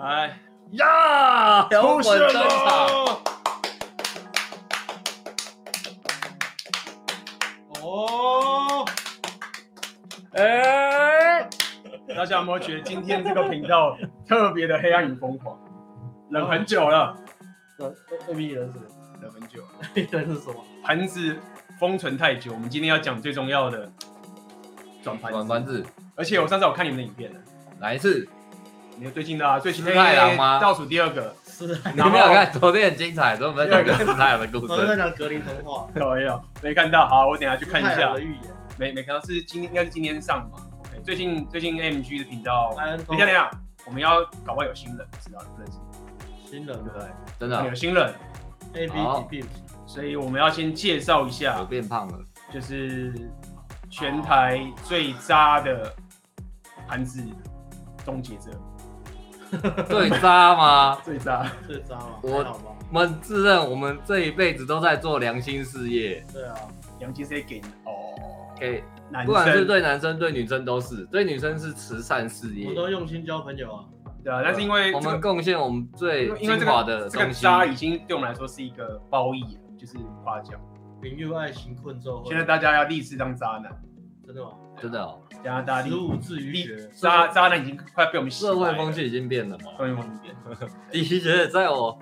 哎呀，摇滚登场了！哦，哎，大家有没有觉得今天这个频道特别的黑暗与疯狂？冷很久了，冷 A B 人是忍很久了。冷是什么？盘子封存太久，我们今天要讲最重要的转盘子。转盘子，而且我上次我看你们的影片了，哪一次？你们最近的啊，最新的太郎吗倒数第二个，是，你没有看？昨天很精彩，昨天我们在讲师太郎的故我们在事。讲格林童话，没有没看到。好，我等一下去看一下的。预言。没没看到，是今天应该是今天上嘛？OK，最近最近 AMG 的频道，安等一下等一下，我们要搞不好有新人，不知道不认识，新人对不对？真的有新人，A B 好 B B，所以我们要先介绍一我下，变胖了，就是全台最渣的盘子终结者，最渣吗？最渣。最渣嘛，我们自认我们这一辈子都在做良心事业，对啊，良心事业给哦，给男不管是生对男生对女生都是，对女生是慈善事业。我都用心交朋友啊。对啊，但是因为我们这个贡献我们最精华个这个的东西。渣已经对我们来说是一个褒义了，就是夸奖。朋友爱情困咒，现在大家要立志当渣男，真的吗？真的哦，加拿大立十五至于立学，渣渣男已经快被我们洗社会风气已经变了嘛。社会风气变。的确，在我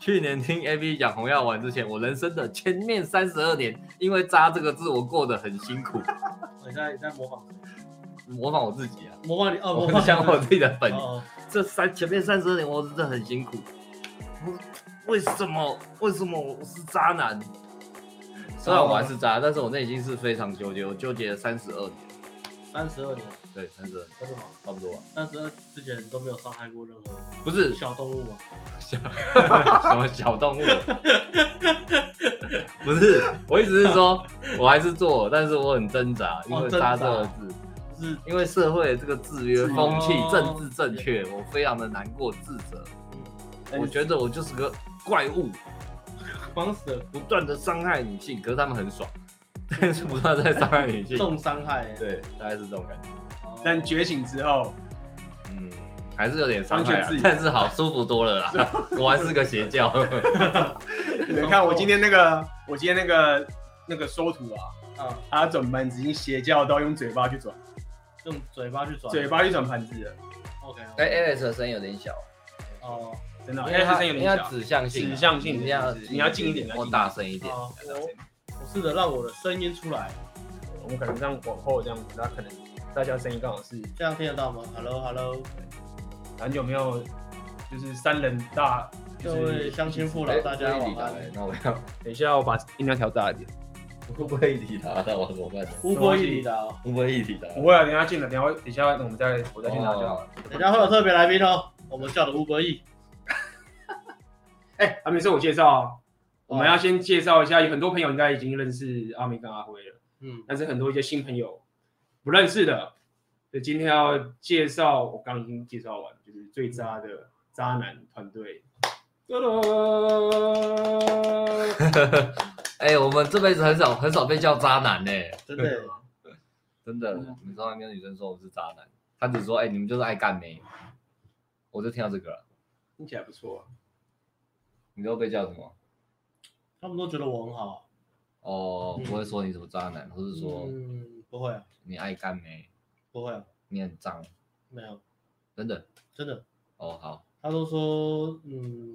去年听 A B 讲红药丸之前，我人生的前面三十二年，因为“渣”这个字，我过得很辛苦。你在你在模仿谁？模仿我自己啊，模仿你哦，我模仿想我自己的本。哦，这三前面三十二年，我真的很辛苦。我为什么？为什么我是渣男？虽然我还是渣，但是我内心是非常纠结，我纠结了三十二年。三十二年，对，三十二，真的吗？差不多。吧。三十二之前都没有伤害过任何不是。小动物吗？小 什么小动物？不是，我意思是说，我还是做，但是我很挣扎，因为“杀”这个字，是。因为社会这个制约、风气、哦政治正确，我非常的难过、自责。我觉得我就是个怪物。不断的伤害女性，可是他们很爽，但 是不断在伤害女性，重伤害，对，大概是这种感觉。哦，但觉醒之后，嗯，还是有点伤害自己，但是好舒服多了啦。我还 是个邪教。你们看我今天那个，我今天那个那个收图啊，啊，他转盘子已经邪教到用嘴巴去转，用嘴巴去转，嘴巴去转盘子了，，OK，哎，Alex 的声音有点小，哦，真的，因为它声音有因为它点小。指向性啊，指向性你要你要近一点我大声一点。我试着让我的声音出来，我们可能这样往后这样子，那可能大家声音刚好是这样听得到吗？Hello，Hello，很久没有，就是三人大，就各位是乡亲父老，大家晚安。那我要等一下我把音量调大一点。会不会一体的？那我怎么办？乌波一里的哦，会不会一体的？不会啊，等一下进了，等一下等一下我们再我再去拿就好了。等下会有特别来宾哦，我们叫的乌波一，哎，还没自我介绍啊，我们要先介绍一下，有很多朋友应该已经认识阿明跟阿辉了，嗯，但是很多一些新朋友不认识的，所以今天要介绍，我刚刚已经介绍完，就是最渣的渣男团队。哒 哒哎，我们这辈子很少很少被叫渣男呢，真的，真的。你从来没有女生说我是渣男，她只说哎，你们就是爱干妹，我就听到这个了。听起来不错啊。你都被叫什么？他们都觉得我很好，哦，不会说你什么渣男，或是说嗯，不会啊，你爱干没，不会啊，你很脏，没有，真的。真的，哦，好。他都说，嗯，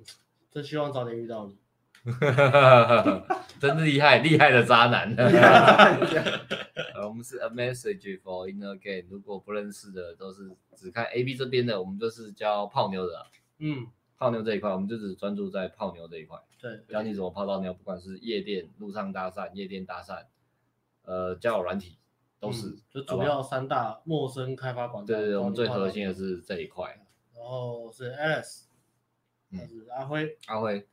真希望早点遇到你，真厉害，厉害的渣男。呃，我们是 A Message for Inner Game，如果不认识的都是只看 A B 这边的，我们就是教泡妞的啊。嗯，泡妞这一块，我们就只专注在泡妞这一块，对，教你怎么泡到妞，不管是夜店、路上搭讪、夜店搭讪，呃，交友软体都是。嗯就主要三大陌生开发管道。对对对，我们最核心的是这一块。然后是 Alice，是阿辉，阿辉，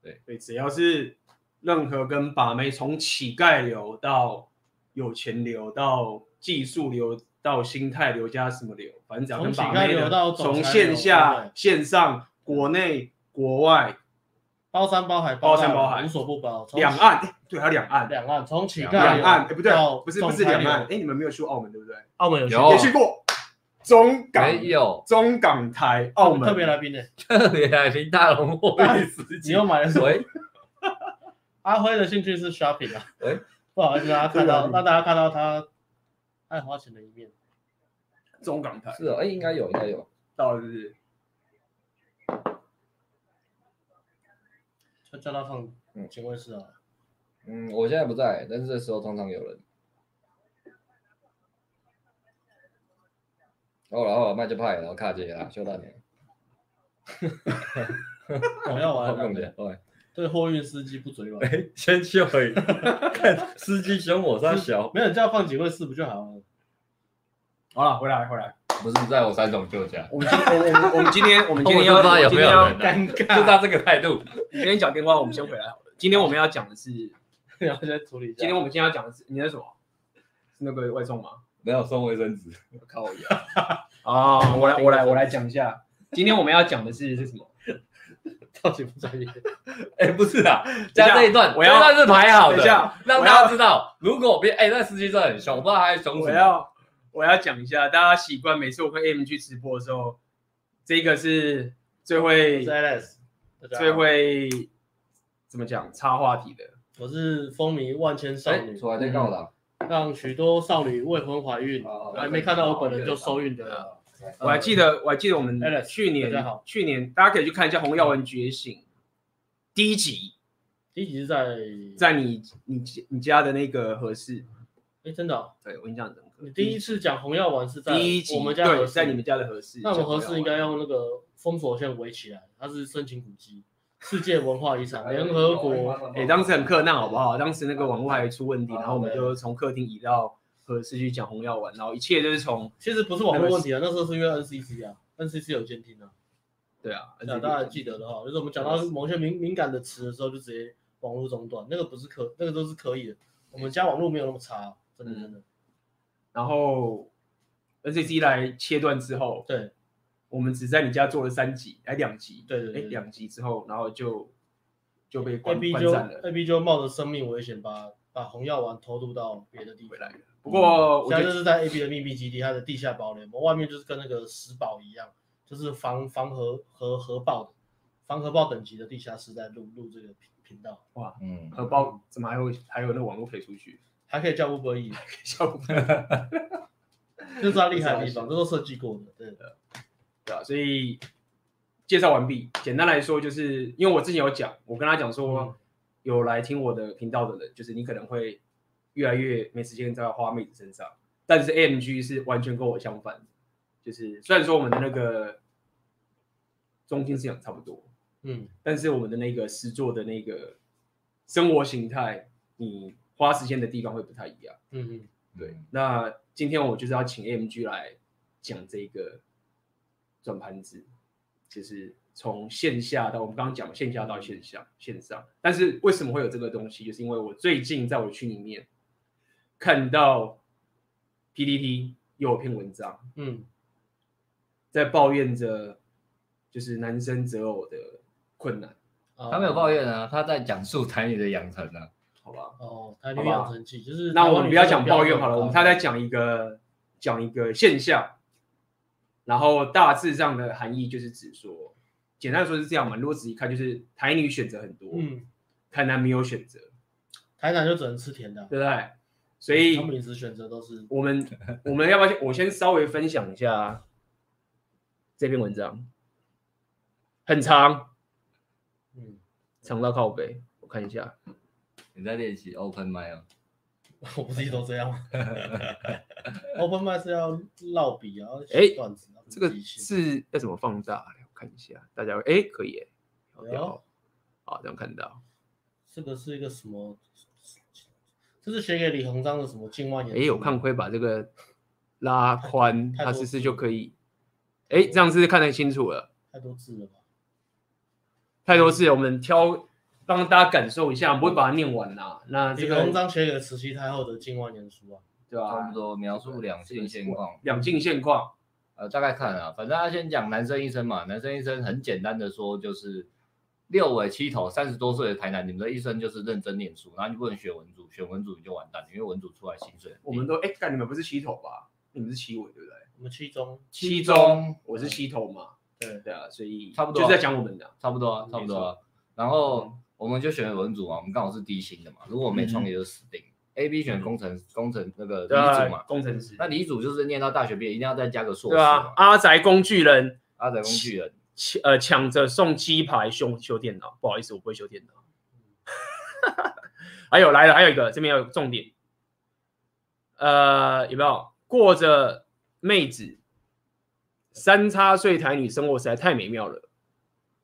对对，只要是任何跟把妹，从乞丐流到有钱流，到技术流，到心态流加什么流，反正只要跟把妹从乞丐流到的，从线下、线上、国内、国外、包山包海，包山包海无所不包。从两岸，欸对，还有两岸，两岸，从乞丐两两岸，哎，不对到，不是不是两岸，流哎，你们没有去过澳门对不对？澳门有也去过，中港没有中港台澳门特别来宾的？特别来宾大龙货运司你机。又买了什么？阿辉的兴趣是 shopping 啊。喂，不好意思，大家看到，是让大家看到他爱花钱的一面。中港台是哦，哎，应该有，应该有。到了是不是？就叫他放嗯警卫室啊。嗯，我现在不在，但是这时候通常有人。好了好了，卖就派，然后卡姐啦，修大年。我要玩好用的，对。对货运司机不嘴软。哎，先秀而已。看司机凶我，他小。没有人叫放警卫室不就好了？好了，回来回来。不是在我三种舅家。我们今我我们我们今天我们今天要我不知道有没有人啊尴就尬。他这个态度。今天讲电话，我们先回来好了。今天我们要讲的是，然后先处理一下。今天我们今天要讲的是，你那什么？是那个外送吗？没有送卫生纸。靠我呀！啊，我来我来我来讲一下。今天我们要讲的是是什么？超级不专业。哎，不是啊，加这一段，我要这段是排好的，等一下让大家知道，如果别哎，那司机真的很凶，我不知道他在凶什么。我要我要讲一下，大家习惯每次我跟 AM 去直播的时候，这个是最会最会怎么讲插话题的。我是风靡万千少女，哎出来在告的。让许多少女未婚怀孕，哦还没看到我本人就受孕的。我还记得，我还记得我们去年大家好去年大家可以去看一下《红药丸觉醒》第一集，第一集是在在你你你家的那个合适，哎真的哦，对我印象很深刻。你第一次讲红药丸是在第一集，我们家合对，适在你们家的合适。那我们合适应该用那个封锁线围起来，它是申请古迹、世界文化遗产、联合国。哎、当时很困难，好不好？当时那个网络还出问题，然后我们就从客厅移到合适去讲红药丸，然后一切就是从其实不是网络问题啊，那时候是因为 NCC 啊，NCC 有监听啊。对啊，对啊，大家记得的话，就是我们讲到某些敏敏感的词的时候，就直接网络中断，那个不是可，那个都是可以的。我们家网络没有那么差，真的真的。然后 NCC 来切断之后，对我们只在你家做了三集，哎，两集，对对对哎，两集之后，然后就就被关 B 就关站了，A B 就冒着生命危险把把红药丸偷渡到别的地方回来了。不过我现觉在就是在 A B 的秘密基地，它的地下堡垒，我外面就是跟那个石堡一样，就是防防核核核爆的防核爆等级的地下室在录录这个频频道，哇，嗯，核爆怎么还有还有那个网络可以出去？还可以叫 Uber E，笑不出这是它厉害的地方，这都设计过的，对的。对啊，所以介绍完毕。简单来说，就是因为我之前有讲，我跟他讲说，嗯有来听我的频道的人，就是你可能会越来越没时间在花妹子身上。但是 AMG 是完全跟我相反的，就是虽然说我们的那个中心思想差不多，嗯，但是我们的那个实作的那个生活形态，你花时间的地方会不太一样。嗯嗯，对，那今天我就是要请 AMG 来讲这个转盘子，就是从线下到我们刚刚讲的线下到线下线上。但是为什么会有这个东西？就是因为我最近在我群里面看到 PTT 又有篇文章，嗯，在抱怨着就是男生择偶的困难，啊他没有抱怨啊，他在讲述台女的养成啊。好吧？哦，台女养成记就是那我们不要讲抱怨好了，我们他在讲一个讲一个现象，然后大致上的含义就是指说，简单说是这样嘛。如果仔细看，就是台女选择很多，嗯，台南没有选择，台南就只能吃甜的啊，对不对？所以他们饮食选择都是我们我们要不要我先稍微分享一下这篇文章，很长，嗯，长到靠背，我看一下，你在练习 open mic 啊？我不是一直都这样吗？Open mic 是要烙笔啊，哎写段子啊，这个是要怎么放大？我看一下，大家会哎可以哎，好好这样看到。这个是一个什么？这是写给李鸿章的什么境外演？哎，我看会把这个拉宽，它是不是就可以？哎，这样是不是看得清楚了？太多字了吧？太多字，我们挑让大家感受一下，不会把它念完啦。那李这个鸿章写给慈禧太后的境外年书啊，对吧差不？多描述两性现况。两境现况，呃，大概看啊，反正他先讲男生医生嘛，男生医生很简单的说就是六尾七头，三十多岁的台南，你们的医生就是认真念书，然后你不能学文组，选文组你就完蛋，因为文组出来薪水很低。我们都哎，干你们不是七头吧？你们是七尾对不对？我们七中，七中，我是七头嘛，对对啊，所以差不多就是在讲我们的，差不多啊，差不多啊。然后我们就选了文组嘛，我们刚好是低薪的嘛，如果我没创业就死定。A、B 选工程，工程那个理组嘛，工程师。那理组就是念到大学毕业一定要再加个硕士。对啊，阿宅工具人，阿宅工具人，抢呃抢着送鸡排修修电脑，不好意思，我不会修电脑。还有来了，还有一个这边有重点，呃，有没有过着妹子三叉岁台女生活实在太美妙了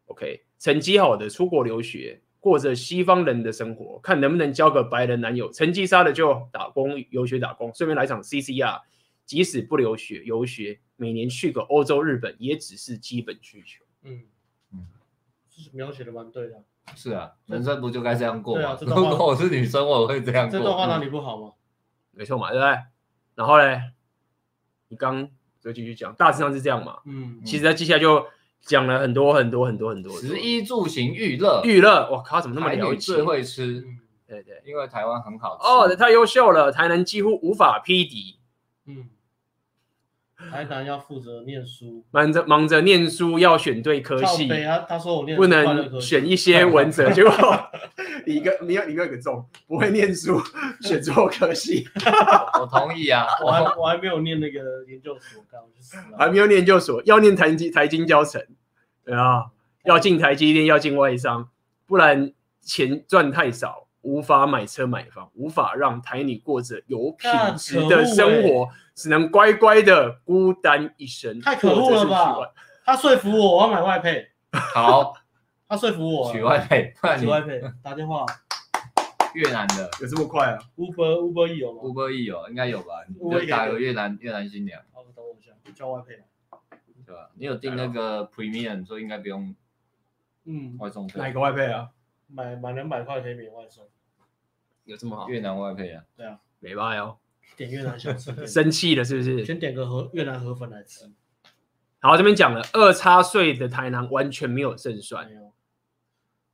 ？OK，成绩好的出国留学。过着西方人的生活，看能不能交个白人男友。成绩差的就打工游学打工，顺便来场 CCR。即使不留学游学，每年去个欧洲日本也只是基本需求。嗯嗯，是描写的蛮对的。是啊，人生不就该这样过吗？啊，如果我是女生，我会这样过。这段话哪里不好吗？嗯、没错嘛，对不对？然后嘞，你刚就继续讲，大致上是这样嘛。嗯，其实他接下来就。讲了很多很多很多很多，食衣住行娱乐。娱乐，我靠，怎么那么了解？最会吃，嗯、对对，因为台湾很好吃。哦，太优秀了，台南几乎无法匹敌。嗯，台南要负责念书，忙着忙着念书，要选对科系。他他说我念不能选一些文哲，结果 一个你要你要一个中，不会念书，选错科系。我同意啊，我还我还没有念那个研究所，还没有念研究所，要念台金台清交成。对啊，要进台积电，要进外商，不然钱赚太少，无法买车买房，无法让台女过着有品质的生活，欸、只能乖乖的孤单一生。太可恶了吧！他说服我，我要买外配。好，他说服我取外配，取外配，打电话。越南的有这么快啊？Uber Uber E 有吗？Uber E 有，应该有吧？你就打个越南越南新娘。好，等我一下，叫外配。对吧？你有订那个 Premium，所以应该不用，嗯，外送费。哪个外配啊？买满两百块可以免外送。有这么好？越南外配啊？对啊，没办哦。点越南小吃。生气了是不是？先点个河越南河粉来吃。好，这边讲了二叉岁的台南完全没有胜算。没有。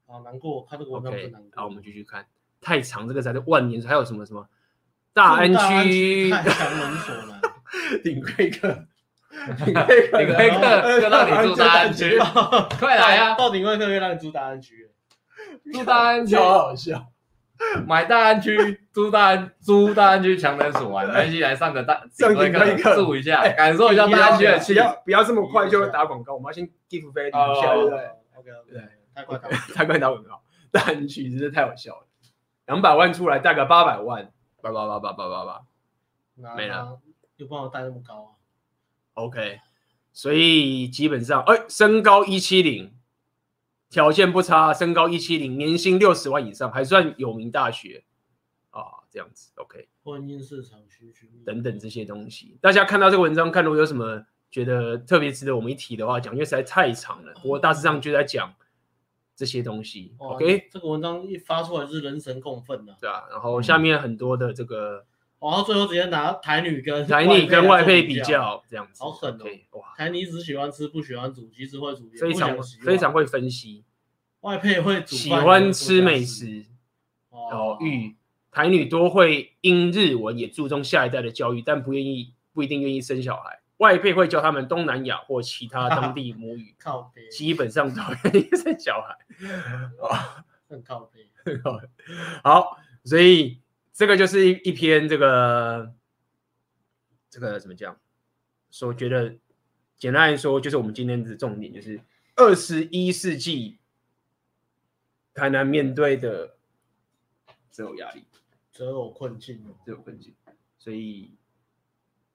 好难过，看这个文章很难过。好，我们继续看。太长，这个才是万年。还有什么什么？大安区。太强人所了。顶贵客。顶规客就让你住大安区，快来呀！到顶规客可以让你住大安区，住大安区好好笑。买大安区，租大安，租大安区强人所玩，来一起来上个大顶规客住一下，感受一下大安区的气。不要不要这么快就打广告，我们要先 give 飞一下，对不对？OK OK，太快打 太快打广告，大安区真是太好笑了。两百万出来带个八百万，八八八八八八八，没了，又帮我带那么高啊。OK，所以基本上，哎，身高一七零，条件不差，身高一七零，年薪六十万以上，还算有名大学啊，这样子 OK。婚姻市场需求等等这些东西，大家看到这个文章，看如果有什么觉得特别值得我们一提的话，讲，因为实在太长了。不过大致上就在讲这些东西。OK，这个文章一发出来是人神共愤的，对啊。然后下面很多的这个。然后最后直接拿台女跟台女跟外配比较，这样子，好狠哦！哇，台女只喜欢吃不喜欢煮，其实会煮，非常非常会分析。外配会煮，喜欢吃美食，哦，育台女多会英日文，也注重下一代的教育，但不愿意不一定愿意生小孩。外配会教他们东南亚或其他当地 母语，靠基本上都愿意生小孩。很靠北，很靠北。好，所以。这个就是一一篇这个这个怎么讲？说觉得简单来说，就是我们今天的重点，就是二十一世纪台南面对的择偶压力、择偶困境、择偶困境。所以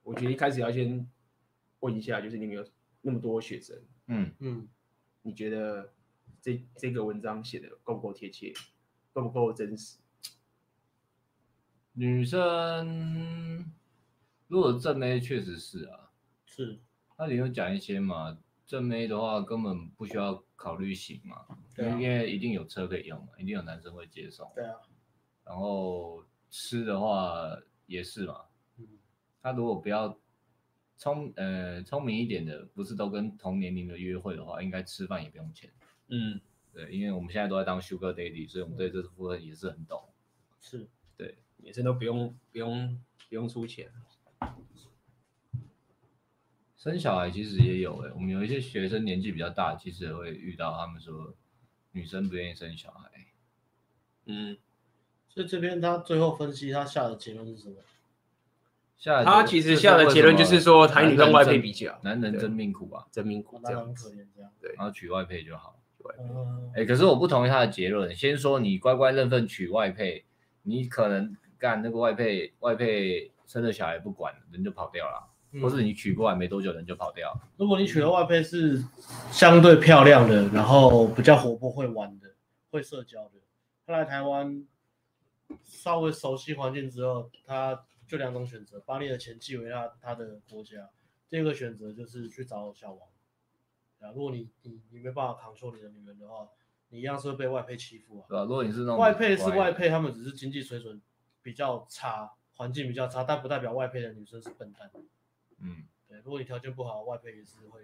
我觉得一开始要先问一下，就是你们有那么多学生，嗯嗯，你觉得这这个文章写的够不够贴切，够不够真实？女生如果正妹确实是啊，是，那你有讲一些嘛？正妹的话根本不需要考虑型嘛，对啊，因为一定有车可以用嘛，一定有男生会接送。对啊，然后吃的话也是嘛，嗯，他如果不要聪呃聪明一点的，不是都跟同年龄的约会的话，应该吃饭也不用钱。嗯，对，因为我们现在都在当 Sugar Daddy，所以我们对这部分也是很懂。是，对。女生都不用不用不用出钱，生小孩其实也有哎、欸，我们有一些学生年纪比较大，其实也会遇到他们说女生不愿意生小孩。嗯，所以这边他最后分析他下的结论是什么？下他其实下的结论就是说，台女跟外配比较，男人真命苦啊，真命苦，这样很可怜这样。对，然后娶外配就好。嗯，哎，可是我不同意他的结论。先说你乖乖认份娶外配，你可能干那个外配，外配生了小孩不管，人就跑掉了。或是你娶过来没多久，人就跑掉。如果你娶的外配是相对漂亮的，然后比较活泼、会玩的、会社交的，他来台湾稍微熟悉环境之后，他就两种选择：把你的钱寄回他他的国家。第二个选择就是去找小王。啊，如果你你你没办法扛住你的女人的话，你一样是会被外配欺负啊。对吧？如果你是那种外配是外配，他们只是经济水准比较差，环境比较差，但不代表外配的女生是笨蛋。嗯，对，如果你条件不好，外配也是会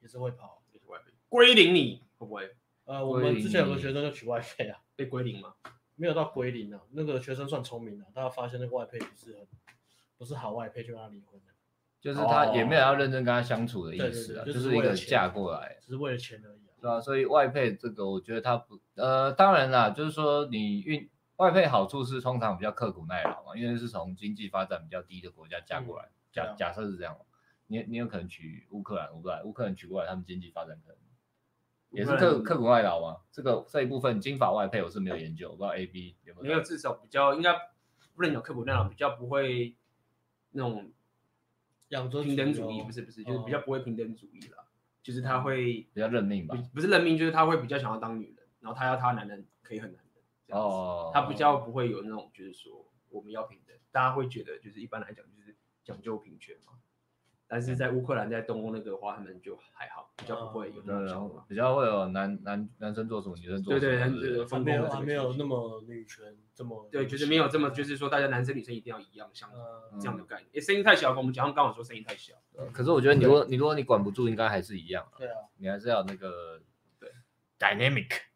也是会跑，也是外配归零你会不会？呃，我们之前有个学生就娶外配啊，被归零吗？没有到归零啊，那个学生算聪明啊，他发现那个外配不是很不是好外配，就让他离婚了。就是他也没有要认真跟他相处的意思啊，哦、就是一个嫁过来，只是为了钱而已啊，对啊，所以外配这个，我觉得他不，呃，当然啦，就是说你运外配好处是通常比较刻苦耐劳嘛，因为是从经济发展比较低的国家嫁过来，嗯、假、啊、假设是这样。你你有可能娶乌克兰，乌克兰乌克兰娶过来，他们经济发展可能也是刻刻苦耐劳嘛。这个这一部分金发外配我是没有研究，我不知道 A B 有没有。没有，至少比较应该不能有刻苦耐劳，比较不会那种养尊平等主义，不是不是，就是比较不会平等主义啦。就是他会比较认命吧？不是认命，就是他会比较想要当女人，然后他要他男人可以很哦。他比较不会有那种就是说我们要平等，大家会觉得就是一般来讲就是讲究平权嘛。但是在乌克兰，在东欧那个话，他们就还好，比较不会有那种想法，比较会有男男男生做什么，女生做什么，对对对，还没有还没有那么女权这么，对，就是没有这么，就是说大家男生女生一定要一样，像这样的概念。诶，声音太小，跟我们讲，刚刚好说声音太小。可是我觉得你如果你如果你管不住，应该还是一样。对啊，你还是要那个对 dynamic。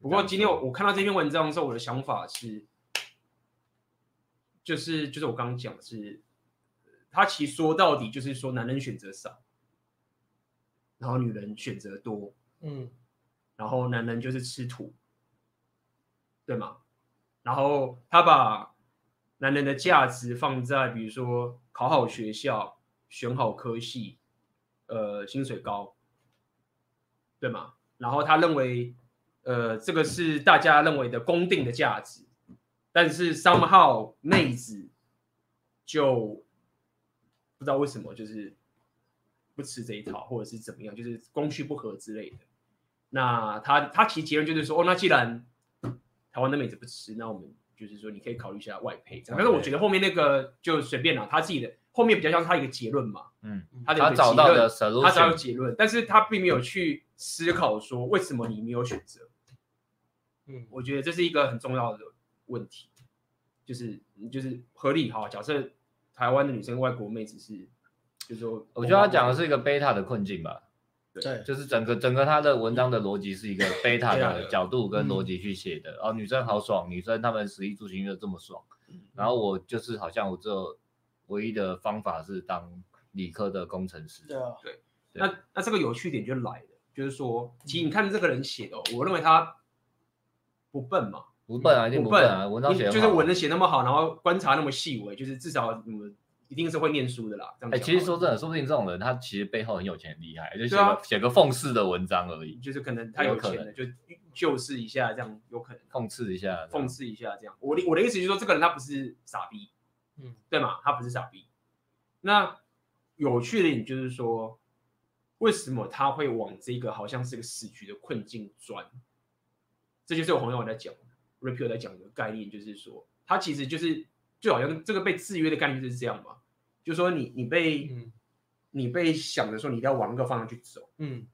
嗯，不过今天我我看到这篇文章的时候，我的想法是，就是就是我刚刚讲的是。他其实说到底就是说，男人选择少，然后女人选择多，嗯，然后男人就是吃土，对吗？然后他把男人的价值放在比如说考好学校、选好科系，呃，薪水高，对吗？然后他认为，呃，这个是大家认为的公定的价值，但是 somehow 妹子就。不知道为什么就是不吃这一套，或者是怎么样，就是供需不合之类的。那他他其实结论就是说，哦，那既然台湾的妹子不吃，那我们就是说你可以考虑一下外配这样。但是我觉得后面那个就随便了，他自己的后面比较像是他一个结论嘛，嗯，他的他找到的他找到结论，但是他并没有去思考说为什么你没有选择。嗯，我觉得这是一个很重要的问题，就是就是合理哈，假设。台湾的女生，外国妹子是，就是说，我觉得他讲的是一个贝塔的困境吧。对，就是整个整个他的文章的逻辑是一个 贝塔的角度跟逻辑去写的。哦，女生好爽，女生她们食衣住行就这么爽。然后我就是好像我这唯一的方法是当理科的工程师。对啊，对。那那这个有趣点就来了，就是说，其实你看这个人写的，我认为他不笨嘛。不笨啊，一定不笨啊！文章写就是文的写那么好，然后观察那么细微，就是至少你们，一定是会念书的啦。哎，其实说真的，说不定这种人他其实背后很有钱，很厉害，就写个写个讽刺的文章而已。就是可能他有钱的，就就是一下这样，有可能讽刺一下，讽刺一下这样。我的我的意思就是说，这个人他不是傻逼，嗯，对嘛？他不是傻逼。那有趣的点就是说，为什么他会往这个好像是个死局的困境钻？这就是我朋友在讲。Repeal 在讲的概念就是说，他其实就是就好像这个被制约的概念就是这样嘛，就是说你你被、嗯、你被想着说你一定要往一个方向去走，嗯，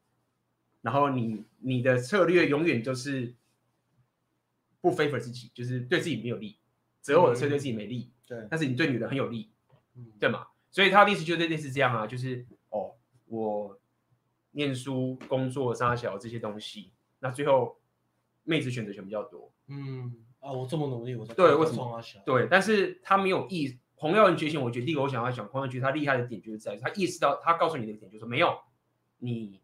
然后你你的策略永远就是不 favor 自己，就是对自己没有利，择偶的策略对自己没利，对、嗯，但是你对女人很有利，嗯，对嘛？所以他的意思就是类似这样啊，就是哦，我念书、工作、杀小这些东西，那最后妹子选择权比较多。嗯啊，我这么努力，我对为什么？对，但是他没有意，黄耀文觉醒，我觉得第一个我想要讲洪耀文觉他厉害的点就是在于他意识到，他告诉你的一点就是说没有你，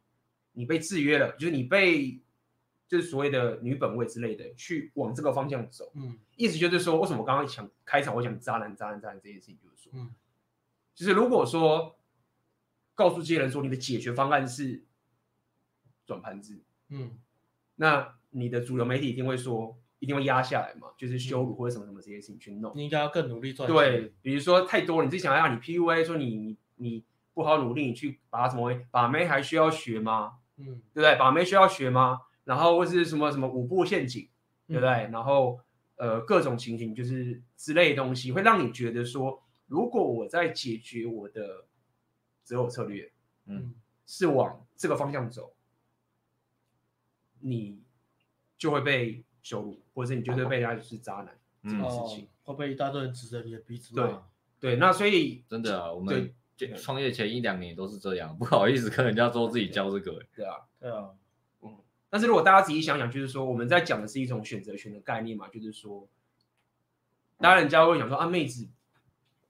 你被制约了，就是你被就是所谓的女本位之类的去往这个方向走。嗯，意思就是说，为什么我刚刚想开场我讲渣男渣男渣男这件事情，就是说，嗯，就是如果说告诉这些人说你的解决方案是转盘子，嗯，那你的主流媒体一定会说。一定会压下来嘛，就是羞辱或者什么什么这些事情去弄。你应该要更努力赚钱。对，比如说太多了，你自己想要让你 PUA 说你你你不好努力，你去把它什么把妹还需要学吗？嗯，对不对？把妹需要学吗？然后或是什么什么五步陷阱，对不对？嗯、然后呃各种情形就是之类的东西，会让你觉得说，如果我在解决我的择偶策略，嗯，是往这个方向走，你就会被。羞辱，或者你觉得被人家是渣男、嗯、这种事情，会被一大堆人指着你的鼻子。对对，那所以真的啊，我们创业前一两年都是这样，不好意思跟人家说自己教这个。对啊，对啊，嗯。但是如果大家仔细想想，就是说我们在讲的是一种选择权的概念嘛，就是说，当然人家会想说啊，妹子，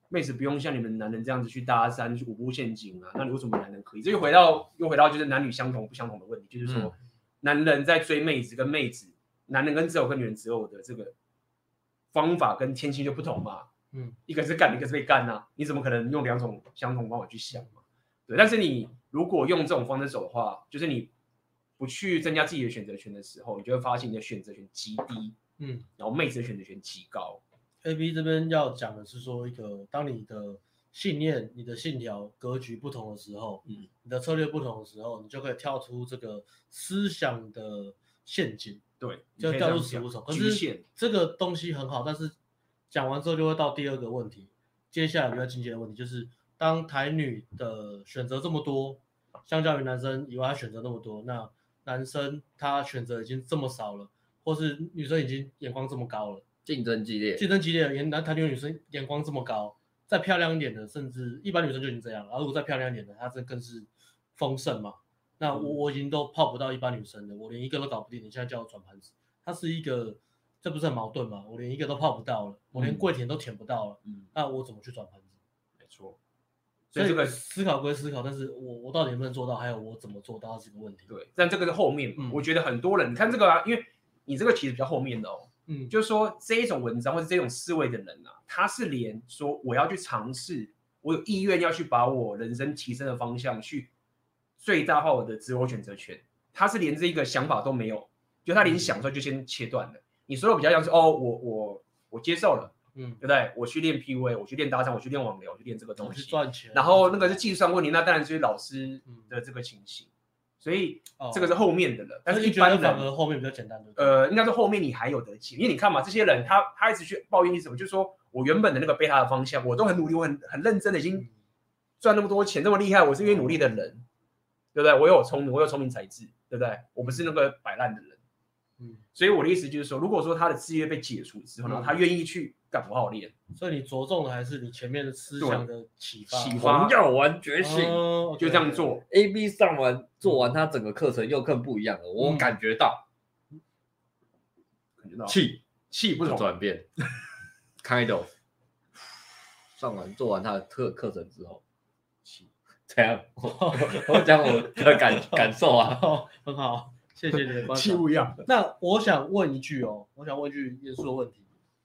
妹子不用像你们男人这样子去搭讪、去五步陷阱啊，那你为什么男人可以？这又回到又回到就是男女相同不相同的问题，就是说，嗯、男人在追妹子跟妹子。男人跟择偶跟女人择偶的这个方法跟天性就不同嘛，嗯，一个是干，一个是被干呐、啊，你怎么可能用两种相同方法去想嘛？对，但是你如果用这种方式走的话，就是你不去增加自己的选择权的时候，你就会发现你的选择权极低，嗯，然后妹子的选择权极高。AB 这边要讲的是说，一个当你的信念、你的信条、格局不同的时候，嗯，你的策略不同的时候，你就可以跳出这个思想的陷阱。对，就掉入死胡同。可是这个东西很好，但是讲完之后就会到第二个问题，接下来比较进阶的问题就是，当台女的选择这么多，相较于男生以外，他选择那么多，那男生他选择已经这么少了，或是女生已经眼光这么高了，竞争激烈，竞争激烈，连男台女女生眼光这么高，再漂亮一点的，甚至一般女生就已经这样了，而如果再漂亮一点的，她这更是丰盛嘛。那我我已经都泡不到一般女生了，我连一个都搞不定，你现在叫我转盘子，它是一个，这不是很矛盾吗？我连一个都泡不到了，我连跪舔都舔不到了，嗯，那我怎么去转盘子？没错，所以这个思考归思考，但是我我到底能不能做到？还有我怎么做到这个问题？对，但这个是后面，嗯，我觉得很多人你看这个啊，因为你这个其实比较后面的哦，嗯，就是说这一种文章或者这种思维的人啊，他是连说我要去尝试，我有意愿要去把我人生提升的方向去。最大化我的自我选择权，他是连这一个想法都没有，就他连想出来就先切断了。你说的比较像是哦，我我我接受了，嗯，对不对？我去练 PUA，我去练搭讪，我去练网聊，我去练这个东西赚钱。然后那个是技术上问题，那当然就是老师的这个情形。所以这个是后面的了。哦、但是一般人后面比较简单的，呃，应该是后面你还有得起，因为你看嘛，这些人他他一直去抱怨你什么，就是说我原本的那个贝塔的方向，我都很努力，我很很认真的，已经赚那么多钱，这么厉害，我是因为努力的人。对不对？我有聪明，我有聪明才智，对不对？我不是那个摆烂的人，嗯。所以我的意思就是说，如果说他的制约被解除之后，然后他愿意去干不好练。所以你着重的还是你前面的思想的启发。启发。要玩觉醒，就这样做。A B 上完做完，他整个课程又更不一样了。我感觉到，感觉到气气不同转变。Kind of。上完做完他的课课程之后。这样，我我讲我的感 感受啊，很好，谢谢你的关心。不一样。那我想问一句哦，我想问一句严肃的问题。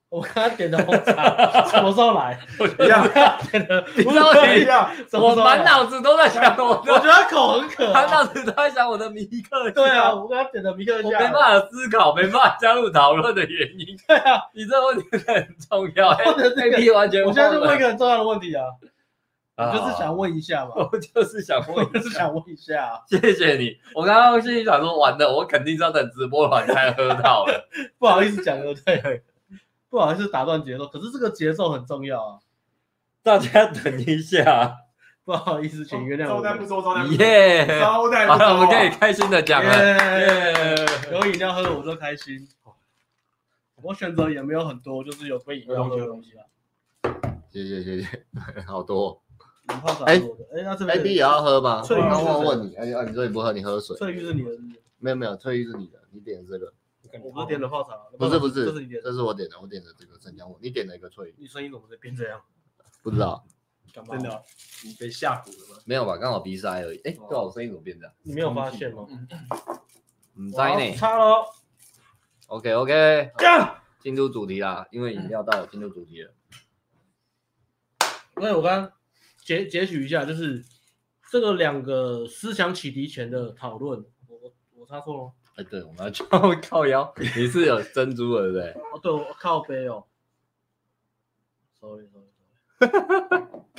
我刚刚点的红茶什么时候来？一样，点的不知道一样。我满脑子都在想我，我觉得口很渴，满脑子都在想我的迷克。对啊，我刚刚点的迷克，我没办法思考，没办法加入讨论的原因。对啊，你这个问题很重要。A 完全，我现在就问一个很重要的问题啊。我就是想问一下嘛，我就是想问，就是想问一下。谢谢你，我刚刚心里想说，完了，我肯定是要等直播完才喝到了。不好意思讲的对，不好意思打断节奏，可是这个节奏很重要啊。大家等一下，不好意思，请原谅我。招待不周，招待不周。耶，招待。好了，我们可以开心的讲了。耶，有饮料喝我就开心。我选择也没有很多，就是有杯饮料喝的东西了。谢谢谢谢，好多。哎哎，那这边 A B 也要喝吗？翠玉我问你，哎呀，你说你不喝，你喝水。翠玉是你的，没有没有，翠玉是你的，你点这个。我不是点的泡茶，不是不是，这是你点，这是我点的，我点的这个生姜，你点了一个翠玉。你声音怎么会变这样？不知道，真的，你被吓唬了吗？没有吧，刚好鼻塞而已。哎，对，我声音怎么变这样？你没有发现吗？嗯，在呢。差喽。OK OK，这样进入主题啦，因为饮料到了，进入主题了。因为我刚刚截截取一下，就是这个两个思想启迪前的讨论，我我我插错了。哎，对，我们要靠 靠腰，你是有珍珠的对不对？哦，对，我靠背哦。Sorry Sorry，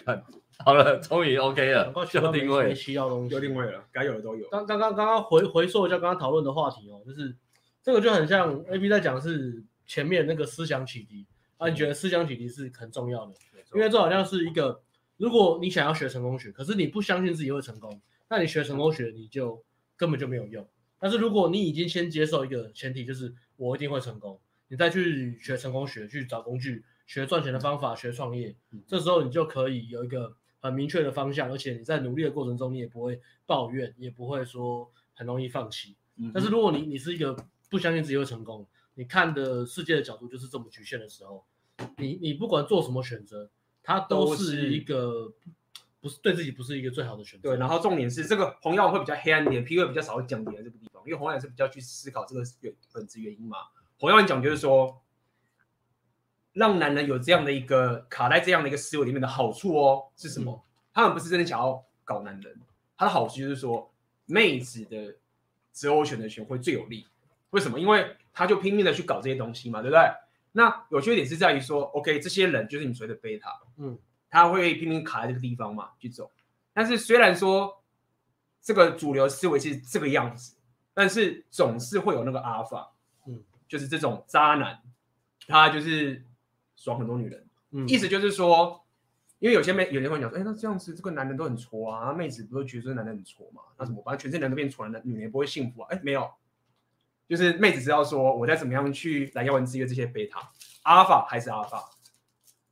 看好了，终于 OK 了，有定位，需要东西有定位了，该有的都有。刚刚刚刚刚回回溯一下刚刚讨论的话题哦，就是。这个就很像 A B 在讲是前面那个思想启迪啊，你觉得思想启迪是很重要的，因为这好像是一个，如果你想要学成功学，可是你不相信自己会成功，那你学成功学你就根本就没有用。但是如果你已经先接受一个前提，就是我一定会成功，你再去学成功学，去找工具，学赚钱的方法，学创业，这时候你就可以有一个很明确的方向，而且你在努力的过程中，你也不会抱怨，也不会说很容易放弃。但是如果你你是一个不相信自己会成功，你看的世界的角度就是这么局限的时候，你你不管做什么选择，它都是一个不是对自己不是一个最好的选择。对，然后重点是这个红药会比较黑暗一点，P 会比较少会讲点在这个因为红药是比较去思考这个原本质原因嘛。红药讲就是说，让男人有这样的一个卡在这样的一个思维里面的好处哦是什么？嗯、他们不是真的想要搞男人，他的好处就是说，妹子的择偶选择权会最有利。为什么？因为他就拼命的去搞这些东西嘛，对不对？那有缺点是在于说，OK，这些人就是你所谓的贝塔，嗯，他会拼命卡在这个地方嘛，去走。但是虽然说这个主流思维是这个样子，但是总是会有那个阿尔法，嗯，就是这种渣男，他就是爽很多女人，嗯，意思就是说，因为有些妹有些人会讲说，哎，那这样子这个男人都很挫啊，妹子不是觉得这个男人很挫嘛？那怎么办？全世界男人都变挫了，女人也不会幸福啊？哎，没有。就是妹子知道说我在怎么样去来要玩制约这些贝塔，阿尔法还是阿尔法，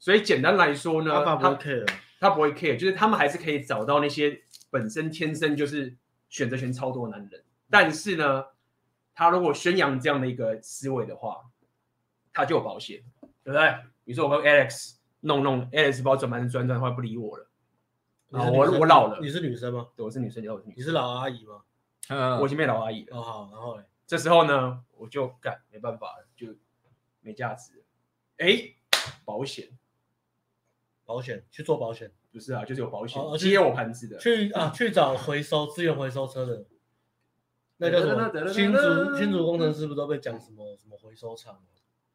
所以简单来说呢，他不会 care，他不会 care，就是他们还是可以找到那些本身天生就是选择权超多的男人，但是呢，他如果宣扬这样的一个思维的话，他就有保险，对不对？比如说我跟 Alex 弄弄，Alex 把我转盘转转的话不理我了，啊，我我老了，你是女生吗？对，我是女生，我是女生，你是老阿姨吗？嗯，我已经变老阿姨了。哦好，然后嘞。这时候呢，我就干没办法了，就没价值了。哎，保险，保险去做保险，不是啊，就是有保险接我盘子的，去啊去找回收资源回收车的，那叫什么？新竹新竹工程师不是都被讲什么什么回收厂吗？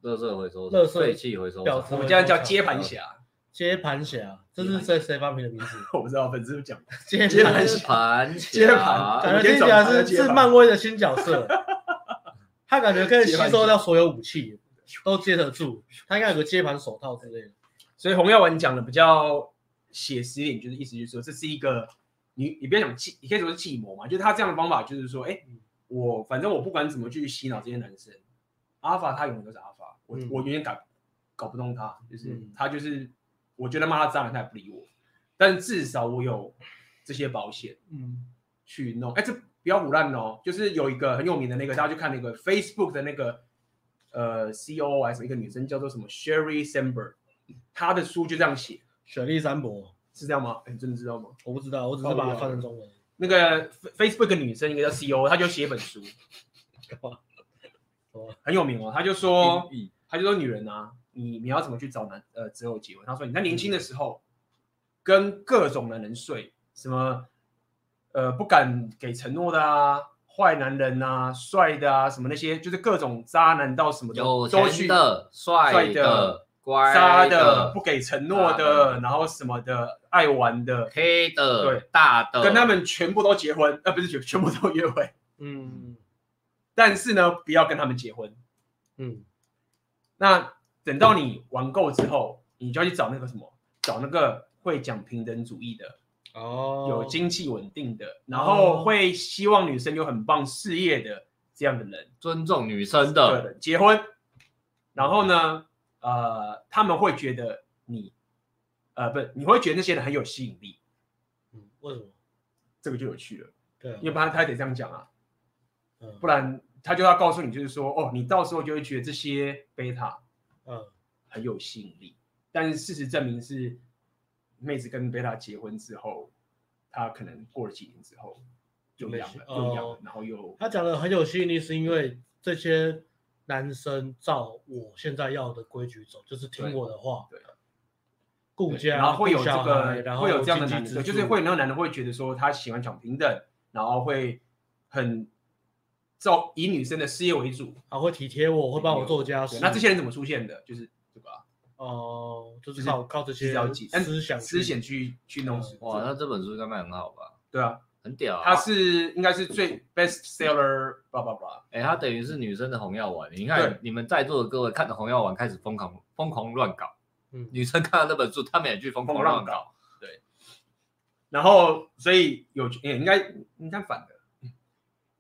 垃圾回收，垃圾废气回收厂，我们家叫接盘侠，接盘侠，这是谁谁发明的名字？我不知道，粉丝讲接盘侠，接盘，感觉听起来是是漫威的新角色。他感觉可以吸收掉所有武器，都接得住。他应该有个接盘手套之类的。所以洪耀文讲的比较写实一点，就是意思就是说，这是一个你你不要讲计，你可以说是计谋嘛。就是他这样的方法，就是说，哎，我反正我不管怎么去洗脑这些男生，阿法他永远都是阿法，我、嗯、我永远搞搞不动他，就是、嗯、他就是我觉得骂他脏人，他也不理我，但至少我有这些保险，嗯，去弄。哎，这。不要唬烂哦，就是有一个很有名的那个，大家去看那个 Facebook 的那个呃 COO 还是一个女生叫做什么 Sherry Sandberg，她的书就这样写，雪莉三伯是这样吗？你真的知道吗？我不知道，我只是把它翻成中文。那个 Facebook 的女生一个叫 COO，她就写一本书，很有名哦。她就说，她就说女人啊，你你要怎么去找男呃择偶结婚？她说你在年轻的时候跟各种男人睡，什么？呃，不敢给承诺的啊，坏男人啊，帅的啊，什么那些，就是各种渣男到什么的，有钱的、帅的、乖渣的、不给承诺的，然后什么的，爱玩的、黑的、对。大的，跟他们全部都结婚，呃，不是全全部都约会，嗯，但是呢，不要跟他们结婚，嗯，那等到你玩够之后，你就要去找那个什么，找那个会讲平等主义的。哦，有经济稳定的，然后会希望女生有很棒事业的这样的人，尊重女生的。结婚，然后呢，呃，他们会觉得你，呃，不，你会觉得那些人很有吸引力。嗯，为什么？这个就有趣了。对，因为不然他得这样讲啊，不然他就要告诉你，就是说，哦，你到时候就会觉得这些贝塔，嗯，很有吸引力。但是事实证明是。妹子跟贝塔结婚之后，他可能过了几年之后就养了，又养然后又他讲的很有吸引力，是因为这些男生照我现在要的规矩走，就是听我的话，对，顾家，然后会有这个，然后会有这样的男生，就是会有那个男的会觉得说他喜欢讲平等，然后会很照以女生的事业为主，他会体贴我，会帮我做家事。那这些人怎么出现的？就是这个。哦，就是靠靠这些思想思想去去弄死。哇，那这本书应该卖很好吧？对啊，很屌。它是应该是最 best seller，叭叭叭。哎，它等于是女生的红药丸。你看你们在座的各位看着红药丸开始疯狂疯狂乱搞，嗯，女生看到那本书，他们也去疯狂乱搞。对。然后，所以有应该应该反的，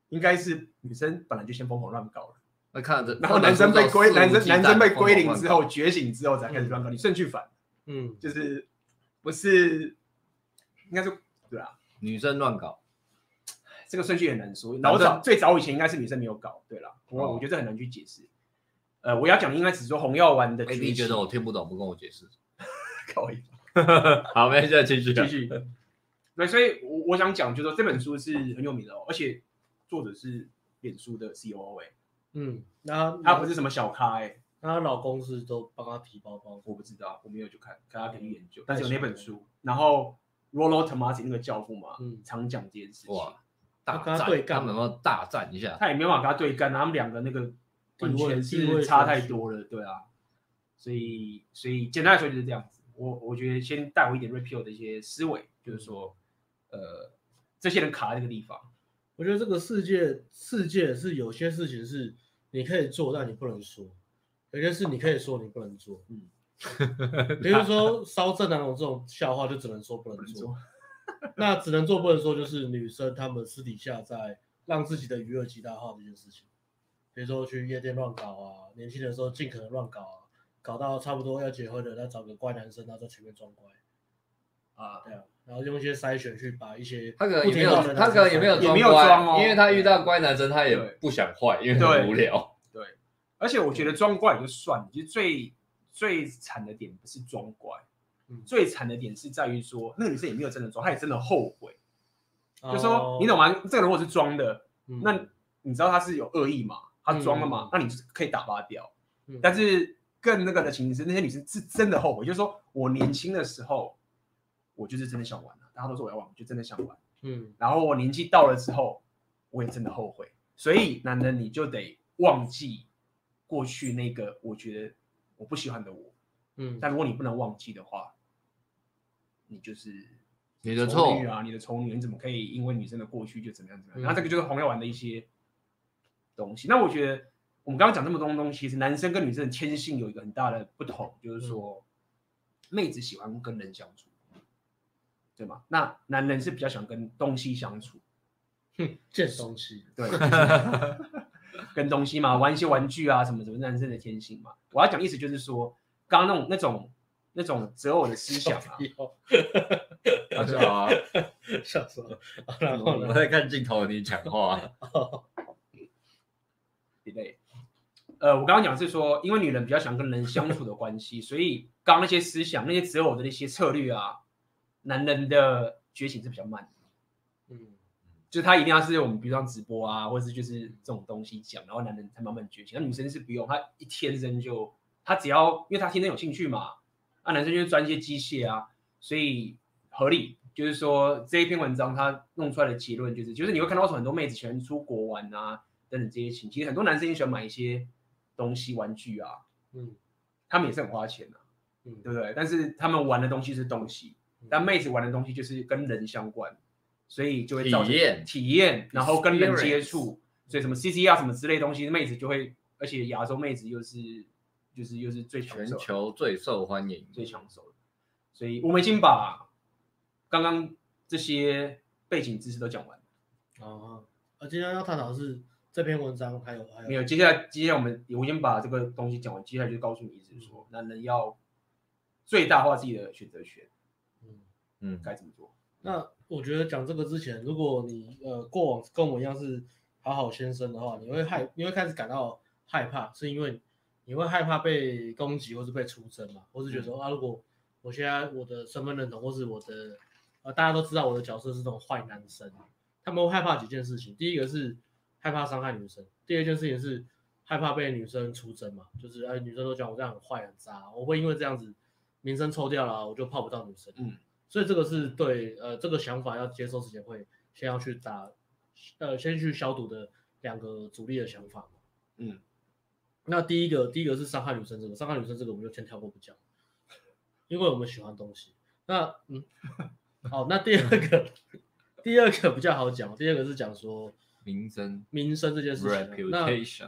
应该是女生本来就先疯狂乱搞了。那看着，然后男生被归男生男生被归零之后觉醒之后才开始乱搞，你顺序反，嗯，就是不是应该是对啊，女生乱搞，这个顺序很难说。老早最早以前应该是女生没有搞，对了，我我觉得很难去解释。呃，我要讲应该只说红药丸的。你觉得我听不懂，不跟我解释，可以。好，没事，继续继续。对，所以我我想讲，就是说这本书是很有名的哦，而且作者是脸书的 COO 哎。嗯，那他不是什么小咖哎、欸，那她老公是都帮他提包包，我不知道，我没有去看，大家可以研究。但是有那本书，然后 Rollo Tomassi 那个教父嘛，嗯，常讲这件事情。哇，大战，他们要大战一下，他也没办法跟他对干，他们两个那个完全是差太多了，对啊。所以，所以简单来说就是这样子。我我觉得先带回一点 Red Pill 的一些思维，就是说，呃，这些人卡在这个地方。我觉得这个世界，世界是有些事情是你可以做，但你不能说；有些事你可以说，你不能做。嗯，比如说烧正南龙这种笑话，就只能说不能做。那只能做不能说，就是女生她们私底下在让自己的娱乐极大化这件事情，比如说去夜店乱搞啊，年轻的时候尽可能乱搞啊，搞到差不多要结婚了，再找个乖男生，然后在前面装乖。啊，对啊。然后用一些筛选去把一些他可能也没有，他可能也没有装哦，因为他遇到乖男生，他也不想坏，因为很无聊。对，而且我觉得装乖也就算了，其实最最惨的点不是装乖，最惨的点是在于说那个女生也没有真的装，她也真的后悔。就说你懂吗？这个人如果是装的，那你知道他是有恶意嘛？他装了嘛？那你可以打发掉。但是更那个的情形是，那些女生是真的后悔，就是说我年轻的时候。我就是真的想玩了，大家都说我要玩，我就真的想玩。嗯，然后我年纪到了之后，我也真的后悔。所以男人你就得忘记过去那个我觉得我不喜欢的我。嗯，但如果你不能忘记的话，你就是你的丑女啊，你的丑女，你怎么可以因为女生的过去就怎么样怎么样？然后、这个就是红药丸的一些东西。那我觉得我们刚刚讲这么多东西，其实男生跟女生的天性有一个很大的不同，就是说、嗯、妹子喜欢跟人相处。对吗？那男人是比较喜欢跟东西相处，哼，这东西，对，跟东西嘛，玩一些玩具啊，什么什么，男生的天性嘛。我要讲意思就是说，刚刚那种那种那种择偶的思想啊，大家好啊，笑死了，我在看镜头，你讲话，delay。呃，我刚刚讲是说，因为女人比较喜欢跟人相处的关系，所以刚刚那些思想、那些择偶的那些策略啊。男人的觉醒是比较慢就是他一定要是我们比如说直播啊，或者是就是这种东西讲，然后男人才慢慢觉醒。那女生是不用，她一天生就，她只要因为她天生有兴趣嘛，那男生就是专一些机械啊，所以合理。就是说这一篇文章他弄出来的结论就是，就是你会看到说很多妹子喜欢出国玩啊等等这些情，其实很多男生也喜欢买一些东西玩具啊，嗯，他们也是很花钱的，嗯，对不对？但是他们玩的东西是东西。但妹子玩的东西就是跟人相关，所以就会造成体验，体验，然后跟人接触，所以什么 CCR 什么之类东西，妹子就会，而且亚洲妹子又是，就是又是最全球最受欢迎、最抢手的，所以我们已经把刚刚这些背景知识都讲完了。哦，啊，今天要探讨的是这篇文章还有还有没有？接下来接下来我们我已经把这个东西讲完，接下来就告诉你，意思是说，男人要最大化自己的选择权。嗯嗯，该怎么做？那我觉得讲这个之前，如果你呃过往跟我一样是好好先生的话，你会害，你会开始感到害怕，是因为你会害怕被攻击，或是被出征嘛，或是觉得说、嗯、啊，如果我现在我的身份认同，或是我的呃，大家都知道我的角色是这种坏男生，他们会害怕几件事情。第一个是害怕伤害女生，第二件事情是害怕被女生出征嘛，就是哎，女生都讲我这样很坏很渣，我会因为这样子名声臭掉了，我就泡不到女生。嗯，所以这个是对呃这个想法要接受之前会先要去打呃先去消毒的两个主力的想法嘛。嗯。那第一个，第一个是伤害女生这个，伤害女生这个我们就先跳过不讲，因为我们喜欢东西。那嗯，好，那第二个，第二个比较好讲，第二个是讲说名声，名声这件事情。那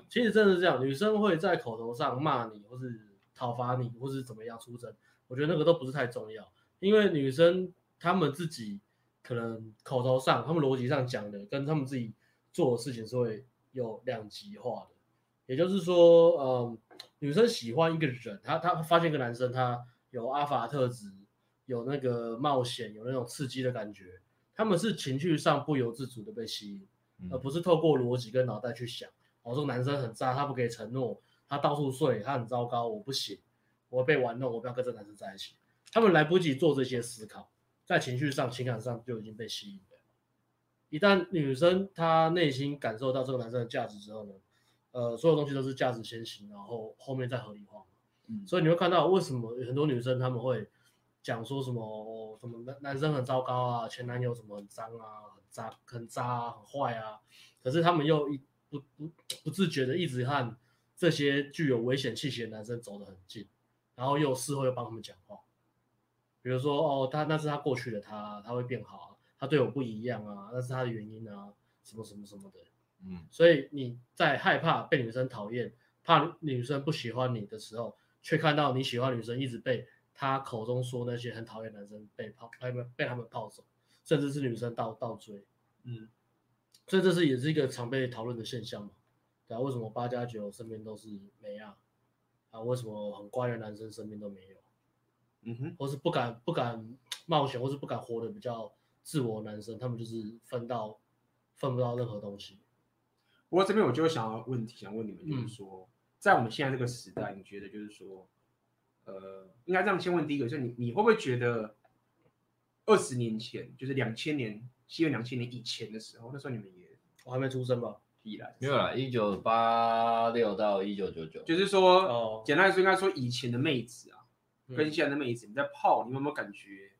其实真的是这样，女生会在口头上骂你，或是讨伐你，或是怎么样出征，我觉得那个都不是太重要，因为女生她们自己可能口头上，她们逻辑上讲的，跟她们自己做的事情是会有两极化的。也就是说，嗯，女生喜欢一个人，她她发现一个男生，他有阿法特质，有那个冒险，有那种刺激的感觉，他们是情绪上不由自主的被吸引，嗯、而不是透过逻辑跟脑袋去想，哦，这个男生很渣，他不给承诺，他到处睡，他很糟糕，我不行，我会被玩弄，我不要跟这个男生在一起。他们来不及做这些思考，在情绪上、情感上就已经被吸引了。一旦女生她内心感受到这个男生的价值之后呢？呃，所有东西都是价值先行，然后后面再合理化。嗯，所以你会看到为什么很多女生她们会讲说什么、哦、什么男男生很糟糕啊，前男友什么很脏啊，很渣很渣啊，很坏啊，可是他们又一不不不自觉的一直和这些具有危险气息的男生走得很近，然后又事后又帮他们讲话，比如说哦，他那是他过去的他，他会变好啊，他对我不一样啊，那是他的原因啊，什么什么什么的。嗯，所以你在害怕被女生讨厌，怕女生不喜欢你的时候，却看到你喜欢女生一直被他口中说那些很讨厌男生被泡，被被他们泡走，甚至是女生倒倒追，嗯，所以这是也是一个常被讨论的现象嘛，对啊，为什么八加九身边都是没啊？啊，为什么很乖的男生身边都没有？嗯哼，或是不敢不敢冒险，或是不敢活得比较自我的男生，他们就是分到分不到任何东西。不过这边我就想要问题，想问你们，就是说，嗯、在我们现在这个时代，你觉得就是说，呃，应该这样先问第一个，就是你你会不会觉得，二十年前，就是两千年，西元两千年以前的时候，那时候你们也我还没出生吧？必然没有啦，一九八六到一九九九，就是说，哦、简单来说，应该说以前的妹子啊，嗯、跟现在的妹子，你在泡，你有没有感觉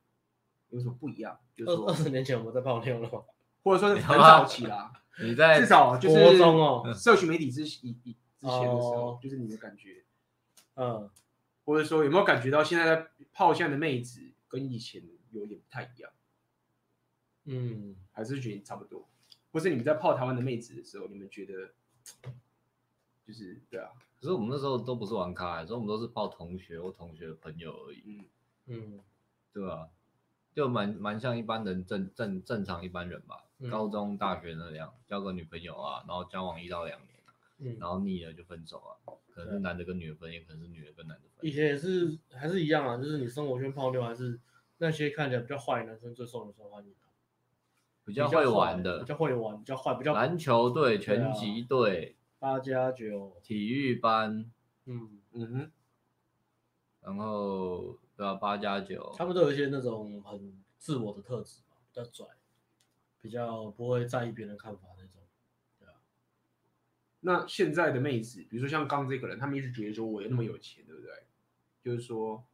有什么不一样？就是说二十年前我们在泡妞了，或者说很早期啦。你在至少就是哦社群媒体之以以之前的时候，就是你的感觉，嗯，或者说有没有感觉到现在在泡现在的妹子跟以前有点不太一样？嗯，还是觉得差不多？或是你们在泡台湾的妹子的时候，你们觉得 就是对啊？可是我们那时候都不是玩咖，所以我们都是泡同学或同学的朋友而已。嗯嗯，对吧？就蛮蛮像一般人正正正常一般人吧。高中、大学那样交个女朋友啊，然后交往一到两年，嗯，然后腻了就分手啊，可能是男的跟女的分，也可能是女的跟男的分。以前也是还是一样啊，就是你生活圈泡妞还是那些看起来比较坏的男生最受女生欢迎，比较会玩的，比较会玩，比较坏，比较篮球队、拳击队、八加九、体育班，嗯嗯哼，然后对啊，八加九，他们都有一些那种很自我的特质嘛，比较拽。比较不会在意别人看法那种，对啊。那现在的妹子，比如说像刚这个人，他们一直觉得说我有那么有钱，对不对？就是说，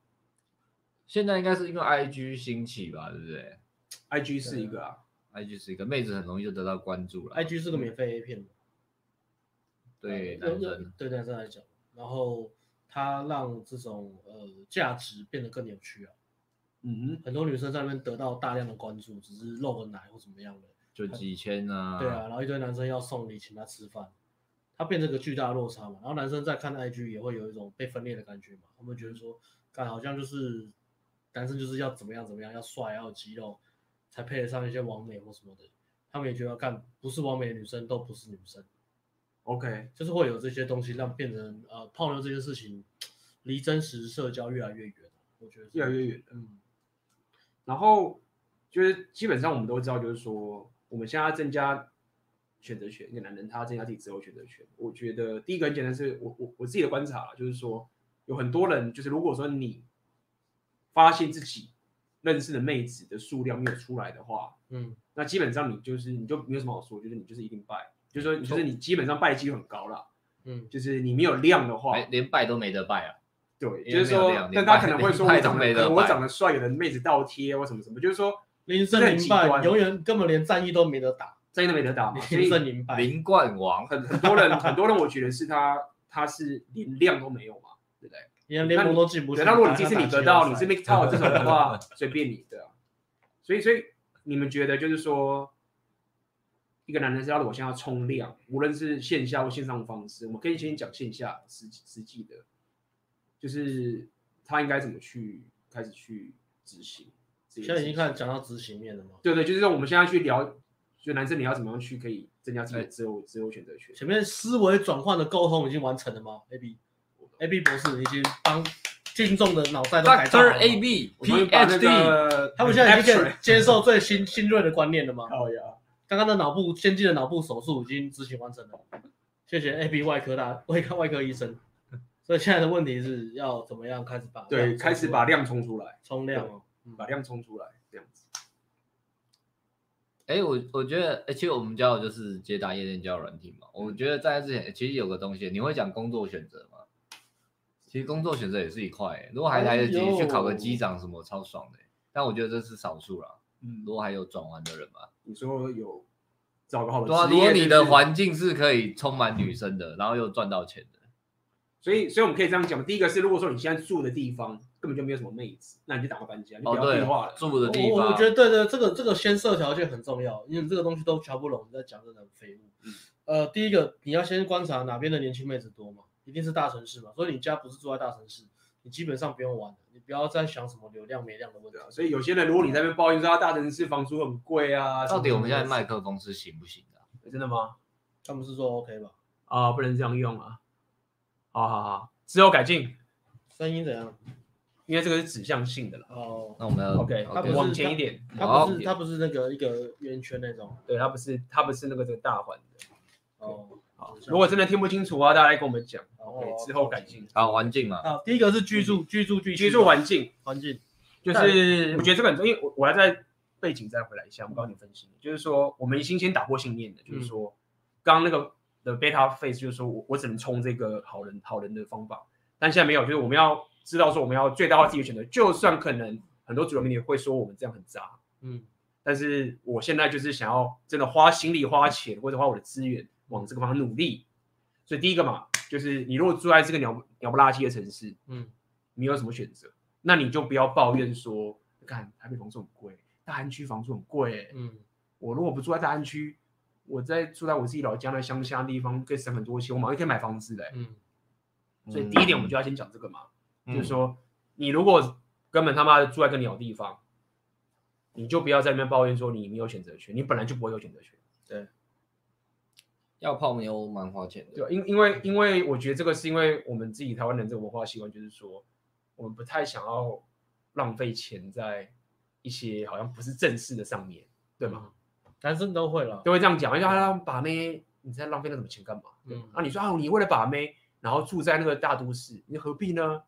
现在应该是因为 IG 兴起吧，对不对？IG 是一个啊，IG 是一个妹子很容易就得到关注了。IG 是个免费 A 片，对男生，对男生来讲，然后他让这种呃价值变得更有趣啊。嗯哼，很多女生在那边得到大量的关注，只是露个奶或怎么样的，就几千啊。对啊，然后一堆男生要送礼请她吃饭，他变成个巨大的落差嘛。然后男生在看 IG 也会有一种被分裂的感觉嘛。他们觉得说，看好像就是男生就是要怎么样怎么样，要帅要有肌肉，才配得上一些完美或什么的。他们也觉得干不是完美的女生都不是女生。OK，就是会有这些东西让变成呃泡妞这件事情离真实社交越来越远。我觉得越来越远，嗯。然后就是基本上我们都知道，就是说我们现在增加选择权，一个男人他增加自己自由选择权。我觉得第一个很简单，是我我我自己的观察了，就是说有很多人，就是如果说你发现自己认识的妹子的数量没有出来的话，嗯，那基本上你就是你就没有什么好说，就是你就是一定败，就是说就是你基本上败机会很高啦。嗯，就是你没有量的话，连败都没得败啊。对，就是说，但他可能 会说我长得我长得帅，有的妹子倒贴或什么什么，就是说零胜零败，永远根本连战役都没得打，战役都没得打嘛，零胜零败，零冠王，很很多人很多人我觉得是他他是连量都没有嘛，对不对？连联盟都进不去。那如果你这次你得到你是 MGTOW 这种的话，随便你的。所以所以你们觉得就是说，一个男人是要我现在要冲量，无论是线下或线上的方式，我们可以先讲线下实实际的。就是他应该怎么去开始去执行？现在已经开始讲到执行面了吗？对对，就是说我们现在去聊，就男生你要怎么样去可以增加自己的自由自由选择权？前面思维转换的沟通已经完成了吗？A B A B 博士已经帮听众的脑袋都改造了。A B P H D，他们现在已经接受最新新锐的观念了吗？好呀，刚刚的脑部先进的脑部手术已经执行完成了。谢谢 A B 外科大 外科外科医生。所以现在的问题是要怎么样开始把对开始把量冲出来，冲量哦，把量冲出来这样子。哎，我我觉得，其实我们教的就是接搭夜店交友软体嘛。我觉得在之前，其实有个东西，你会讲工作选择吗？其实工作选择也是一块，如果还来得及去考个机长什么，超爽的。但我觉得这是少数啦。嗯，如果还有转弯的人嘛，你说有找个好的对啊，如果你的环境是可以充满女生的，然后又赚到钱的。所以，所以我们可以这样讲。第一个是，如果说你现在住的地方根本就没有什么妹子，那你就打个搬家，你不要废话了。住的地方，我我觉得对对，这个这个先设条件很重要，因为这个东西都乔不拢，你在讲真的很废物。嗯。呃，第一个你要先观察哪边的年轻妹子多嘛，一定是大城市嘛。所以你家不是住在大城市，你基本上不用玩，你不要再想什么流量没量的问题啊。所以有些人，如果你在那边抱怨说他大城市房租很贵啊，到底我们现在麦克风是行不行的？真的吗？他们是说 OK 吧？啊，不能这样用啊。好好好。之后改进，声音怎样？因为这个是指向性的了。哦，那我们要 OK，它往前一点。它不是它不是那个一个圆圈那种。对，它不是它不是那个这个大环的。哦，好。如果真的听不清楚的话，大家来跟我们讲。OK，之后改进。好，环境嘛。啊，第一个是居住居住居居住环境环境，就是我觉得这个很重要，因为我我要在背景再回来一下，我告诉你分析，就是说我们已经先打破信念的，就是说刚刚那个。的 beta phase 就是说我我只能冲这个好人好人的方法，但现在没有，就是我们要知道说我们要最大化自己的选择，就算可能很多主流媒体会说我们这样很渣，嗯，但是我现在就是想要真的花心力花钱或者花我的资源往这个方向努力，所以第一个嘛，就是你如果住在这个鸟鸟不拉几的城市，嗯，你有什么选择？那你就不要抱怨说，看台北房租很贵，大安区房租很贵，欸，嗯，我如果不住在大安区。我在住在我自己老家的乡下地方，可以省很多钱，我马上可以买房子嘞。嗯，所以第一点我们就要先讲这个嘛，嗯、就是说你如果根本他妈的住在个鸟地方，你就不要在那边抱怨说你没有选择权，你本来就不会有选择权。对，要泡妞蛮花钱的。对，因因为因为我觉得这个是因为我们自己台湾人这个文化习惯，就是说我们不太想要浪费钱在一些好像不是正式的上面，对吗？男生都会了，都会这样讲，因为他把妹，你在浪费那什么钱干嘛？嗯，啊，你说啊，你为了把妹，然后住在那个大都市，你何必呢？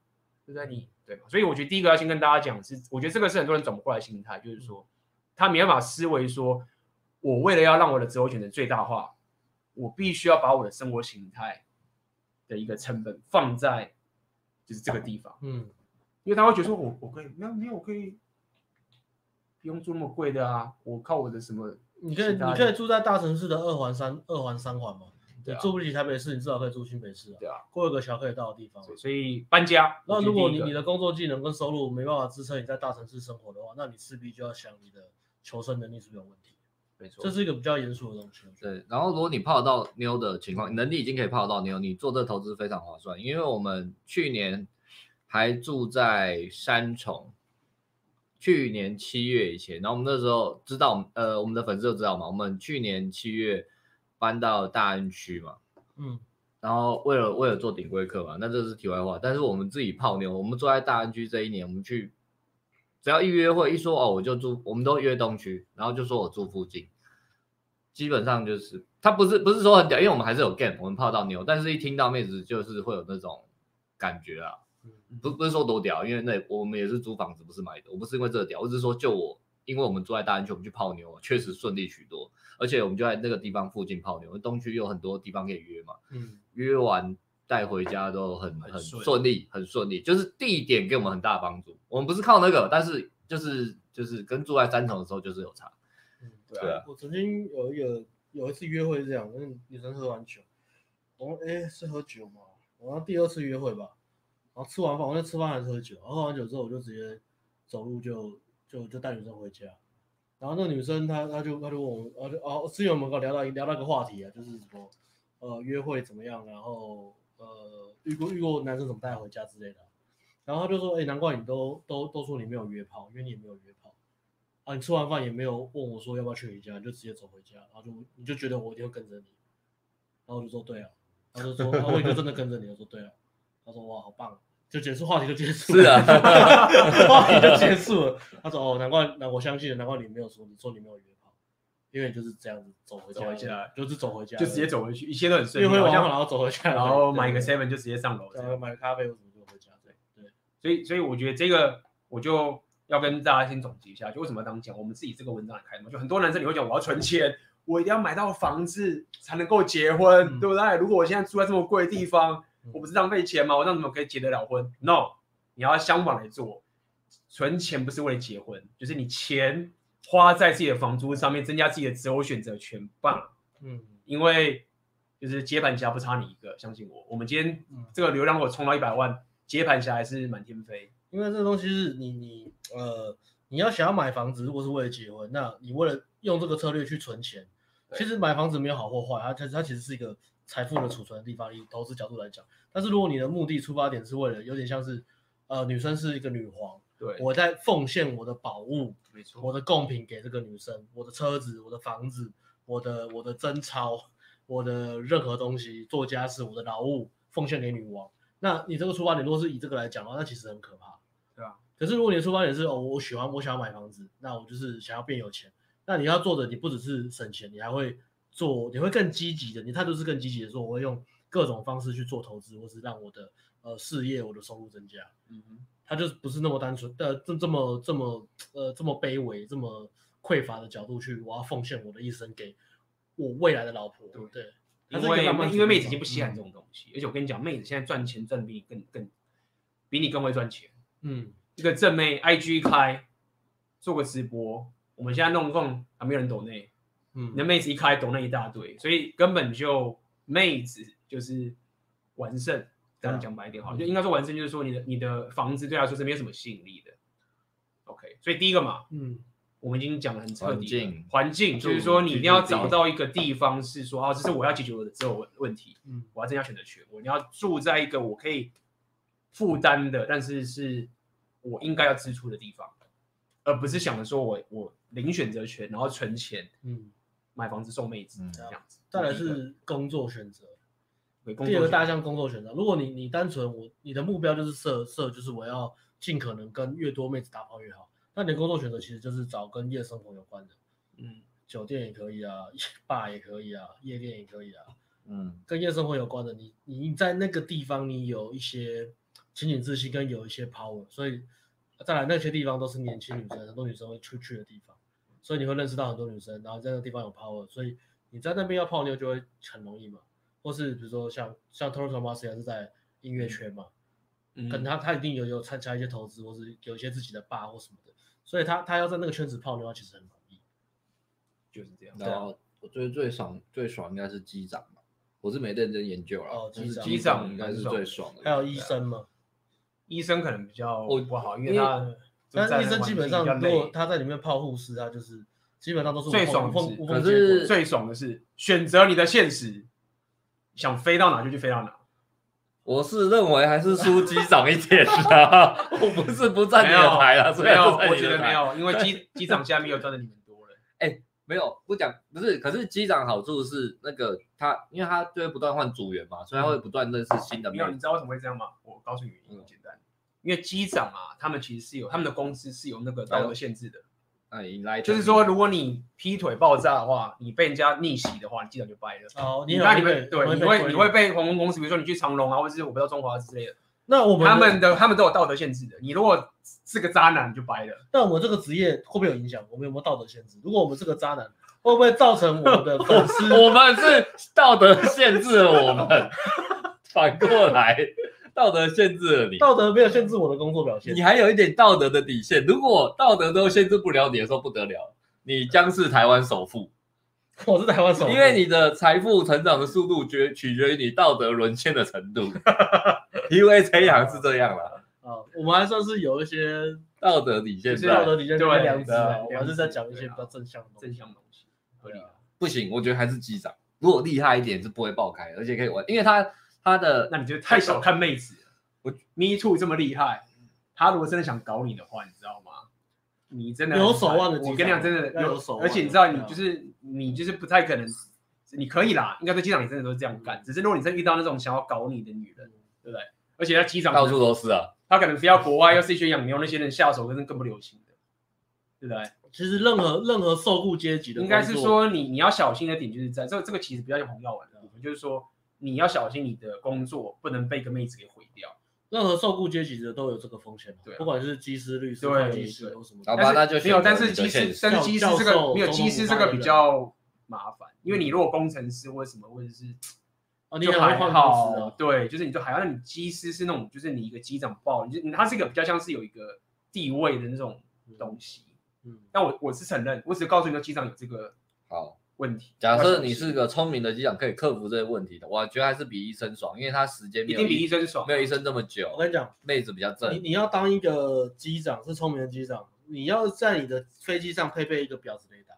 就在你对吧？所以我觉得第一个要先跟大家讲是，我觉得这个是很多人转不过来心态，就是说他没办法思维说，我为了要让我的择偶选择最大化，我必须要把我的生活形态的一个成本放在就是这个地方，嗯，因为他会觉得说我我可以没有没有我可以不用住那么贵的啊，我靠我的什么。你可以，你可以住在大城市的二环、三二环、三环嘛？对，住不起台北市，你至少可以住新北市啊。对啊，过一个桥可以到的地方。所以搬家。那如果你你的工作技能跟收入没办法支撑你在大城市生活的话，那你势必就要想你的求生能力是不是有问题？没错，这是一个比较严肃的东西。对，然后如果你泡到妞的情况，能力已经可以泡到妞，你做这投资非常划算，因为我们去年还住在三重。去年七月以前，然后我们那时候知道，呃，我们的粉丝都知道嘛。我们去年七月搬到大安区嘛，嗯，然后为了为了做顶规课嘛，那这是题外话。但是我们自己泡妞，我们住在大安区这一年，我们去只要一约会一说哦，我就住，我们都约东区，然后就说我住附近，基本上就是他不是不是说很屌，因为我们还是有 game，我们泡到妞，但是一听到妹子就是会有那种感觉啊。不不是说多屌，因为那我们也是租房子，不是买的。我不是因为这个屌，我只是说就我，因为我们住在大安区，我们去泡妞，确实顺利许多。而且我们就在那个地方附近泡妞，东区有很多地方可以约嘛。嗯，约完带回家都很很顺利，很顺利。就是地点给我们很大帮助。我们不是靠那个，但是就是就是跟住在三重的时候就是有差。嗯，对啊。我曾经有一个有一次约会是这样，跟女生喝完酒，我说哎是喝酒吗？然后第二次约会吧。然后吃完饭，我在吃饭还是喝酒。然后喝完酒之后，我就直接走路就就就带女生回家。然后那个女生她她就她就问我，然后就哦，室友们跟我聊到聊到一个话题啊，就是什么呃约会怎么样，然后呃遇过遇过男生怎么带回家之类的。然后他就说，哎，难怪你都都都说你没有约炮，因为你也没有约炮啊。你吃完饭也没有问我说要不要去你家，你就直接走回家，然后就你就觉得我一定会跟着你。然后我就说对啊，然后就说，然 后我就真的跟着你。我说对啊。他说哇，好棒，就结束 话题就结束了，是啊，话题就结束了。他说哦，难怪，那我相信了，难怪你没有说，你说你没有约炮，因为就是这样子走回家，走回家就是走回家，就直接走回去，一切都很顺利。然后走回家，然后买个 seven 就直接上楼，然后买个咖啡或什么就回家。对对，所以所以我觉得这个我就要跟大家先总结一下，就为什么当讲我们自己这个文章来开嘛，就很多男生你会讲我要存钱，我一定要买到房子才能够结婚，嗯、对不对？如果我现在住在这么贵的地方。我不是浪费钱吗？我这样怎么可以结得了婚？No，你要相反来做，存钱不是为了结婚，就是你钱花在自己的房租上面，增加自己的择偶选择权，棒。嗯，因为就是接盘侠不差你一个，相信我。我们今天这个流量如果冲到一百万，接盘侠还是满天飞。因为这个东西是你你呃，你要想要买房子，如果是为了结婚，那你为了用这个策略去存钱，其实买房子没有好或坏，它它它其实是一个。财富的储存的地方，以投资角度来讲，但是如果你的目的出发点是为了有点像是，呃，女生是一个女皇，对，我在奉献我的宝物，没错，我的贡品给这个女生，我的车子，我的房子，我的我的贞操，我的任何东西，做家事，我的劳务奉献给女王。那你这个出发点如果是以这个来讲的话，那其实很可怕，对啊？可是如果你的出发点是哦，我喜欢我想要买房子，那我就是想要变有钱，那你要做的你不只是省钱，你还会。做你会更积极的，你态度是更积极的，说我会用各种方式去做投资，或是让我的呃事业、我的收入增加。嗯哼，他就是不是那么单纯的这这么这么呃这么卑微、这么匮乏的角度去，我要奉献我的一生给我未来的老婆。对，对，因为慢慢因为妹子已经不稀罕这种东西，嗯、而且我跟你讲，妹子现在赚钱赚的比你更更比你更会赚钱。嗯，这个正妹 IG 开做个直播，我们现在弄弄还没有人懂内。嗯，那妹子一开懂那一大堆，所以根本就妹子就是完胜，这样讲白一点好，就应该说完胜，就是说你的你的房子对他来说是没有什么吸引力的。OK，所以第一个嘛，嗯，我们已经讲的很彻底，环境，环境就是说你一定要找到一个地方是说啊，这是我要解决我的择偶问问题，嗯，我要增加选择权，我要住在一个我可以负担的，但是是我应该要支出的地方，而不是想着说我我零选择权，然后存钱，嗯。买房子送妹子这样子，再来是工作选择。第二个大项工作选择，如果你你单纯我你的目标就是设设就是我要尽可能跟越多妹子打炮越好，那你的工作选择其实就是找跟夜生活有关的，嗯，酒店也可以啊，bar 也可以啊，夜店也可以啊，嗯，跟夜生活有关的，你你在那个地方你有一些情景自信跟有一些 power，所以再来那些地方都是年轻女生很多女生会出去的地方。所以你会认识到很多女生，然后在那个地方有 power，所以你在那边要泡妞就会很容易嘛。或是比如说像像 Toro Thomas 也是在音乐圈嘛，嗯，可能他他一定有有参加一些投资，或是有一些自己的 bar 或什么的，所以他他要在那个圈子泡妞，其实很容易。就是这样。然后我觉得最爽最爽应该是机长嘛，我是没认真研究了。哦，机长机长应该是最爽的。还有医生嘛，医生可能比较不好，因为他。但是医生基本上，如果他在里面泡护士，他就是基本上都是最爽的。可是最爽的是选择你的现实，想飞到哪就去飞到哪。我是认为还是输机长一点的，我不是不站你的台了，没有，我觉得没有，因为机机长现在没有赚的你们多了。哎，没有不讲，不是，可是机长好处是那个他，因为他就会不断换组员嘛，所以他会不断认识新的。没有，你知道为什么会这样吗？我告诉你原因，很简单。因为机长啊，他们其实是有他们的公司是有那个道德限制的。哎，来，就是说，如果你劈腿爆炸的话，你被人家逆袭的话，你机长就掰了。哦，你那你会对，你会你会被航空公司，比如说你去长隆啊，或者是我不知道中华之类的，那我们他们的他们都有道德限制的。你如果是个渣男，你就掰了。那我们这个职业会不会有影响？我们有没有道德限制？如果我们是个渣男，会不会造成我们的 粉丝？我们是道德限制了我们，反过来道德限制了你。道德没有限制我的工作表现，你还有一点道德的底线。如果道德都限制不了你的时候，不得了，你将是台湾首富。我是台湾首富，因为你的财富成长的速度决取决于你道德沦陷的程度。因为这样是这样了。啊，我们还算是有一些道德底线，道德底线跟良知啊。我还是在讲一些比较正向的正向东西。合理。不行，我觉得还是机长。如果厉害一点，是不会爆开，而且可以玩，因为他他的，那你觉得太小看妹子了。我 Me Too 这么厉害，他如果真的想搞你的话，你知道吗？你真的有手腕的，我跟你讲，真的有手腕。而且你知道，你就是你就是不太可能，你可以啦，应该在机场你真的都是这样干。只是如果你真遇到那种想要搞你的女人，对不对？而且在机场到处都是啊，他可能非要国外要是一群养牛那些人下手，可是更不留情的，对不对？其实任何任何受雇阶级的，应该是说你你要小心的点就是在这这个其实比较像红药丸的部分，就是说你要小心你的工作不能被个妹子给毁掉。任何受雇阶级的都有这个风险，对，不管是机师、律师、会计师有什么。好吧，那就没有，但是机师，但是机师这个没有机师这个比较麻烦，因为你如果工程师或者什么，或者是哦，你还会好，对，就是你就还要，那你机师是那种，就是你一个机长报，你就他是一个比较像是有一个地位的那种东西。嗯，但我我是承认，我只是告诉你说机长有这个好。问题。假设你是个聪明的机长，可以克服这些问题的，我觉得还是比医生爽，因为他时间一定比医生爽，没有医生这么久。我跟你讲，妹子比较正。你你要当一个机长，是聪明的机长，你要在你的飞机上配备一个婊子雷达。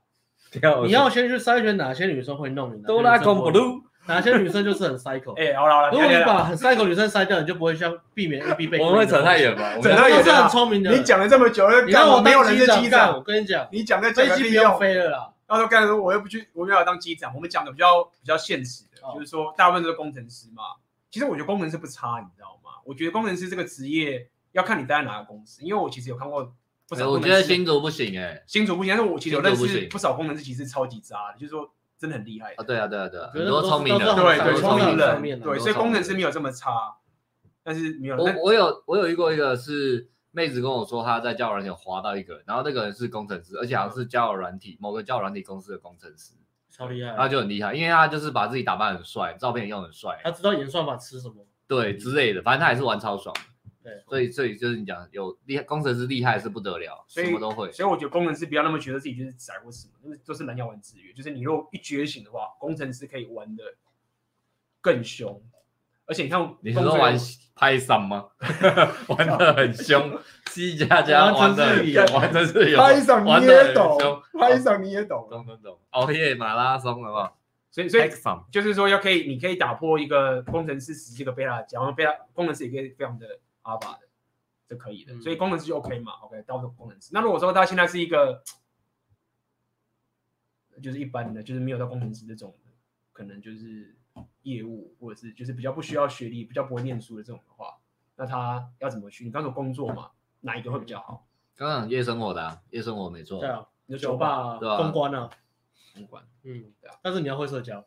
你要先去筛选哪些女生会弄你，哆啦 A 梦，哪些女生就是很 cycle。哎，好了好了，如果你把很 cycle 女生筛掉，你就不会像避免 A B 被。我们会扯太远吧？扯太远是很聪明的。你讲了这么久，你让我没有人是机长，我跟你讲，你讲的飞机不用飞了啦。到时候干说我又不去，我又要当机长。我们讲的比较比较现实的，就是说大部分都是工程师嘛。其实我觉得工程师不差，你知道吗？我觉得工程师这个职业要看你待在哪个公司，因为我其实有看过不少。我觉得新竹不行哎，新竹不行。但是我其实有认识不少工程师，其实超级渣的，就是说真的很厉害啊。对啊对啊对啊，很多聪明人，对对聪明人，对，所以工程师没有这么差，但是没有。我我有我有遇过一个是。妹子跟我说，她在交友软件有滑到一个人，然后那个人是工程师，而且好像是交友软体某个交友软体公司的工程师，超厉害。他就很厉害，因为他就是把自己打扮很帅，照片也用很帅，他知道演算法吃什么，对之类的，反正他也是玩超爽。对，所以所以就是你讲有厉害工程师厉害是不得了，什么都会。所以我觉得工程师不要那么觉得自己就是宅或什么，就是都是人要玩资源，就是你如果一觉醒的话，工程师可以玩的更凶。而且你看，你是说玩 Python 吗？玩的很凶，C 加加玩的玩的是有，Python 你也懂，Python 你也懂，懂懂懂。熬夜马拉松好不好？所以所以就是说，要可以，你可以打破一个工程师十几个贝拉讲，然后贝拉工程师也可以非常的阿巴的，这可以的。所以工程师就 OK 嘛，OK，到时候工程师。那如果说他现在是一个，就是一般的，就是没有到工程师这种的，可能就是。业务或者是就是比较不需要学历、比较不会念书的这种的话，那他要怎么去？你刚说工作嘛，哪一个会比较好？刚刚夜生活的、啊，夜生活没错。对啊，你的酒吧、对吧？公关啊，公关，嗯，对啊。但是你要会社交，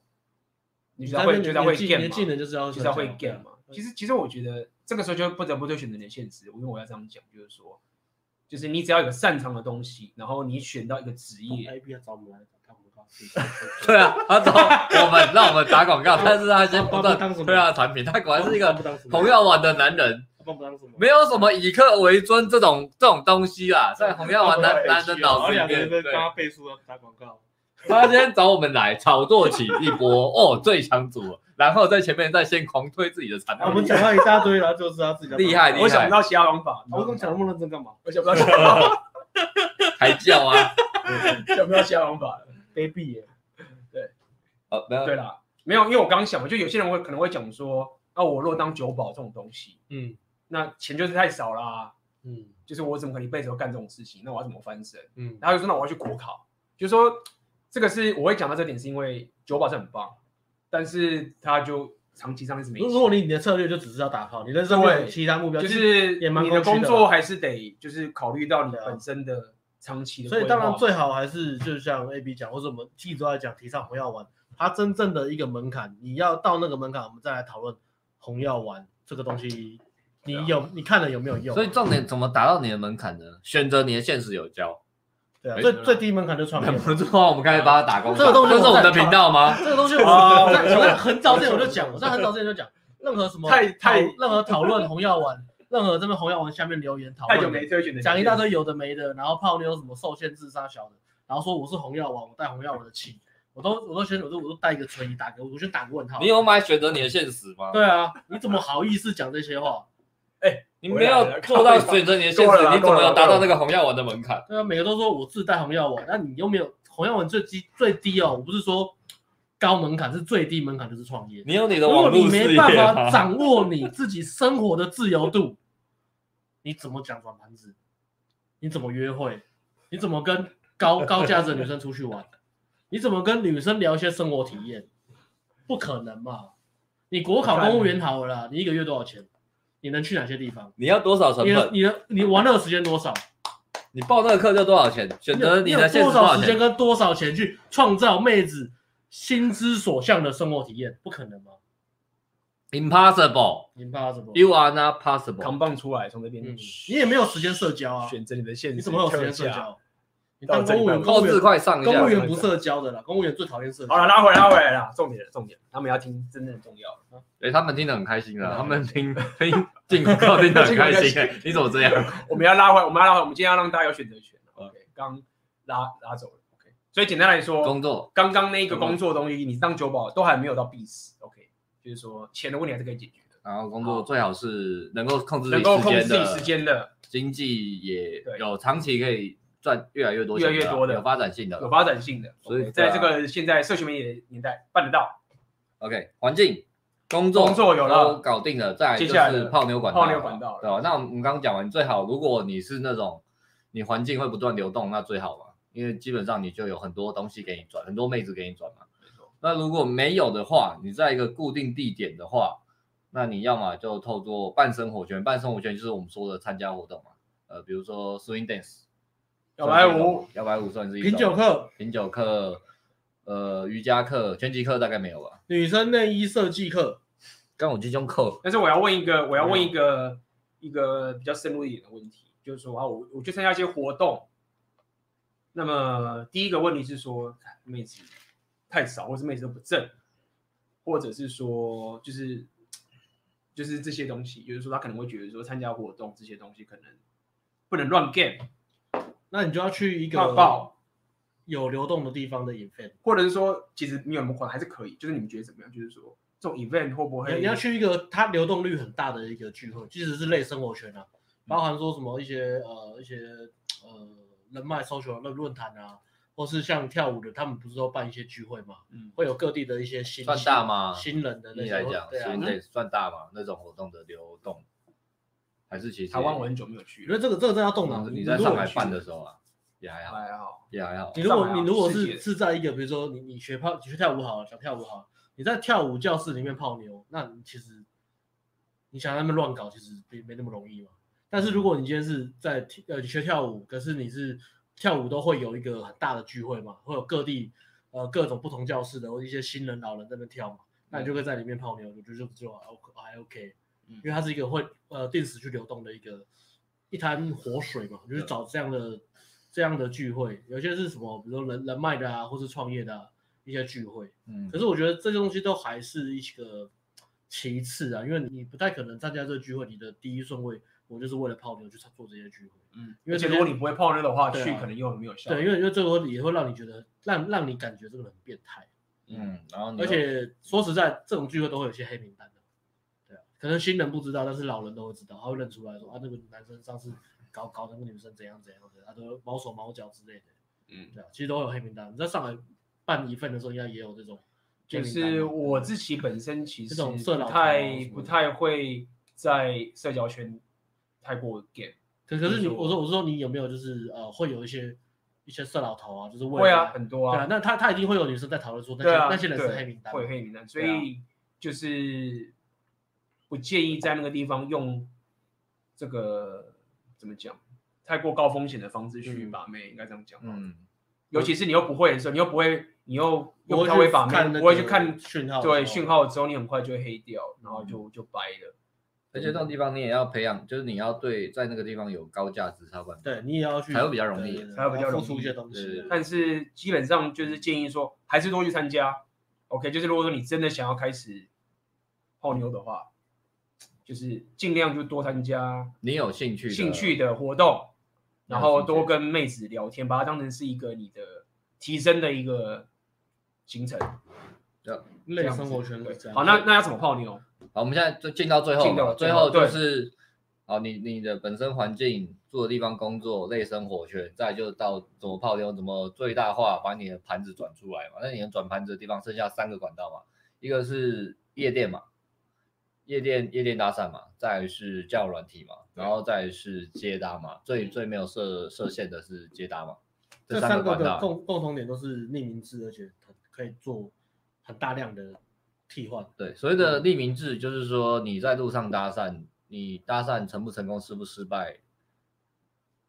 你要会，就要会 game 嘛，技能就是要就是要会 game 嘛。其实其实我觉得这个时候就不得不对选择你的现实，因为我要这样讲，就是说，就是你只要有个擅长的东西，然后你选到一个职业。对啊，他找我们让我们打广告，但是他先不断推他的产品，他果然是一个红药丸的男人，没有什么以客为尊这种这种东西啦，在红药丸男 男人脑子里面，对，他背书打广告，他今天找我们来炒作起一波哦，最强组，然后在前面再先狂推自己的产品，我们讲了一大堆，然后就是他自己厉害厉害，我想不到其他方法，我刚讲那么认真干嘛？我想不到其他方法，还叫啊？想不到其他方法。卑鄙耶，对，哦，没有，对啦，没有，因为我刚想嘛，就有些人会可能会讲说，啊，我若当酒保这种东西，嗯，那钱就是太少啦，嗯，就是我怎么可能一辈子都干这种事情？那我要怎么翻身？嗯，然后就说那我要去国考，就说这个是我会讲到这点，是因为酒保是很棒，但是他就长期上面是没。如果你你的策略就只是要打炮，你的认为其他目标就是你的工作还是得就是考虑到你本身的。长期的，所以当然最好还是就像 A B 讲，或者我们记者来讲，提倡红药丸，它真正的一个门槛，你要到那个门槛，我们再来讨论红药丸这个东西你有你看了有没有用？所以重点怎么达到你的门槛呢？选择你的现实有交。对啊，最最低门槛就创业。不错，我们开始帮他打工。这个东西就是我们的频道吗？这个东西我在很早之前我就讲，我在很早之前就讲，任何什么太太任何讨论红药丸，任何这边红药丸下面留言讨论，讲一大堆有的没的，然后泡妞什么受限自杀小的，然后说我是红药丸，我带红药丸的气。我都我都选我都我都带一个存疑打个我先打个问号。你有买选择你的现实吗？对啊，你怎么好意思讲这些话？哎、欸，你没有做到选择你的现实，你怎么有达到那个红药丸的门槛？对啊，每个都说我自带红药丸，那你又没有红药丸最低最低哦？我不是说高门槛，是最低门槛就是创业。你有你的网络事业，如果你没办法掌握你自己生活的自由度，你怎么讲转盘子？你怎么约会？你怎么跟高高价值的女生出去玩？你怎么跟女生聊一些生活体验？不可能嘛！你国考公务员好了啦，你一个月多少钱？你能去哪些地方？你要多少成本？你的你玩乐的时间多少？你报那个课就多少钱？选择你的多少时间跟多少钱去创造妹子心之所向的生活体验？不可能吗？Impossible，Impossible。You are not possible。扛棒出来从这边，你也没有时间社交啊！选择你的现实，你怎么有时间社交？你当公务员，公务员上，公务员不社交的啦，公务员最讨厌社交。好了，拉回来，拉回来啦，重点，重点，他们要听真正重要的。哎，他们听得很开心啊，他们听听进口课听得很开心。你怎么这样？我们要拉回来，我们要拉回来，我们今天要让大家有选择权。OK，刚拉拉走了。所以简单来说，工作，刚刚那个工作东西，你当酒保都还没有到必死。OK，就是说钱的问题还是可以解决的。然后工作最好是能够控制能够控制自己时间的，经济也有长期可以。赚越来越多，越来越多的有发展性的，有发展性的，所以在这个现在社群媒体的年代办得到。OK，环境、工作、工作有了，都搞定了，再来就是泡妞管道，泡妞管道，对吧？那我们刚刚讲完，最好如果你是那种你环境会不断流动，那最好嘛，因为基本上你就有很多东西给你转，很多妹子给你转嘛。没错。那如果没有的话，你在一个固定地点的话，那你要么就透过半生活圈，半生活圈就是我们说的参加活动嘛，呃，比如说 swing dance。摇摆舞，摇摆舞算是一品酒课，品酒课，呃，瑜伽课，拳击课大概没有吧？女生内衣设计课，跟我集中课。但是我要问一个，我要问一个、嗯、一个比较深入一点的问题，就是说啊，我我去参加一些活动，那么第一个问题是说妹子太少，或是妹子都不正，或者是说就是就是这些东西，就是说他可能会觉得说参加活动这些东西可能不能乱 game。那你就要去一个有流动的地方的 event，或者是说，其实你有没有可能还是可以？就是你们觉得怎么样？就是说，这种 event 会不会？你要去一个它流动率很大的一个聚会，即使是类生活圈啊，包含说什么一些呃一些呃人脉 social 论论坛啊，或是像跳舞的，他们不是说办一些聚会嘛？嗯，会有各地的一些新算大吗？新人的那些，来讲，对啊，算大嘛？那种活动的流动。还是其实台湾我很久没有去，因为这个这个真要动脑。你在上海办的时候啊，也还好，还好，也还好。你如果你如果是是在一个比如说你你学泡你学跳舞好了，想跳舞好，你在跳舞教室里面泡妞，那你其实你想让他们乱搞，其实没没那么容易嘛。但是如果你今天是在呃你学跳舞，可是你是跳舞都会有一个很大的聚会嘛，会有各地呃各种不同教室的或一些新人老人在那跳嘛，那你就会在里面泡妞，我觉得就就还 OK 还 OK。因为它是一个会呃定时去流动的一个一滩活水嘛，就是找这样的这样的聚会，有些是什么，比如说人人脉的啊，或是创业的、啊、一些聚会。嗯，可是我觉得这些东西都还是一个其次啊，因为你不太可能参加这个聚会，你的第一顺位我就是为了泡妞去做这些聚会。嗯，因为如果你不会泡妞的话，去可能又很没有效。对，因为因为这个也会让你觉得让让你感觉这个人很变态。嗯，然后而且说实在，这种聚会都会有些黑名单的。对。可能新人不知道，但是老人都会知道，他会认出来说啊，那个男生上次搞搞那个女生怎样怎样的，他都毛手毛脚之类的。嗯，对啊，其实都有黑名单。你在上海办一份的时候，应该也有这种。就是我自己本身其实不太不太会在社交圈太过 game。可可是你，我说我说你有没有就是呃会有一些一些色老头啊，就是为会啊很多啊。对啊，那他他一定会有女生在讨论说那些那些人是黑名单，会黑名单，所以就是。不建议在那个地方用这个怎么讲，太过高风险的方式去把妹，嗯、应该这样讲。嗯，尤其是你又不会的时候，你又不会，你又又不太会把妹，不会去看讯号，对讯号之后，你很快就会黑掉，然后就就掰了。而且这种地方你也要培养，就是你要对在那个地方有高价值才管。对，你也要去，才会比较容易，才会比较容易付出一些东西。但是基本上就是建议说，还是多去参加。OK，就是如果说你真的想要开始泡妞的话，就是尽量就多参加你有兴趣兴趣的活动，然后多跟妹子聊天，把它当成是一个你的提升的一个行程。对，类生活圈的。好，那那要怎么泡妞？好，我们现在就进到最后，最后就是，好，你你的本身环境、住的地方、工作、类生活圈，再就到怎么泡妞，怎么最大化把你的盘子转出来嘛。那你能转盘子的地方剩下三个管道嘛，一个是夜店嘛，夜店夜店搭讪嘛，再是交友软体嘛，然后再是接搭嘛，最最没有设设限的是接搭嘛。这三个的共共同点都是匿名制，而且可以做很大量的。替换。对，所谓的匿名制就是说你在路上搭讪，你搭讪成不成功，失不失败，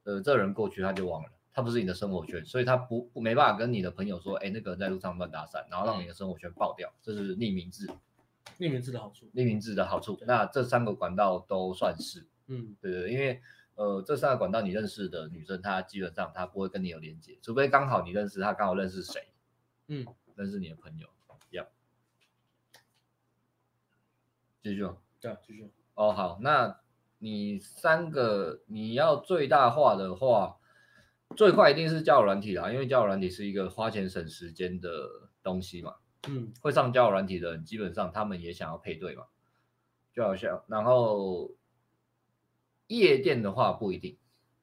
呃，这人过去他就忘了，他不是你的生活圈，所以他不没办法跟你的朋友说，哎，那个人在路上乱搭讪，然后让你的生活圈爆掉，这是匿名制。匿名制的好处，匿名制的好处，那这三个管道都算是，嗯，对对，因为呃，这三个管道你认识的女生，她基本上她不会跟你有连接，除非刚好你认识她，刚好认识谁，嗯，认识你的朋友。继续，对，继续。哦，好，那你三个你要最大化的话，最快一定是交友软体啦，因为交友软体是一个花钱省时间的东西嘛。嗯，会上交友软体的人，基本上他们也想要配对嘛，就好像，然后夜店的话不一定，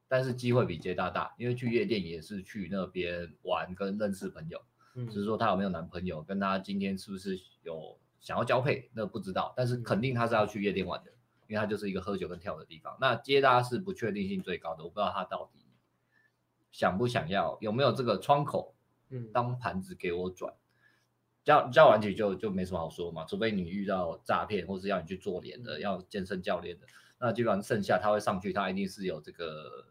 但是机会比街大大，因为去夜店也是去那边玩跟认识朋友，嗯，只是说她有没有男朋友，跟她今天是不是有。想要交配，那不知道，但是肯定他是要去夜店玩的，因为他就是一个喝酒跟跳的地方。那接搭是不确定性最高的，我不知道他到底想不想要，有没有这个窗口，嗯，当盘子给我转。交交完体就就没什么好说嘛，除非你遇到诈骗，或是要你去做脸的，要健身教练的，那基本上剩下他会上去，他一定是有这个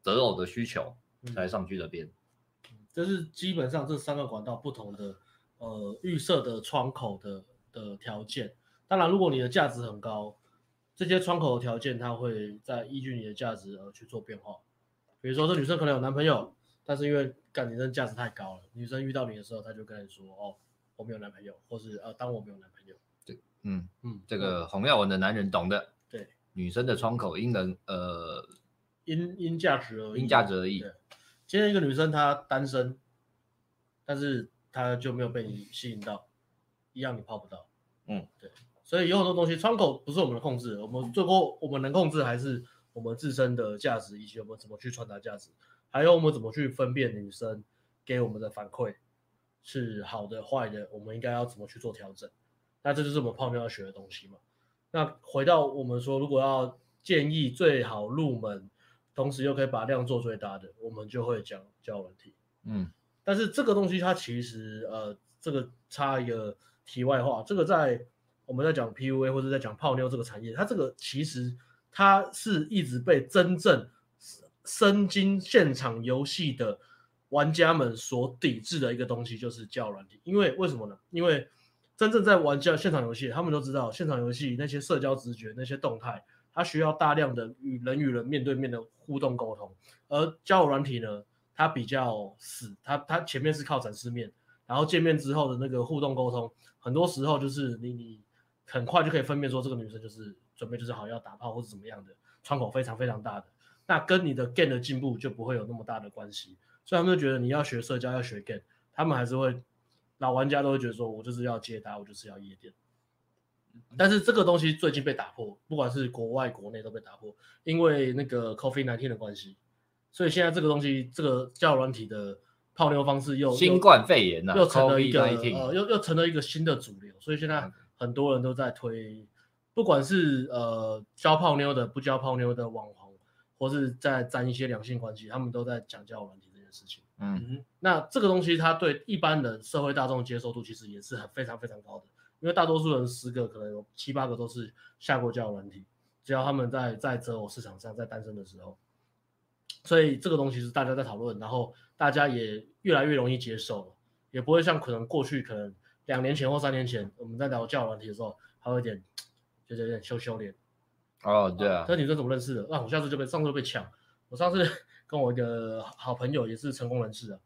择偶的需求才上去这边。这是基本上这三个管道不同的呃预设的窗口的。的条件，当然，如果你的价值很高，这些窗口的条件，它会在依据你的价值而去做变化。比如说，这女生可能有男朋友，但是因为感情的价值太高了，女生遇到你的时候，她就跟你说：“哦，我没有男朋友，或是呃，当我没有男朋友。”对，嗯嗯，这个洪耀文的男人懂的。对，女生的窗口因人呃，因因价值而，因价值而异。对，今天一个女生她单身，但是她就没有被你吸引到。一样你泡不到，嗯，对，所以有很多东西窗口不是我们的控制，我们最后我们能控制还是我们自身的价值以及我们怎么去传达价值，还有我们怎么去分辨女生给我们的反馈是好的坏的，我们应该要怎么去做调整，那这就是我们泡妞要学的东西嘛。那回到我们说，如果要建议最好入门，同时又可以把量做最大的，我们就会讲交友问题，嗯，但是这个东西它其实呃，这个差一个。题外话，这个在我们在讲 PUA 或者在讲泡妞这个产业，它这个其实它是一直被真正身经现场游戏的玩家们所抵制的一个东西，就是交友软体。因为为什么呢？因为真正在玩家现场游戏，他们都知道现场游戏那些社交直觉、那些动态，它需要大量的与人与人面对面的互动沟通，而交友软体呢，它比较死，它它前面是靠展示面。然后见面之后的那个互动沟通，很多时候就是你你很快就可以分辨说这个女生就是准备就是好要打炮或者怎么样的，窗口非常非常大的，那跟你的 game 的进步就不会有那么大的关系。所以他们就觉得你要学社交要学 game，他们还是会老玩家都会觉得说我就是要接单，我就是要夜店。但是这个东西最近被打破，不管是国外国内都被打破，因为那个 COVID-19 的关系，所以现在这个东西这个交友软体的。泡妞方式又新冠肺炎、啊、又成了一个呃，又又成了一个新的主流，所以现在很多人都在推，不管是呃教泡妞的、不教泡妞的网红，或是在沾一些两性关系，他们都在讲交友软体这件事情。嗯，那这个东西它对一般的社会大众接受度其实也是很非常非常高的，因为大多数人十个可能有七八个都是下过交友软体，只要他们在在择偶市场上在单身的时候。所以这个东西是大家在讨论，然后大家也越来越容易接受了，也不会像可能过去可能两年前或三年前我们在聊交友软体的时候，还有一点就是有点羞羞脸，哦，对啊，这女生怎么认识的？那我下次就被上次就被抢。我上次 跟我一个好朋友也是成功人士啊，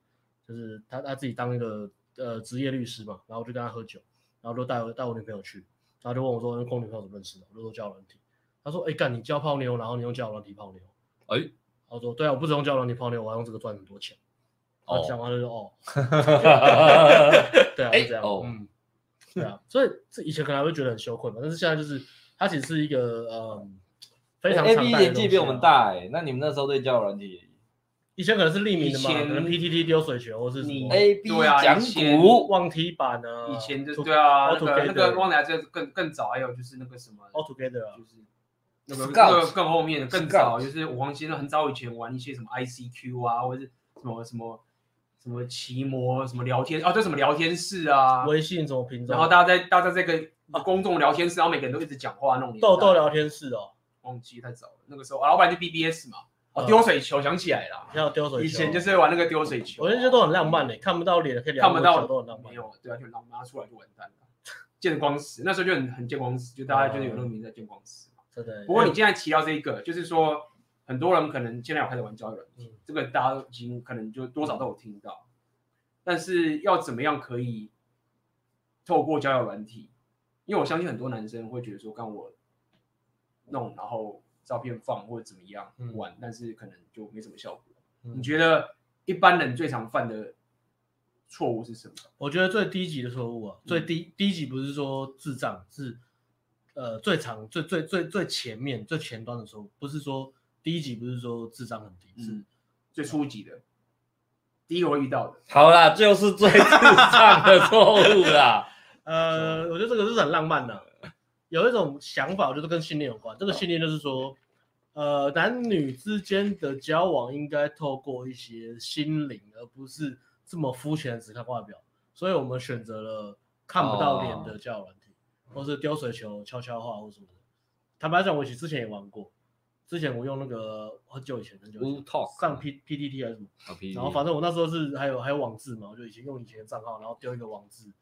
就是他他自己当一个呃职业律师嘛，然后我就跟他喝酒，然后就带我带我女朋友去，然后就问我说跟我女朋友怎么认识的？我就说交友软体。他说哎干你交泡妞，然后你用交友软体泡妞？哎，他说对啊，我不只用交友软体泡妞，我还用这个赚很多钱。哦，讲完了就说哦，对啊，是这样，哦、嗯，对啊，所以这以前可能还会觉得很羞愧嘛，但是现在就是它其实是一个嗯非常 A B 年纪比我们大哎，那你们那时候对交友软体，以前可能是匿名的嘛，可能 P T T 丢水球或是什么 A B 讲古忘题版啊，以前就是对啊，那个那个忘题这更更早，还有就是那个什么 All Together 啊，就是那个那个更后面的更早，就是我忘记了很早以前玩一些什么 I C Q 啊，或者是什么什么。什么骑摩什么聊天啊？这什么聊天室啊？微信什么频道？然后大家在大家在跟啊公众聊天室，然后每个人都一直讲话那种。豆豆聊天室哦，忘记太早了。那个时候啊，老板就 BBS 嘛，哦，丢水球想起来了，要丢水球。以前就是玩那个丢水球。我觉得这都很浪漫的，看不到脸可以聊。看不到都很浪漫。没有，对啊，就浪漫，出来就完蛋了。见光死，那时候就很很见光死，就大家就是有那个名字叫见光死嘛。对对。不过你现在提到这一个，就是说很多人可能现在有开始玩交友软体，这个大家已经可能就多少都有听到。但是要怎么样可以透过交友软体？因为我相信很多男生会觉得说，刚我弄，然后照片放或者怎么样玩，嗯、但是可能就没什么效果。嗯、你觉得一般人最常犯的错误是什么？我觉得最低级的错误啊，最低低级不是说智障，是呃最常最最最最前面最前端的错误，不是说低级，不是说智商很低，嗯、是最初级的。第一个会遇到的，好啦，就是最智障的错误啦。呃，我觉得这个是很浪漫的，有一种想法，就是跟信念有关。这个信念就是说，呃，男女之间的交往应该透过一些心灵，而不是这么肤浅的只看外表。所以我们选择了看不到脸的交友软体，哦、或是丢水球、悄悄话或什么的。坦白讲，我其实之前也玩过。之前我用那个很久以前很久以前上 P P T T 还是什么，然后反正我那时候是还有还有网志嘛，我就以前用以前的账号，然后丢一个网志，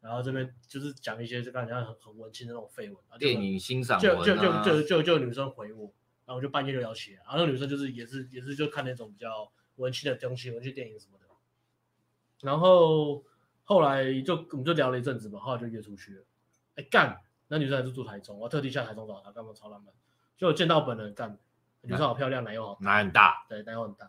然后这边就是讲一些就感觉很很文青的那种绯闻，电影欣赏就就就就就就女生回我，然后我就半夜就聊起来，然后那个女生就是也是也是就看那种比较文青的东西，文青电影什么的，然后后来就我们就聊了一阵子嘛，后来就约出去了，哎干，那女生还是住台中，我特地下台中找她，干嘛超浪漫。就见到本人干，女生好漂亮，奶又好，奶很大，对，奶又很大。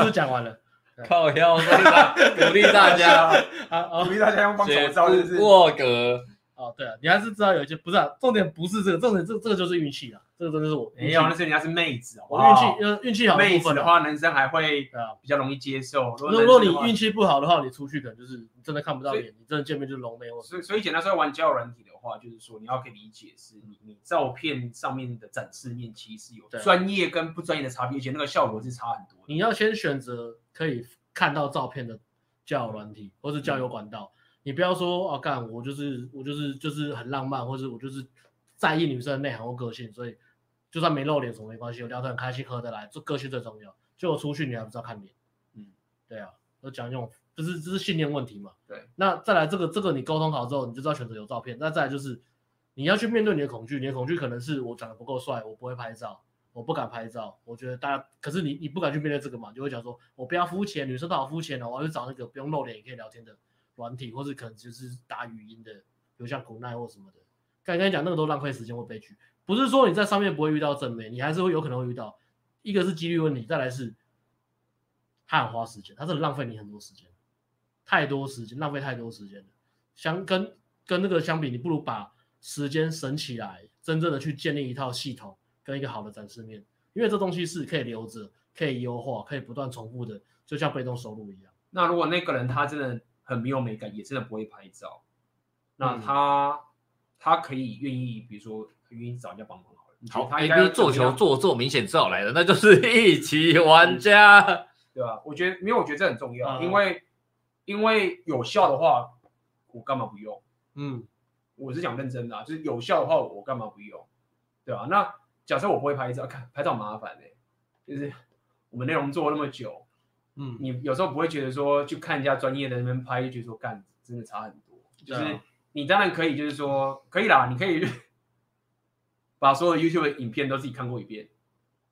故事讲完了，靠腰，鼓励大家，啊，鼓励大家用帮手照，就是？沃格。哦，对啊，你还是知道有一些不是啊，重点不是这个，重点这这个就是运气啊，这个真的是我。没有，那是人家是妹子啊，我运气，呃，运气好。妹子的话，男生还会比较容易接受。如果你运气不好的话，你出去可能就是你真的看不到脸，你真的见面就是龙妹。所以，所以简单说，玩交友软体的话，就是说你要可以理解是你你照片上面的展示面其实有专业跟不专业的差别，而且那个效果是差很多。你要先选择可以看到照片的交友软体或是交友管道。你不要说啊，干我就是我就是就是很浪漫，或者我就是在意女生的内涵或个性，所以就算没露脸什么没关系，我聊得很开心，合得来，这个性最重要。就我出去你还不知道看脸，嗯，对啊，我讲这种，就是这是信念问题嘛。对，那再来这个这个你沟通好之后，你就知道选择有照片。那再来就是你要去面对你的恐惧，你的恐惧可能是我长得不够帅，我不会拍照，我不敢拍照。我觉得大家可是你你不敢去面对这个嘛，就会讲说我不要肤浅，女生都好肤浅哦，我要去找那个不用露脸也可以聊天的。软体，或是可能就是打语音的，比如像古奈或什么的。刚才讲那个都浪费时间或悲剧，不是说你在上面不会遇到正妹，你还是会有可能会遇到。一个是几率问题，再来是他很花时间，他是浪费你很多时间，太多时间，浪费太多时间了。相跟跟那个相比，你不如把时间省起来，真正的去建立一套系统跟一个好的展示面，因为这东西是可以留着，可以优化，可以不断重复的，就像被动收入一样。那如果那个人他真的。很没有美感，也真的不会拍照。那他、嗯、他可以愿意，比如说愿意找人家帮忙好了。好，他 A B 做球做做明显照来的，那就是一级玩家，对吧？我觉得，因为我觉得这很重要，嗯、因为因为有效的话，我干嘛不用？嗯，我是讲认真的、啊，就是有效的话，我干嘛不用？对吧？那假设我不会拍照，看拍照麻烦就是我们内容做了那么久。嗯，你有时候不会觉得说去看人家专业的那边拍，就觉得说干真的差很多。就是你当然可以，就是说可以啦，你可以 把所有的 YouTube 的影片都自己看过一遍，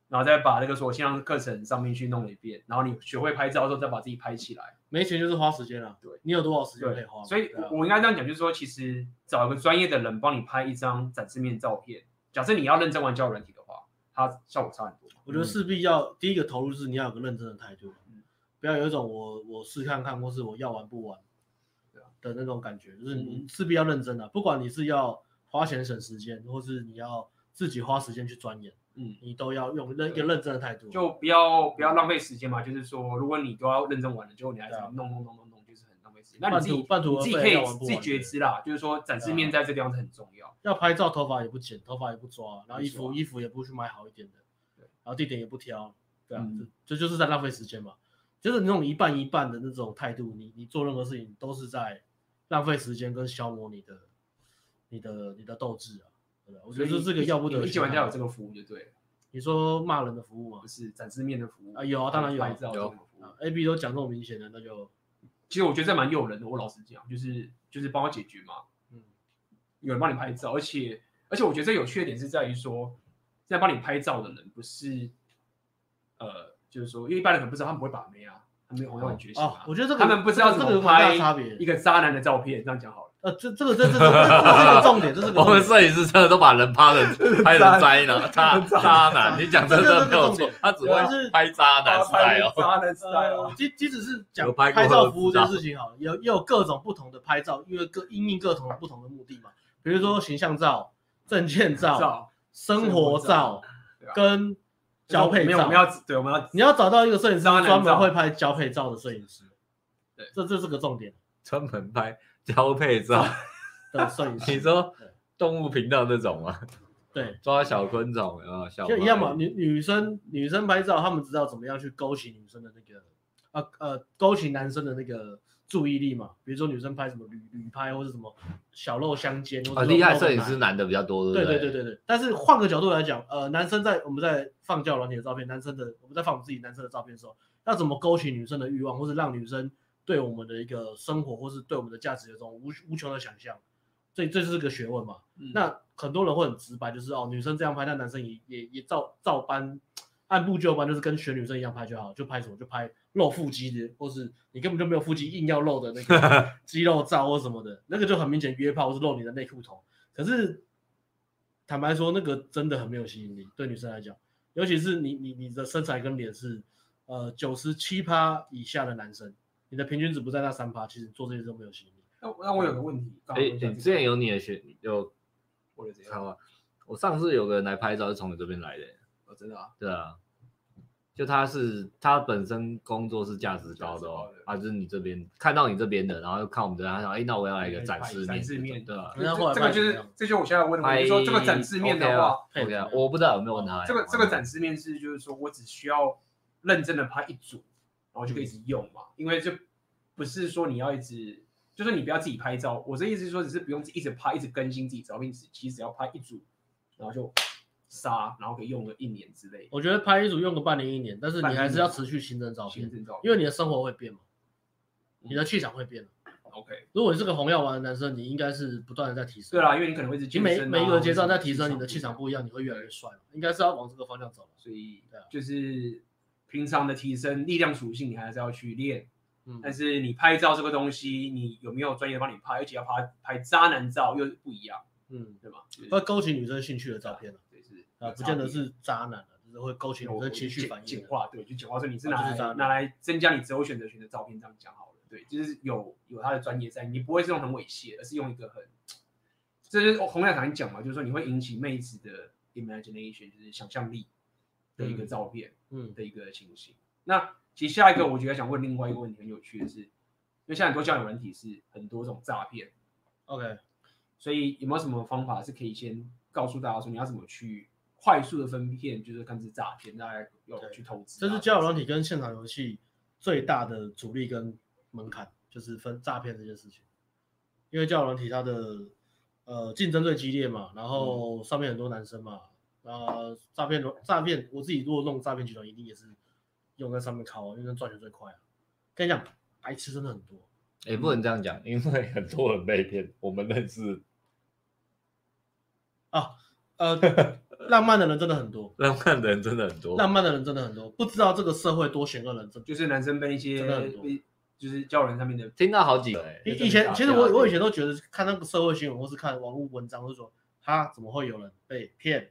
然后再把那个说线上课程上面去弄了一遍，然后你学会拍照之后再把自己拍起来。没钱就是花时间了，对，你有多少时间可以花？所以，我应该这样讲，就是说，其实找一个专业的人帮你拍一张展示面照片，假设你要认真玩交友软体的话，它效果差很多。我觉得势必要、嗯、第一个投入是你要有个认真的态度，嗯、不要有一种我我试看看，或是我要玩不玩的那种感觉，就是你势必要认真的，不管你是要花钱省时间，或是你要自己花时间去钻研，嗯，你都要用认一个认真的态度，就不要不要浪费时间嘛。就是说，如果你都要认真玩了，结果你还是弄弄弄弄弄，就是很浪费时间。那你自己你自己可以自己觉知啦，就是说展示面在这个地方是很重要。要拍照，头发也不剪，头发也不抓，然后衣服衣服也不去买好一点的，对，然后地点也不挑，对啊，这就是在浪费时间嘛。就是那种一半一半的那种态度，你你做任何事情都是在浪费时间跟消磨你的你的你的斗志啊。我觉得这个要不得。一级玩家有这个服务就对了。你说骂人的服务吗？不是展示面的服务啊，有啊，当然有。有。A B 都讲这么明显的，那就其实我觉得这蛮诱人的。我老实讲，就是就是帮我解决嘛。嗯。有人帮你拍照，而且而且我觉得这有趣的点是在于说，在帮你拍照的人不是，呃，就是说，因为一般人可能不知道，他们不会把妹啊，他们没有很觉醒啊。我觉得这个他们不知道怎么拍一个渣男的照片，这样讲好了。呃，这这个这这这这是个重点，这是个。我们摄影师真的都把人拍的拍人栽了，渣渣男，你讲真的没有错，他只会拍渣男 style 渣男 style 即即使是讲拍照服务这件事情好了，有也有各种不同的拍照，因为各因应各种不同的目的嘛。比如说形象照、证件照、生活照跟交配照。我们要对，我们要你要找到一个摄影师专门会拍交配照的摄影师。对，这这是个重点，专门拍。交配照的摄影师，你说动物频道那种吗？对，抓小昆虫啊，小就一样嘛。女女生女生拍照，他们知道怎么样去勾起女生的那个呃呃勾起男生的那个注意力嘛。比如说女生拍什么旅旅拍，或者什么小露相间，很厉害。摄影师男的比较多，对对对对对。但是换个角度来讲，呃，男生在我们在放交友软体的照片，男生的我们在放我们自己男生的照片的时候，要怎么勾起女生的欲望，或是让女生。对我们的一个生活，或是对我们的价值有种无无穷的想象，这这是个学问嘛？嗯、那很多人会很直白，就是哦，女生这样拍，那男生也也也照照搬，按部就班，就是跟学女生一样拍就好，就拍什么就拍露腹肌的，或是你根本就没有腹肌硬要露的那个 肌肉照或什么的，那个就很明显约炮或是露你的内裤头。可是坦白说，那个真的很没有吸引力，对女生来讲，尤其是你你你的身材跟脸是呃九十七趴以下的男生。你的平均值不在那三趴，其实做这些都没有吸引力。那那我有个问题，哎、欸，之前有你的学有，我的这样，我上次有个人来拍照是从你这边来的，哦，真的啊？对啊，就他是他本身工作是价值高的哦，啊，就是你这边看到你这边的，然后又看我们这边，他想，哎、欸，那我要来一个展示面，展示面对吧？这个就是，这就是我现在问的问题，说这个展示面的话，OK，我不知道有没有问他。这个这个展示面是就是说我只需要认真的拍一组。然后就可以一直用嘛，因为就不是说你要一直，就是你不要自己拍照。我这意思是说，只是不用一直拍，一直更新自己照片，只其实只要拍一组，然后就杀，然后可以用个一年之类。我觉得拍一组用个半年一年，但是你还是要持续新增照片，因为你的生活会变嘛，你的气场会变。OK，如果你是个红药丸的男生，你应该是不断的在提升。对啦，因为你可能会一直每每一个阶段在提升，你的气场不一样，你会越来越帅。应该是要往这个方向走，所以就是。平常的提升力量属性，你还是要去练。嗯，但是你拍照这个东西，你有没有专业帮你拍？而且要拍拍渣男照又不一样，嗯，对吧？会勾起女生兴趣的照片啊，不见得是渣男啊，就是会勾起我的情绪反应。简化，对，就简化说你是拿来拿来增加你择偶选择权的照片，这样讲好了。对，就是有有他的专业在，你不会是用很猥亵，而是用一个很，这是洪亮常讲嘛，就是说你会引起妹子的 imagination，就是想象力。的一个照片，嗯，的一个情形。嗯、那其实下一个，我觉得想问另外一个问题，很有趣的是，因为现在很多交友软体是很多种诈骗，OK，所以有没有什么方法是可以先告诉大家说，你要怎么去快速的分片，就是看是诈骗，大家要去投资。这是交友软体跟现场游戏最大的阻力跟门槛，就是分诈骗这件事情。因为交友软体它的呃竞争最激烈嘛，然后上面很多男生嘛。呃，诈骗诈骗，我自己如果弄诈骗集团，一定也是用在上面靠，因为赚钱最快啊。跟你讲，白痴真的很多。也、欸、不能这样讲，因为很多人被骗，我们认识。啊，呃，浪漫的人真的很多，浪漫的人真的很多，浪漫的人真的很多，不知道这个社会多险恶人，就是男生被一些真的很多。就是交友软体上面的听到好几个。以以前其实我我以前都觉得看那个社会新闻或是看网络文章，就说他怎么会有人被骗？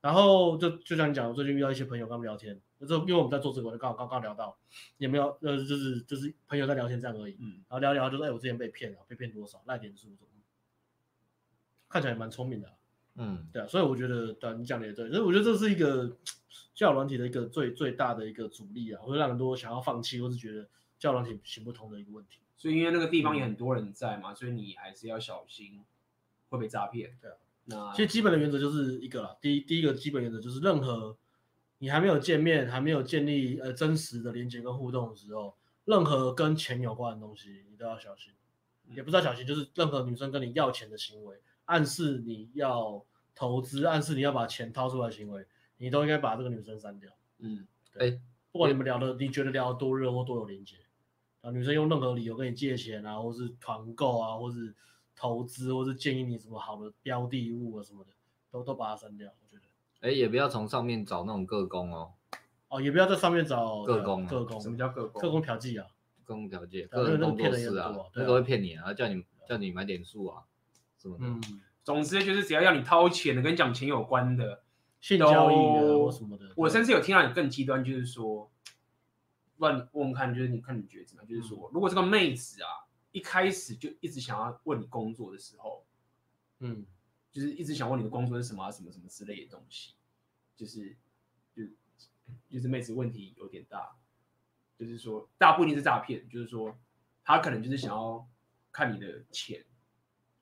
然后就就像你讲，我最近遇到一些朋友跟他们聊天，就因为我们在做这个，就刚好刚刚聊到，也没有呃就是就是朋友在聊天这样而已，嗯，然后聊聊就说哎我之前被骗了，被骗多少，赖点数什么，看起来蛮聪明的，啊，嗯，对啊，所以我觉得对你讲的也对，所以我觉得这是一个交友软体的一个最最大的一个阻力啊，会让很多想要放弃或是觉得。交友软体行不通的一个问题，所以因为那个地方也很多人在嘛，嗯、所以你还是要小心会被诈骗。对啊，那其实基本的原则就是一个啦，第一第一个基本原则就是，任何你还没有见面、还没有建立呃真实的连接跟互动的时候，任何跟钱有关的东西，你都要小心。嗯、也不知道小心，就是任何女生跟你要钱的行为，暗示你要投资、暗示你要把钱掏出来的行为，你都应该把这个女生删掉。嗯，对。欸、不管你们聊的，你觉得聊得多热或多有连接。啊，女生用任何理由跟你借钱啊，或是团购啊，或是投资，或是建议你什么好的标的物啊什么的，都都把它删掉。我觉得，哎、欸，也不要从上面找那种个工哦。哦，也不要在上面找个工，个工。什么叫个工？个工嫖妓啊，个工嫖妓，个人工作室啊，那个会骗你啊，叫你叫你买点数啊，什么的。嗯，总之就是只要要你掏钱的，跟讲钱有关的，性交易的或什么的。我甚至有听到你更极端，就是说。问问看，就是你看你觉得怎么样？就是说，如果这个妹子啊，一开始就一直想要问你工作的时候，嗯，就是一直想问你的工作是什么啊，什么什么之类的东西，就是就就是妹子问题有点大，就是说大不一定是诈骗，就是说他可能就是想要看你的钱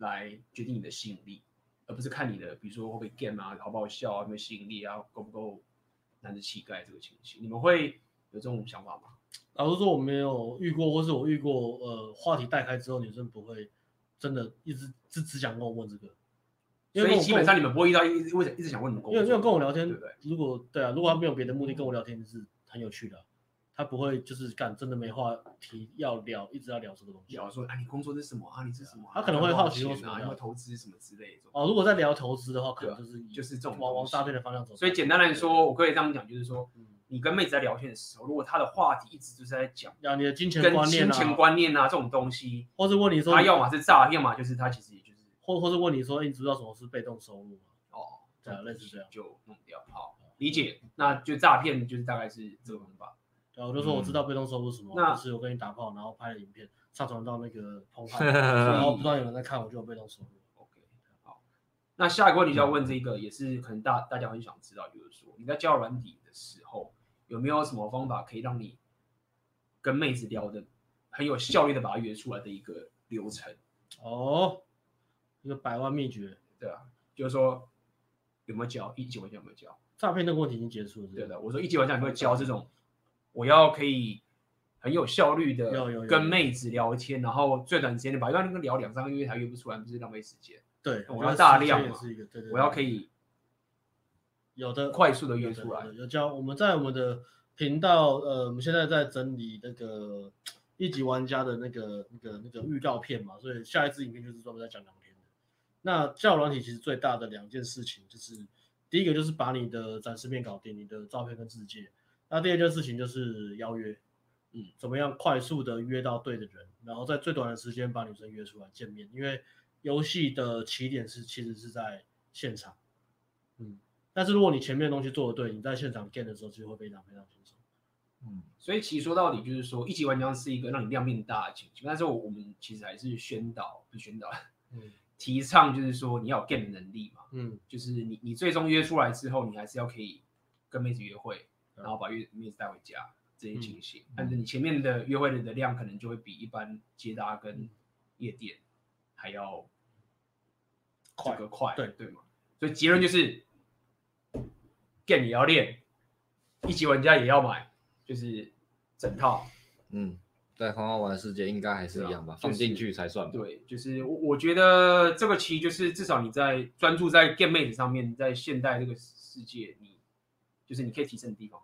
来决定你的吸引力，而不是看你的，比如说会不会 game 啊，好不好笑啊，有没有吸引力啊，够不够男子气概这个情形，你们会？有这种想法吗？老实说，我没有遇过，或是我遇过，呃，话题带开之后，女生不会真的一直只只想跟我问这个，因为基本上你们不会遇到一直一直想问你们工作，因为因为跟我聊天，对不对？如果对啊，如果他没有别的目的跟我聊天，是很有趣的。他不会就是干真的没话题要聊，一直要聊这个东西。聊说，啊，你工作是什么啊？你是什么？他可能会好奇说什么？有没有投资什么之类的？哦，如果在聊投资的话，可能就是就是这种往往诈骗的方向走。所以简单来说，我可以这样讲，就是说，你跟妹子在聊天的时候，如果他的话题一直就是在讲，要你的金钱观念啊，金钱观念啊这种东西，或是问你说，他要么是诈骗嘛，就是他其实也就是，或或是问你说，你知道什么是被动收入吗？哦，对，类似这样就弄掉。好，理解。那就诈骗就是大概是这个方法。我就说我知道被动收入什么，就、嗯、是我跟你打炮，然后拍了影片上传到那个澎湃，然后不知道有人在看，我就有被动收入。OK，好。那下一个问题就要问这个，也是可能大大家很想知道，就是说你在交软底的时候，有没有什么方法可以让你跟妹子聊的很有效率的把它约出来的一个流程？哦，一个百万秘诀，对啊，就是说有没有教一级玩家有没有教？诈骗那个问题已经结束了，对的。我说一级玩家有没有教这种？我要可以很有效率的跟妹子聊天，然后最短时间的把，因为那个聊两三个月还约不出来，不是浪费时间。对，我要大量嘛，对对对，我要可以有的快速的约出来。有教我们在我们的频道，呃，我们现在在整理那个一级玩家的那个那个那个预告片嘛，所以下一支影片就是专门在讲聊天的。那交友软体其实最大的两件事情就是，第一个就是把你的展示面搞定，你的照片跟自介。那第二件事情就是邀约，嗯，怎么样快速的约到对的人，然后在最短的时间把女生约出来见面，因为游戏的起点是其实是在现场，嗯，但是如果你前面的东西做的对，你在现场见的时候其实会非常非常轻松，嗯，所以其实说到底就是说，一级玩家是一个让你量变大的情景，但是我们其实还是宣导不宣导，嗯，提倡就是说你要有 game 的能力嘛，嗯，就是你你最终约出来之后，你还是要可以跟妹子约会。然后把约妹子带回家这些情形，但是你前面的约会的量可能就会比一般接搭跟夜店还要这个快，对对嘛？所以结论就是，game 也要练，一级玩家也要买，就是整套。嗯，在很好玩的世界应该还是一样吧，放进去才算。对，就是我我觉得这个其实就是至少你在专注在 game 妹子上面，在现代这个世界，你就是你可以提升的地方。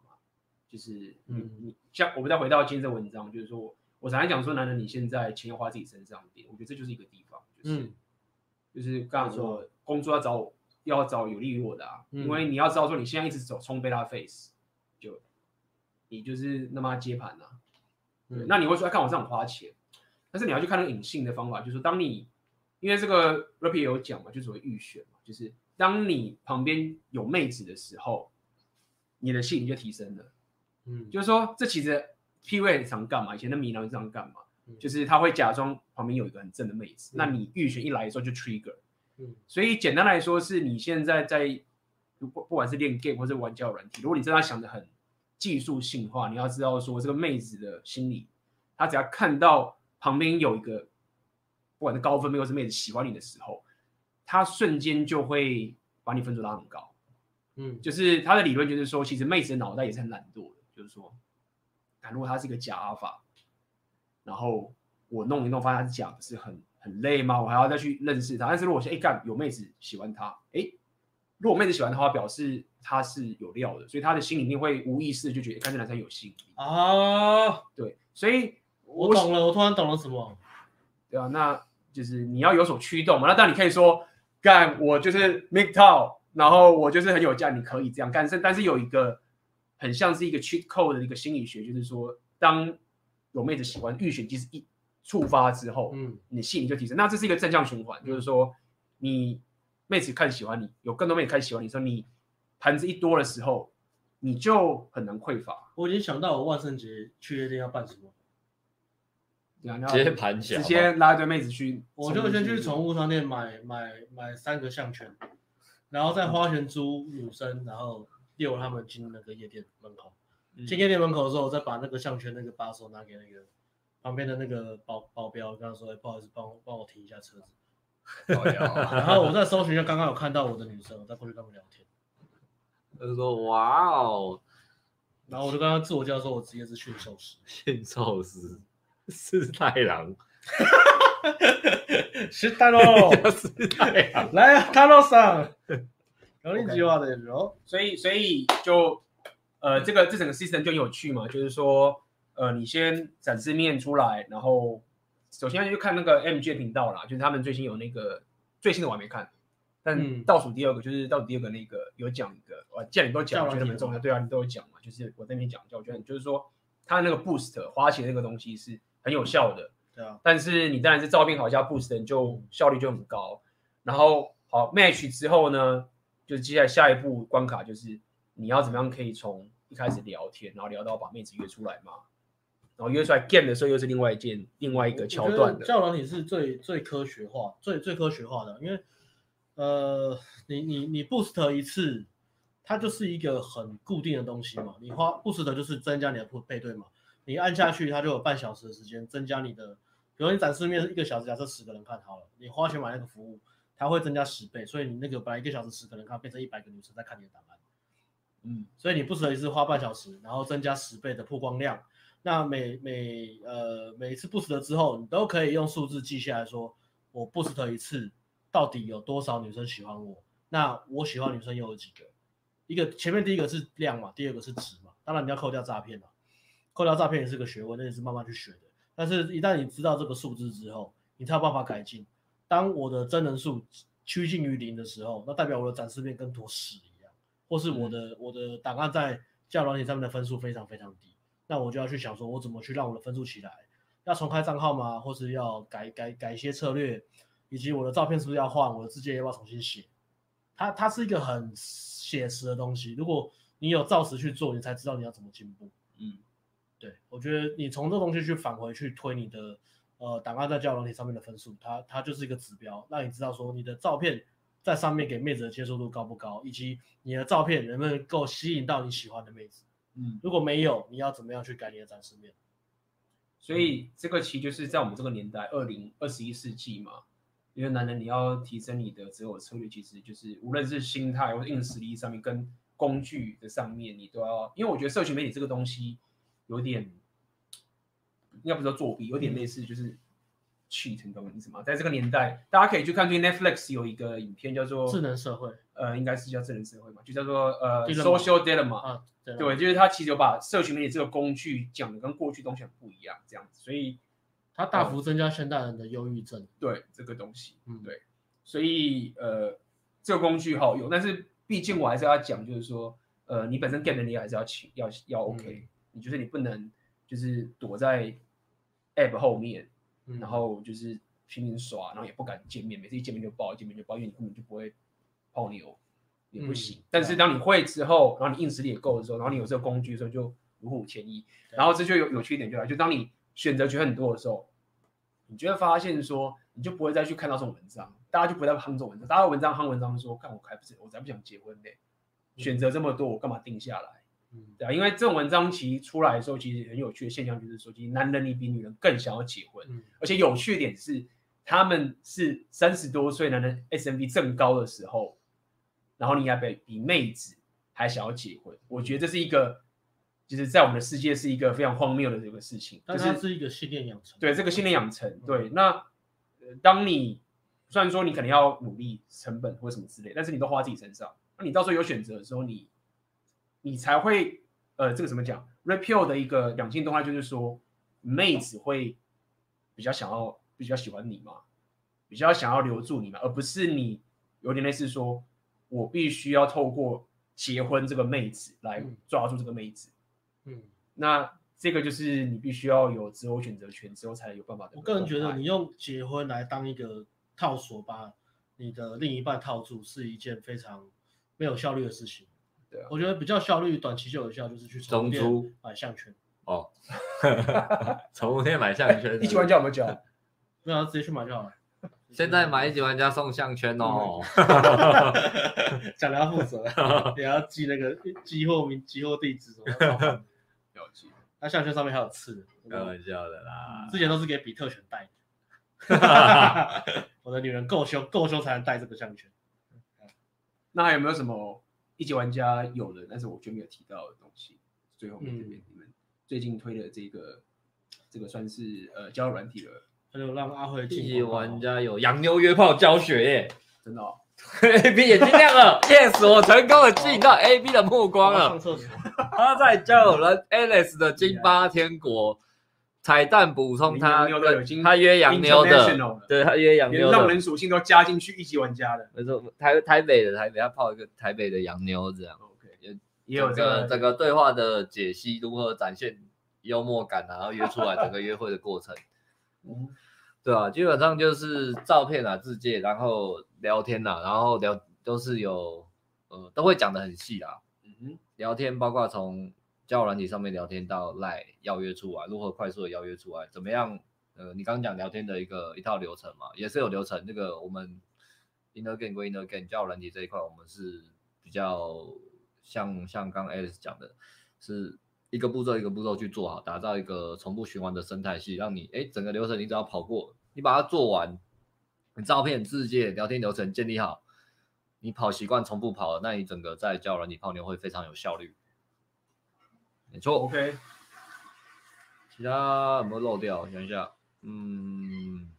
就是嗯，你像我们再回到今天这文章，就是说我常常讲说，男人你现在钱要花自己身上点，我觉得这就是一个地方，就是、嗯、就是刚刚说工作要找要找有利于我的啊，嗯因为你要知道说你现在一直走冲 beta face，就你就是那么接盘啊。对，嗯。那你会说，哎看我这样花钱，但是你要去看那个隐性的方法，就是说，当你因为这个 Rapi 也有讲嘛，就所谓预选嘛，就是当你旁边有妹子的时候，你的吸引力就提升了。嗯，就是说，这其实 P 位常干嘛？以前的米兰常干嘛？嗯就是他会假装旁边有一个很正的妹子，嗯那你预选一来的时候就 trigger。嗯所以简单来说，是你现在在不不管是练 game 或者玩交友软体，如果你真的想的很技术性化，你要知道说这个妹子的心理，她只要看到旁边有一个不管是高分妹或是妹子喜欢你的时候，她瞬间就会把你分数拉很高。嗯，就是他的理论就是说，其实妹子的脑袋也是很懒惰的，就是说，啊，如果他是一个假阿法，然后我弄一弄发现他是假的，是很很累吗？我还要再去认识他。但是如果是哎干有妹子喜欢他，哎，如果妹子喜欢他的话，表示他是有料的，所以他的心里面会无意识就觉得，看这男生有吸引力。啊，对，所以我懂了，我突然懂了什么。对啊，那就是你要有所驱动嘛。那当然你可以说，干我就是 make t o w 然后我就是很有价，你可以这样干。但但是有一个很像是一个 cheat code 的一个心理学，就是说，当有妹子喜欢预选机制一触发之后，嗯你吸引力就提升。那这是一个正向循环，就是说，你妹子开始喜欢你，有更多妹子开始喜欢你，说你盘子一多的时候，你就很难匮乏。我已经想到我万圣节去夜店要办什么，接盘侠直接拉一堆妹子去，我就先去宠物商店买买买三个项圈，然后再花钱租女生，然后遛他们进那个夜店门口。嗯进夜店门口的时候，我再把那个项圈那个把手拿给那个旁边的那个保保镖，跟他说：“哎、不好意思，帮我帮我停一下车子。” 然后我再搜寻一下，刚刚有看到我的女生，我再过去跟他们聊天。他就说：“哇哦，然后我就跟他自我介绍说，我职业是驯兽师。驯兽师是太郎，是太郎，是太郎。来啊，太郎上，有你计划的哦。所以所以就呃，这个这整个 system 就很有趣嘛，就是说呃，你先展示面出来，然后首先就看那个 MG 的频道啦，就是他们最新有那个最新的我还没看，但嗯倒数第二个、就是倒数第二个那个有讲一个，我既然你都讲，我觉得蛮重要，对啊，你都有讲嘛，就是我在那边讲，就我觉得就是说他那个 boost 花钱那个东西是很有效的。对啊，但是你当然是照片好加 boost，你就效率就很高。然后好 match 之后呢，就是接下来下一步关卡就是你要怎么样可以从一开始聊天，然后聊到把妹子约出来嘛。然后约出来 game 的时候又是另外一件另外一个桥段的。教软体是最最科学化、最最科学化的，因为呃，你你你 boost 一次，它就是一个很固定的东西嘛。你花 boost 就是增加你的配对嘛，你按下去它就有半小时的时间增加你的。比如你展示面是一个小时，假设十个人看好了，你花钱买那个服务，它会增加十倍，所以你那个本来一个小时十个人看，变成一百个女生在看你的档案。嗯，所以你不止一次花半小时，然后增加十倍的曝光量。那每每呃每一次 boost 了之后，你都可以用数字记下来说，我 boost 一次到底有多少女生喜欢我？那我喜欢女生又有几个？一个前面第一个是量嘛，第二个是值嘛。当然你要扣掉诈骗嘛，扣掉诈骗也是个学问，那也是慢慢去学的。但是，一旦你知道这个数字之后，你才有办法改进。当我的真人数趋近于零的时候，那代表我的展示面跟坨屎一样，或是我的、我的档案在教软体上面的分数非常非常低，那我就要去想说，我怎么去让我的分数起来？要重开账号吗？或是要改改改一些策略？以及我的照片是不是要换？我的字节要不要重新写？它它是一个很写实的东西。如果你有照实去做，你才知道你要怎么进步。嗯，对，我觉得你从这东西去返回去推你的呃档案在交友软体上面的分数，它它就是一个指标，让你知道说你的照片在上面给妹子的接受度高不高，以及你的照片能不能够吸引到你喜欢的妹子。嗯，如果没有，你要怎么样去改你的展示面？所以这个其实就是在我们这个年代，二零二十一世纪嘛，因为男人你要提升你的择偶策略，其实就是无论是心态或者硬实力上面，跟工具的上面，你都要。因为我觉得社群媒体这个东西有点，应该不是说作弊，有点类似就是。cheat，你懂我意思吗？在这个年代，大家可以去看最近 Netflix 有一个影片叫做智能社会，呃，应该是叫智能社会嘛，就叫做呃 Social Dilemma 啊，对对，就是他其实有把社群媒体这个工具讲的跟过去东西很不一样，这样子，所以它大幅增加现代人的忧郁症。对这个东西，嗯，对，所以呃，这个工具好用，但是毕竟我还是要讲，就是说，呃，你本身 game 能力还是要起要要 OK，、嗯、你就是你不能就是躲在 app 后面，嗯、然后就是拼命刷，然后也不敢见面，每次一见面就爆，一见面就爆，因为你根本就不会泡妞，也不行。嗯、但是当你会之后，然后你硬实力也够的时候，然后你有这个工具的时候，就如虎添翼。然后这就有有趣一点就来，就当你选择权很多的时候，你就会发现说，你就不会再去看到这种文章。大家就不会再夯这种文章，大家文章夯文章说，看我还不是我才不想结婚呢，选择这么多，我干嘛定下来？嗯，对啊，因为这种文章其实出来的时候，其实很有趣的现象就是说，其实男人你比女人更想要结婚，嗯，而且有趣的点是，他们是三十多岁男人 SMV 正高的时候，然后你还比比妹子还想要结婚，我觉得这是一个，就是在我们的世界是一个非常荒谬的这个事情，但是它是一个训练养成，对这个训练养成，对，那、呃、当你。虽然说你可能要努力成本或什么之类，但是你都花在自己身上，那你到时候有选择的时候你，你你才会呃，这个怎么讲？Repeal 的一个两性动态就是说，妹子会比较想要比较喜欢你嘛，比较想要留住你嘛，而不是你有点类似说，我必须要透过结婚这个妹子来抓住这个妹子。嗯，那这个就是你必须要有择偶选择权之后才有办法的。我个人觉得，你用结婚来当一个。套索把你的另一半套住是一件非常没有效率的事情。对啊，我觉得比较效率、短期就有效，就是去宠物店买项圈。哦，宠物店买项圈，一级玩家有没有教？没有，直接去买就好了。现在买一级玩家送项圈哦。讲的要负责，也要记那个寄货名、寄货地址什么。要记。那项圈上面还有刺。开玩笑的啦。之前都是给比特犬戴。我的女人够凶，够凶才能戴这个项圈。那还有没有什么一级玩家有的，但是我却没有提到的东西？最后面这边、嗯、你们最近推的这个，这个算是呃交友软体了。还有让阿辉一级玩家有洋妞约炮教学耶，真的、哦。A B 眼睛亮了，Yes，我成功的吸引到 A B 的目光了。上厕所。他在交友人 Alice 的金巴天国。彩蛋补充他，他约洋妞的，对他约洋妞的，让人属性都加进去一级玩家的。没错，台台北的台北，他泡一个台北的洋妞这样。OK，也也有这个整个对话的解析，如何展现幽默感，然后约出来整个约会的过程。嗯，对啊，基本上就是照片啊、自介，然后聊天呐、啊，然后聊都是有，呃，都会讲得很细啦。嗯哼，聊天包括从。交友软体上面聊天到赖邀约出来，如何快速的邀约出来？怎么样？呃，你刚刚讲聊天的一个一套流程嘛，也是有流程。这个我们 inner game 归 inner game，交友软体这一块我们是比较像像刚 Alice 讲的，是一个步骤一个步骤去做好，打造一个从不循环的生态系，让你哎整个流程你只要跑过，你把它做完，你照片、自介、聊天流程建立好，你跑习惯重复跑了，那你整个在交友软体泡妞会非常有效率。没错，OK。其他有没有漏掉？我想一下，嗯，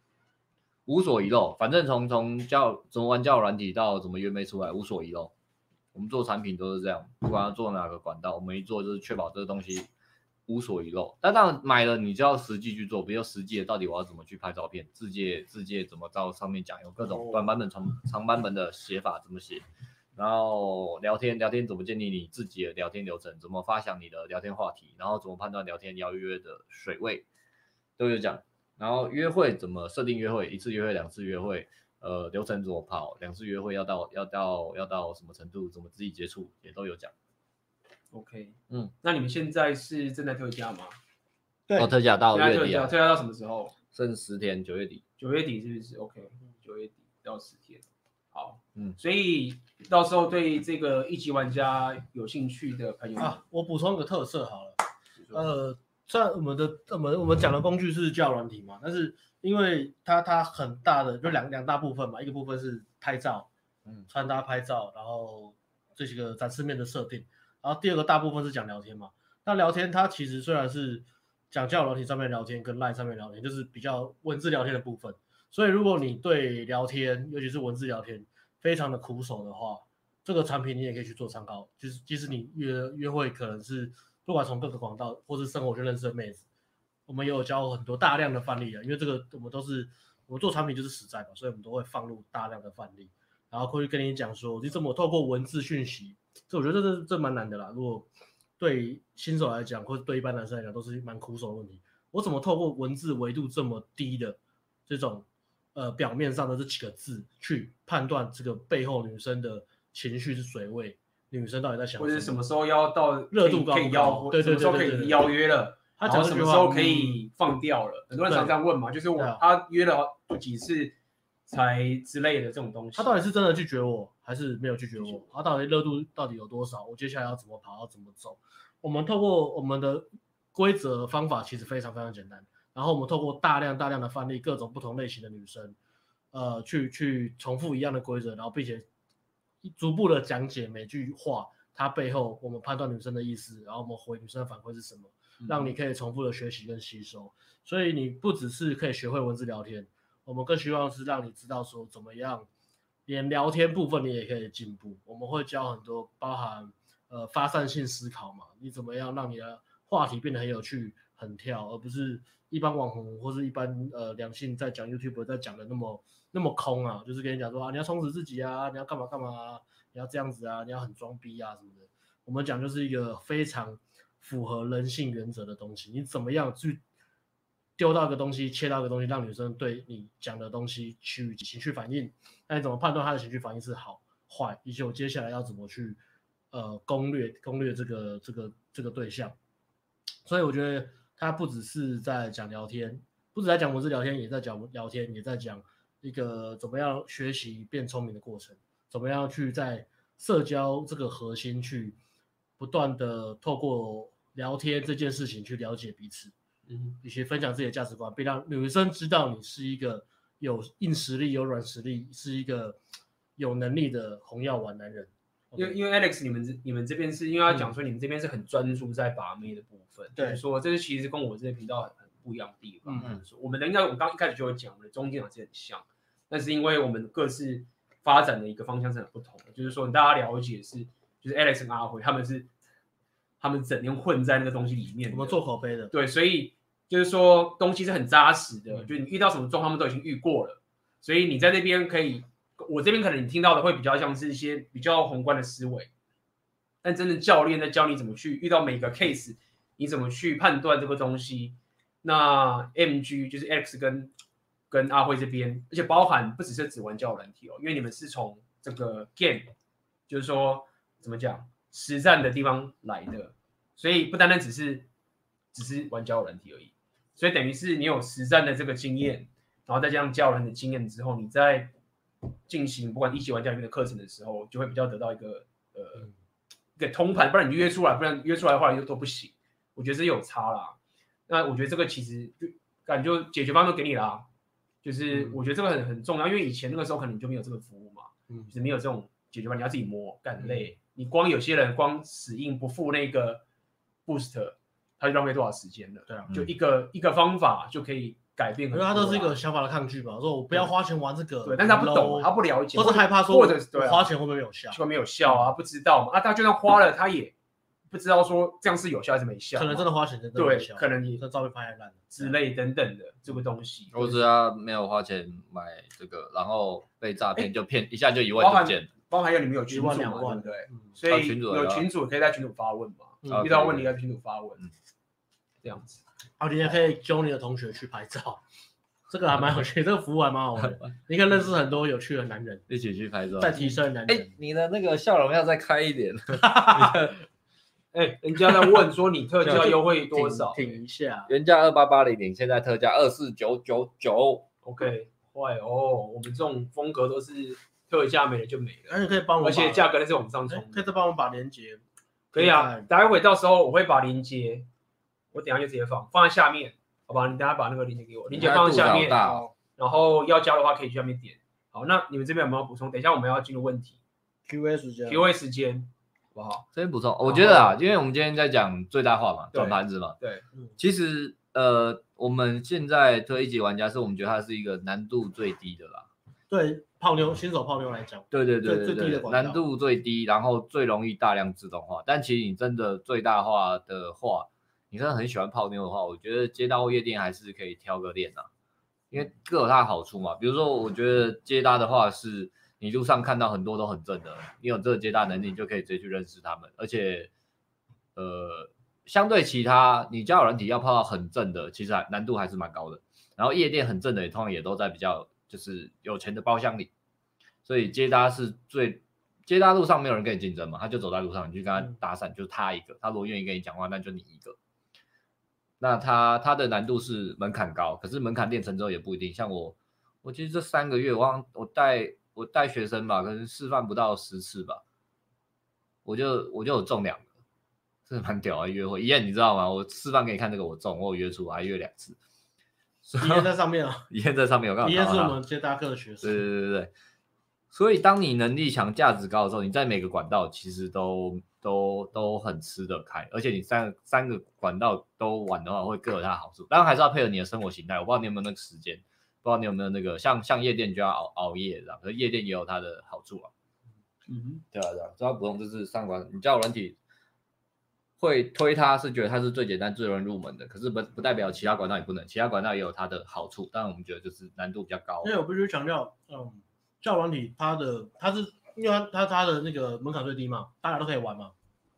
无所遗漏。反正从从教怎么玩教软体到怎么约妹出来，无所遗漏。我们做产品都是这样，不管要做哪个管道，我们一做就是确保这个东西无所遗漏。但当然买了，你就要实际去做，比如实际的到底我要怎么去拍照片，自介自介怎么照上面讲，有各种短版本、长长版本的写法怎么写。然后聊天，聊天怎么建立你自己的聊天流程？怎么发想你的聊天话题？然后怎么判断聊天邀约的水位，都有讲。然后约会怎么设定约会？一次约会、两次约会，呃，流程怎么跑？两次约会要到要到要到什么程度？怎么自己接触也都有讲。OK，嗯，那你们现在是正在特价吗？对，哦，特价到月底啊？特价到什么时候？剩十天，九月底。九月底是不是？OK，九月底到十天。好，嗯，所以到时候对这个一级玩家有兴趣的朋友啊，我补充一个特色好了，呃，虽然我们的我们我们讲的工具是交友软体嘛，但是因为它它很大的就两两大部分嘛，一个部分是拍照，嗯，穿搭拍照，然后这几个展示面的设定，然后第二个大部分是讲聊天嘛，那聊天它其实虽然是讲交友软体上面聊天跟 LINE 上面聊天，就是比较文字聊天的部分。所以，如果你对聊天，尤其是文字聊天，非常的苦手的话，这个产品你也可以去做参考。就是，即使你约约会，可能是不管从各个管道或是生活圈认识的妹子，我们也有教很多大量的范例啊。因为这个我们都是我们做产品就是实在嘛，所以我们都会放入大量的范例。然后过去跟你讲说，你怎么透过文字讯息，这我觉得这这蛮难的啦。如果对新手来讲，或者对一般男生来讲，都是蛮苦手的问题。我怎么透过文字维度这么低的这种呃表面上的这几个字，去判断这个背后女生的情绪是水位，女生到底在想什么，或者什么时候要到热度高，可以邀，对对对，什么时候可以邀约了？他讲什么时候可以放掉了？很多人常这样问嘛，就是我他约了几次才之类的这种东西。他到底是真的拒绝我，还是没有拒绝我？他到底热度到底有多少？我接下来要怎么跑，要怎么走？我们透过我们的规则方法其实非常非常简单，然后我们透过大量大量的范例，各种不同类型的女生，呃，去去重复一样的规则，然后并且逐步的讲解每句话它背后我们判断女生的意思，然后我们回女生的反馈是什么。让你可以重复的学习跟吸收，所以你不只是可以学会文字聊天，我们更希望是让你知道说怎么样，连聊天部分你也可以进步。我们会教很多包含呃发散性思考嘛，你怎么样让你的话题变得很有趣、很跳，而不是一般网红或是一般呃良性在讲 YouTube 在讲的那么那么空啊，就是跟你讲说啊你要充实自己啊，你要干嘛干嘛啊，你要这样子啊，你要很装逼啊什么的。我们讲就是一个非常。符合人性原则的东西，你怎么样去丢到一个东西，切到一个东西，让女生对你讲的东西去情绪反应？那你怎么判断她的情绪反应是好坏？以及我接下来要怎么去呃攻略攻略这个这个这个对象？所以我觉得他不只是在讲聊天，不止在讲文字聊天，也在讲聊天，也在讲一个怎么样学习变聪明的过程，怎么样去在社交这个核心去不断的透过。聊天这件事情去了解彼此，嗯，以及分享自己的价值观，并让女生知道你是一个有硬实力、有软实力，是一个有能力的红药丸男人。因为因为 Alex，你们这你们这边是因为要讲说你们这边是很专注在把妹的部分，对、嗯，说这是其实跟我这边频道很很不一样的地方。嗯，说我们应该我刚一开始就会讲，我们的中间还是很像，但是因为我们各自发展的一个方向是很不同的，就是说大家了解是，就是 Alex 跟阿辉他们是。他们整天混在那个东西里面，我们做口碑的，对，所以就是说东西是很扎实的，就你遇到什么状况，他们都已经遇过了，所以你在那边可以，我这边可能你听到的会比较像是一些比较宏观的思维，但真的教练在教你怎么去遇到每个 case，你怎么去判断这个东西。那 MG 就是 X 跟跟阿辉这边，而且包含不只是只玩交友软体哦，因为你们是从这个 game，就是说怎么讲？实战的地方来的，所以不单单只是只是玩交友软体而已，所以等于是你有实战的这个经验，然后再加上交友软体的经验之后，你在进行不管一级玩家里面的课程的时候，就会比较得到一个呃一个通盘，不然你约出来，不然约出来的话又都不行，我觉得这有差啦。那我觉得这个其实就感觉解决方案都给你啦，就是我觉得这个很很重要，因为以前那个时候可能就没有这个服务嘛，嗯，就是没有这种解决方案，你要自己摸，干累。你光有些人光死硬不付那个 boost，他就浪费多少时间了？对啊，就一个、嗯、一个方法就可以改变，因为他都是一个想法的抗拒吧，说我不要花钱玩这个，对，但是他不懂，他不了解，或是害怕说，或者对、啊、花钱会不会有效？会没有效啊，不知道嘛？啊，他就算花了，他也不知道说这样是有效还是没效，可能真的花钱真的没效，对，可能你这照片拍烂之类等等的这个东西，或者他没有花钱买这个，然后被诈骗就骗一下就一万就见。包含有你们有群主两万对，所以有群主可以在群主发问嘛，遇到问题在群主发问，这样子。好，你也可以教你的同学去拍照，这个还蛮有趣，这个服务还蛮好玩的，你可以认识很多有趣的男人，一起去拍照，再提升男人。哎，你的那个笑容要再开一点。哎，人家在问说你特价优惠多少？停一下，原价二八八零零，现在特价二四九九九。OK，坏哦，我们这种风格都是。特价没了就没了，而且可以帮我，而且价格是往上冲，可以再帮我把链接，可以啊，待会到时候我会把链接，我等下就直接放放在下面，好吧？你等下把那个链接给我，链接放在下面，然后要加的话可以去下面点。好，那你们这边有没有补充？等一下我们要进入问题，Q&A 时间，Q&A 时间，好不好？这边补充，我觉得啊，因为我们今天在讲最大化嘛，转盘子嘛，对，其实呃，我们现在推一级玩家是我们觉得它是一个难度最低的啦。对泡妞新手泡妞来讲，对对对对对，难度最低，然后最容易大量自动化。但其实你真的最大化的话，你真的很喜欢泡妞的话，我觉得街道夜店还是可以挑个练啊，因为各有它的好处嘛。比如说，我觉得接搭的话是你路上看到很多都很正的，你有这个接搭能力，你就可以直接去认识他们。而且，呃，相对其他，你交友软体要泡到很正的，其实还难度还是蛮高的。然后夜店很正的，也通常也都在比较就是有钱的包厢里，所以接搭是最接搭路上没有人跟你竞争嘛，他就走在路上，你去跟他搭讪，就是他一个，他如果愿意跟你讲话，那就你一个。那他他的难度是门槛高，可是门槛练成之后也不一定。像我，我其实这三个月，我我带。我带学生吧，可能示范不到十次吧，我就我就有中两个，这蛮屌啊！约会，一燕你知道吗？我示范给你看这个，我中，我有约出，还约两次。一燕在上面啊，一燕在上面，我刚刚。一燕是我们接大课的学生。对对对对，所以当你能力强、价值高的时候，你在每个管道其实都都都很吃得开，而且你三个三个管道都玩的话，会各有它的好处。当然还是要配合你的生活形态，我不知道你有没有那个时间。不知道你有没有那个像像夜店就要熬熬夜这样，可是夜店也有它的好处啊。嗯，对啊对啊，主要不用就是上管，你交友软体会推它是觉得它是最简单最容易入门的，可是不不代表其他管道也不能，其他管道也有它的好处，但我们觉得就是难度比较高。因为我必须强调，嗯，交友软体它的它是因为它它它的那个门槛最低嘛，大家都可以玩嘛。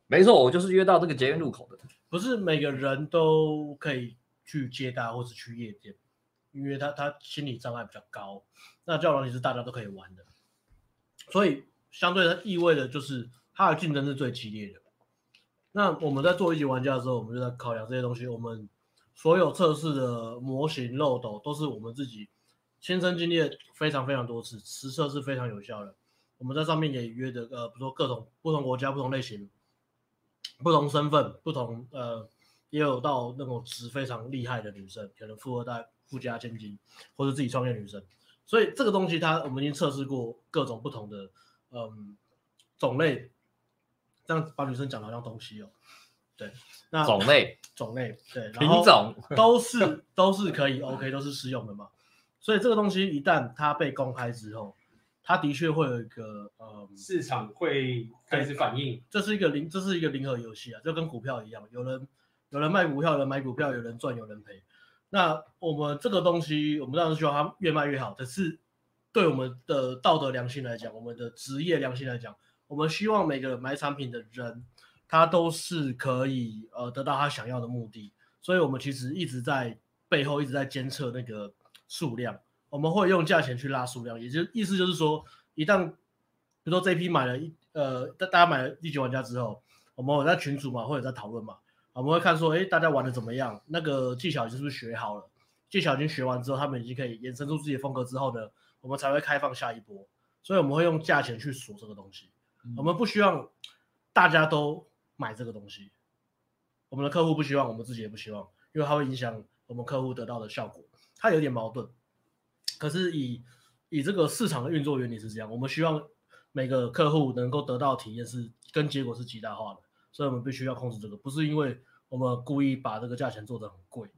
没错，我就是约到这个捷运入口的，不是每个人都可以去接待或是去夜店。因为他他心理障碍比较高，那交友软体是大家都可以玩的，所以相对的意味着就是它的竞争是最激烈的。那我们在做一级玩家的时候，我们就在考量这些东西。我们所有测试的模型漏斗都是我们自己亲身经历非常非常多次，实测是非常有效的。我们在上面也约的呃，比如说各种不同国家、不同类型、不同身份、不同呃，也有到那种值非常厉害的女生，可能富二代。富家千金，或者自己创业女生，所以这个东西它我们已经测试过各种不同的嗯种类，这样把女生讲的好像东西哦，对，那种类种类对，品种都是都是可以 OK 都是适用的嘛，所以这个东西一旦它被公开之后，它的确会有一个呃市场会开始反应，这是一个零这是一个零和游戏啊，就跟股票一样，有人有人卖股票，有人买股票，有人赚，有人赔。那我们这个东西，我们当然希望它越卖越好。可是，对我们的道德良心来讲，我们的职业良心来讲，我们希望每个买产品的人，他都是可以呃得到他想要的目的。所以，我们其实一直在背后一直在监测那个数量。我们会用价钱去拉数量，也就意思就是说，一旦比如说这批买了一呃大大家买了第九玩家之后，我们有在群组嘛，或者在讨论嘛。我们会看说，哎，大家玩的怎么样？那个技巧是不是学好了？技巧已经学完之后，他们已经可以延伸出自己的风格之后呢，我们才会开放下一波。所以我们会用价钱去锁这个东西。嗯、我们不希望大家都买这个东西。我们的客户不希望，我们自己也不希望，因为它会影响我们客户得到的效果。它有点矛盾。可是以以这个市场的运作原理是这样，我们希望每个客户能够得到体验是跟结果是极大化的。所以我们必须要控制这个，不是因为我们故意把这个价钱做得很贵，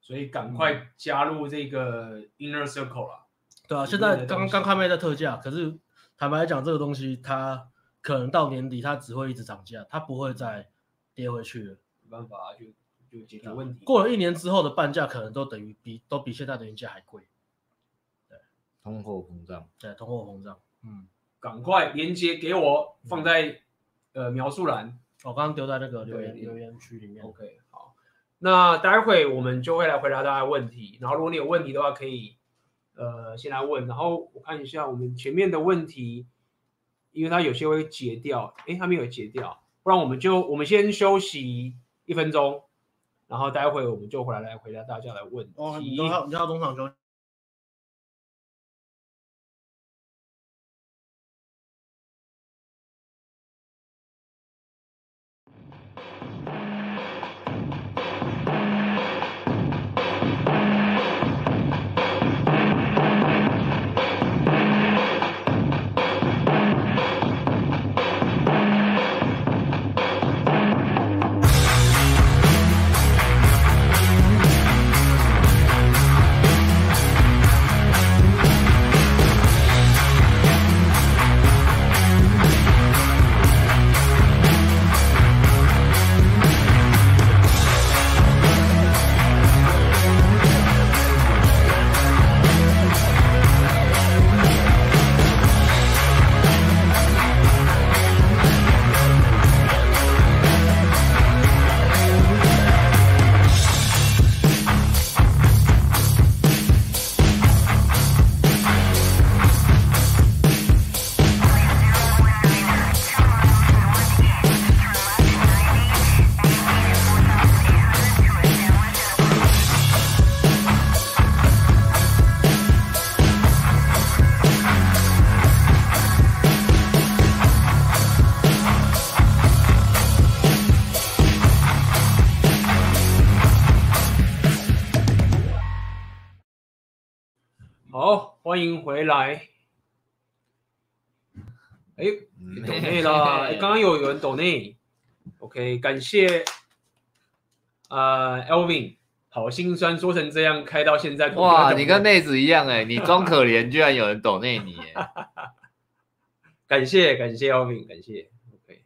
所以赶快加入这个 Inner Circle 啦。对啊，现在刚刚开卖在特价，可是坦白来讲，这个东西它可能到年底它只会一直涨价，它不会再跌回去了。没办法，就就解决问题。过了一年之后的半价，可能都等于比都比现在的原价还贵。对，通货膨胀。对，通货膨胀。嗯，赶快连接给我，放在呃描述栏。我刚刚丢在那个留言留言区里面。OK，好，那待会我们就会来回答大家问题。然后如果你有问题的话，可以呃先来问。然后我看一下我们前面的问题，因为它有些会截掉，诶，它没有截掉，不然我们就我们先休息一分钟，然后待会我们就回来来回答大家的问题。哦，你好，你好，中场休。欢迎回来。哎，抖内啦！刚刚有有人抖内，OK，感谢。呃，Elvin，好心酸，说成这样，开到现在。哇，你跟妹子一样哎，你装可怜，居然有人抖内你 感谢感谢 Elvin，感谢。OK，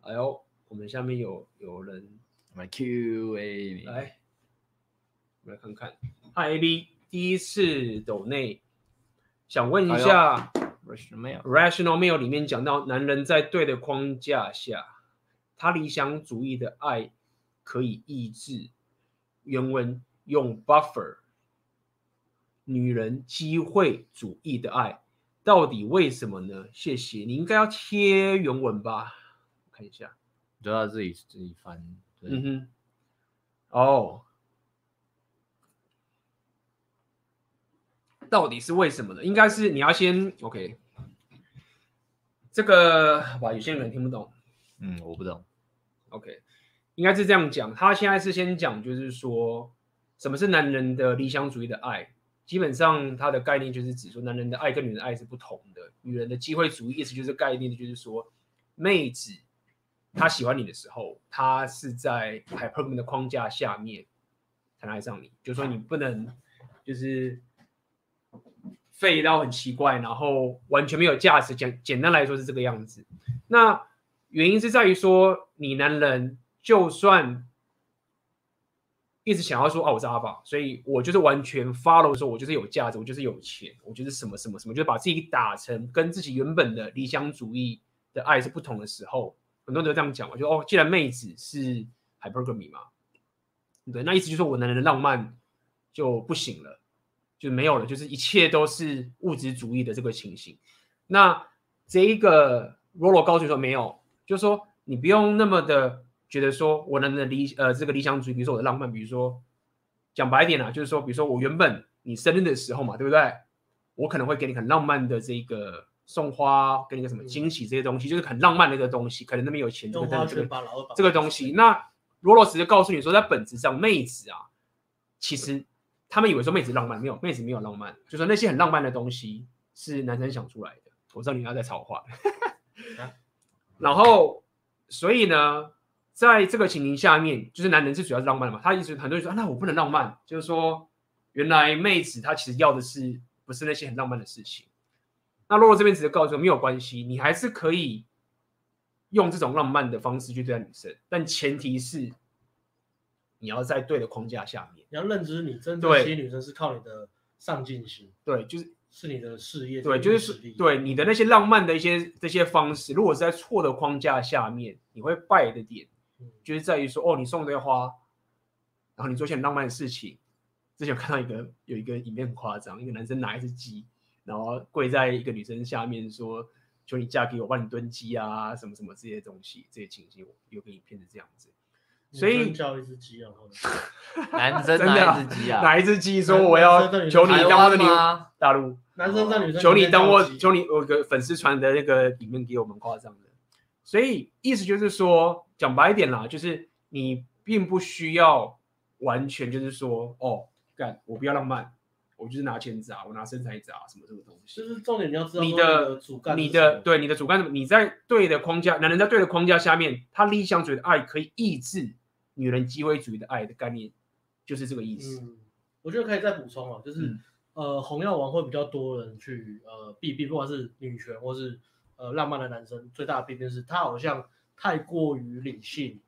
哎呦，我们下面有有人来 Q A，来，我们来看看。Hi AB，第一次抖内，想问一下。哎 Rational Male 里面讲到，男人在对的框架下，他理想主义的爱可以抑制。原文用 buffer，女人机会主义的爱到底为什么呢？谢谢，你应该要贴原文吧？看一下，就要自己自己翻。嗯哼，哦。到底是为什么呢？应该是你要先 OK，这个好吧，有些人听不懂。嗯，我不懂。OK，应该是这样讲。他现在是先讲，就是说什么是男人的理想主义的爱。基本上他的概念就是指说，男人的爱跟女人的爱是不同的。女人的机会主义意思就是概念，就是说妹子她喜欢你的时候，她是在 hypergamy 的框架下面才爱上你，就是说你不能就是。废到很奇怪，然后完全没有价值。简简单来说是这个样子。那原因是在于说，你男人就算一直想要说哦，我是阿法，所以我就是完全 follow 说，我就是有价值，我就是有钱，我就是什么什么什么，就是把自己打成跟自己原本的理想主义的爱是不同的时候，很多人都这样讲嘛，就哦，既然妹子是 hypergamy 嘛，对，那意思就是我男人的浪漫就不行了。就没有了，就是一切都是物质主义的这个情形。那这一个 Rollo 告诉你说没有，就是说你不用那么的觉得说我能不能理呃这个理想主义，比如说我的浪漫，比如说讲白一点啊，就是说比如说我原本你生日的时候嘛，对不对？我可能会给你很浪漫的这个送花，给你个什么惊喜这些东西，就是很浪漫的一个东西，可能那边有钱这个这个这个东西。那 Rollo 直接告诉你说，在本质上妹子啊，其实。他们以为说妹子浪漫，没有，妹子没有浪漫，就说那些很浪漫的东西是男生想出来的。我知道你要在吵话，然后所以呢，在这个情形下面，就是男人是主要是浪漫的嘛。他一直很多人说，啊，那我不能浪漫，就是说原来妹子她其实要的是不是那些很浪漫的事情？那洛洛这边只是告诉我没有关系，你还是可以用这种浪漫的方式去对待女生，但前提是。你要在对的框架下面，你要认知你真正吸引女生是靠你的上进心，对，就是是你的事业，对，就是对你的那些浪漫的一些这些方式，如果是在错的框架下面，你会败的点，就是在于说，哦，你送这些花，然后你做些很浪漫的事情。之前有看到一个有一个影片很夸张，一个男生拿一只鸡，然后跪在一个女生下面说，求你嫁给我，帮你炖鸡啊，什么什么这些东西，这些情景，有个影片是这样子。所以叫一只鸡，然后男生哪一只鸡啊，哪 一只鸡说我要求你当我的女大陆男生在女生求你当我求你，我个粉丝传的那个里面给我们夸张的，所以意思就是说讲白一点啦，就是你并不需要完全就是说哦干我不要浪漫，我就是拿钱砸，我拿身材砸什么这个东西，就是重点你要知道你的主干，你的对你的主干，你在对的框架，男人在对的框架下面，他理想主义的爱可以抑制。女人机会主义的爱的概念就是这个意思。嗯，我觉得可以再补充啊，就是、嗯、呃，红药丸会比较多人去呃避避，不管是女权或是呃浪漫的男生，最大的弊病是他好像太过于理性，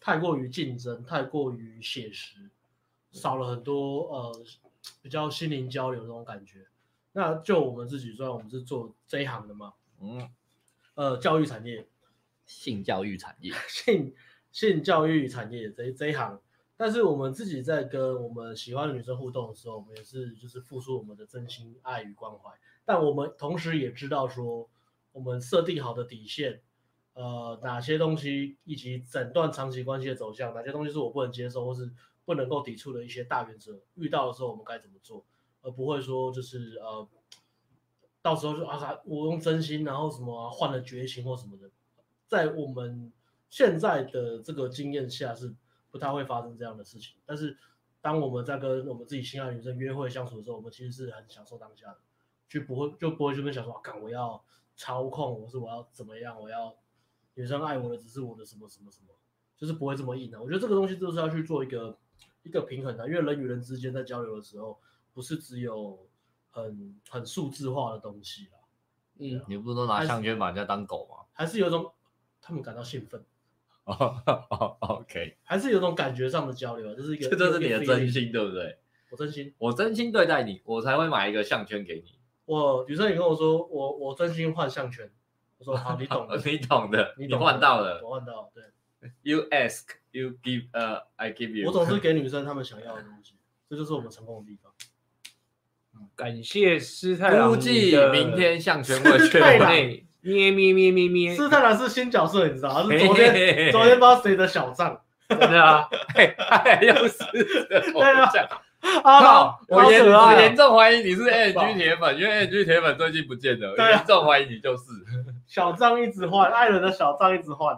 太过于竞争，太过于写实，少了很多呃比较心灵交流的那种感觉。那就我们自己，虽然我们是做这一行的嘛，嗯，呃，教育产业，性教育产业，性。性教育产业这这一行，但是我们自己在跟我们喜欢的女生互动的时候，我们也是就是付出我们的真心爱与关怀。但我们同时也知道说，我们设定好的底线，呃，哪些东西以及整段长期关系的走向，哪些东西是我不能接受或是不能够抵触的一些大原则，遇到的时候我们该怎么做，而不会说就是呃，到时候就啊，我用真心，然后什么换、了绝情或什么的，在我们。现在的这个经验下是不太会发生这样的事情，但是当我们在跟我们自己心爱的女生约会相处的时候，我们其实是很享受当下的，就不会就不会这边想说，啊我要操控，我是我要怎么样，我要女生爱我的只是我的什么什么什么，就是不会这么硬的。我觉得这个东西就是要去做一个一个平衡的，因为人与人之间在交流的时候，不是只有很很数字化的东西啦。嗯，你不是都拿项圈把人家当狗吗？还是有种他们感到兴奋。哦哦，OK，还是有种感觉上的交流，就是一个，这就是你的真心，对不对？我真心，我真心对待你，我才会买一个项圈给你。我女生你跟我说，我我真心换项圈。我说好，你懂的，你懂的，你换到了，我换到，对。You ask, you give, 呃，I give you。我总是给女生她们想要的东西，这就是我们成功的地方。感谢师太郎，估计明天项圈会缺内。咩咩咩咩咩，斯特兰是新角色，你知道？是昨天昨天不知道谁的小账，真的啊？又是对啊，好，我严我严重怀疑你是 ANG 铁粉，因为 ANG 铁粉最近不见了，严重怀疑你就是小账一直换，艾伦的小账一直换。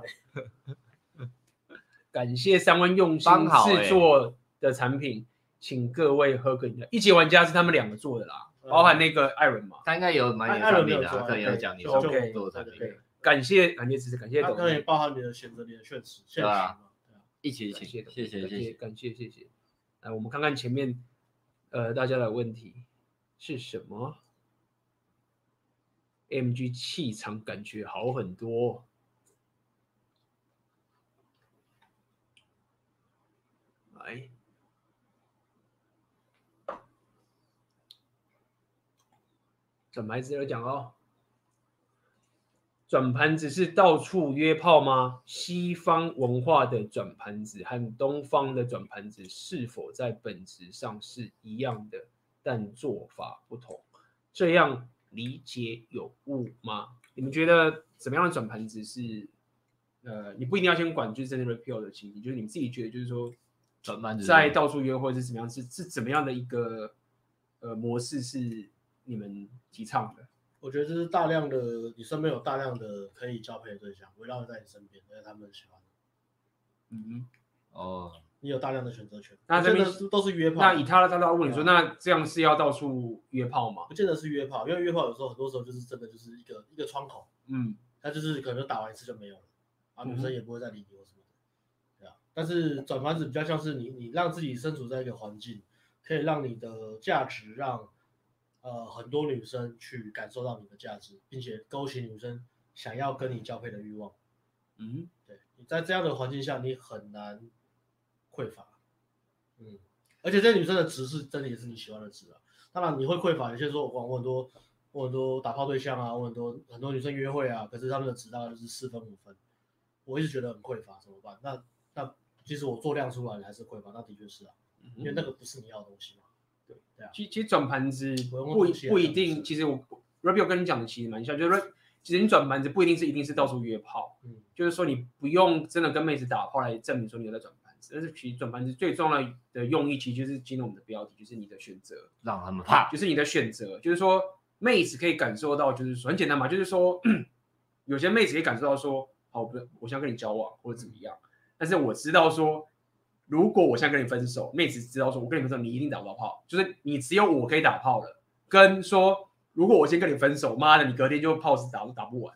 感谢三温用心制作的产品，请各位喝个饮料。一级玩家是他们两个做的啦。包含那个艾伦嘛，他应该有蛮有产品的，可以有讲你做做产品。感谢感谢支持，感谢。他可以包含你的选择，你的确实，对啊，一起一起谢谢谢谢感谢谢谢。来，我们看看前面呃大家的问题是什么？AMG 气场感觉好很多。来。转盘子有讲哦，转盘子是到处约炮吗？西方文化的转盘子和东方的转盘子是否在本质上是一样的，但做法不同？这样理解有误吗？你们觉得怎么样的转盘子是？呃，你不一定要先管就是真的 repeal 的情形，就是你们自己觉得就是说转盘子在到处约会是怎么样？是是怎么样的一个呃模式是？你们提倡的，我觉得这是大量的，你身边有大量的可以交配的对象围绕在你身边，而且他们喜欢。嗯，哦，你有大量的选择权。那这边都是约炮。那以他的他都要问你说，那这样是要到处约炮吗？不见得是约炮，因为约炮有时候很多时候就是真的就是一个一个窗口。嗯，他就是可能打完一次就没有了，啊，女生也不会再理你或什么的。对啊，但是转盘子比较像是你你让自己身处在一个环境，可以让你的价值让。呃，很多女生去感受到你的价值，并且勾起女生想要跟你交配的欲望。嗯，对，你在这样的环境下，你很难匮乏。嗯，而且这些女生的值是真的也是你喜欢的值啊。当然你会匮乏，有些时候我我很多我很多打炮对象啊，我很多很多女生约会啊，可是他们的值大概就是四分五分，我一直觉得很匮乏，怎么办？那那其实我做量出来还是匮乏，那的确是啊，因为那个不是你要的东西嘛。对对啊，其其实转盘子不不一定，其实我 Rabio 跟你讲的其实蛮像，就是说，其实你转盘子不一定是一定是到处约炮，嗯，就是说你不用真的跟妹子打炮来证明说你有在转盘子，但是其实转盘子最重要的用意，其实就是进入我们的标题，就是你的选择，让他们怕，就是你的选择，就是说妹子可以感受到，就是说很简单嘛，就是说 有些妹子可以感受到说，好，不，我想跟你交往或者怎么样，但是我知道说。如果我现在跟你分手，妹子知道说，我跟你分手，你一定打不到炮，就是你只有我可以打炮了。跟说，如果我先跟你分手，妈的，你隔天就炮是打都打不完。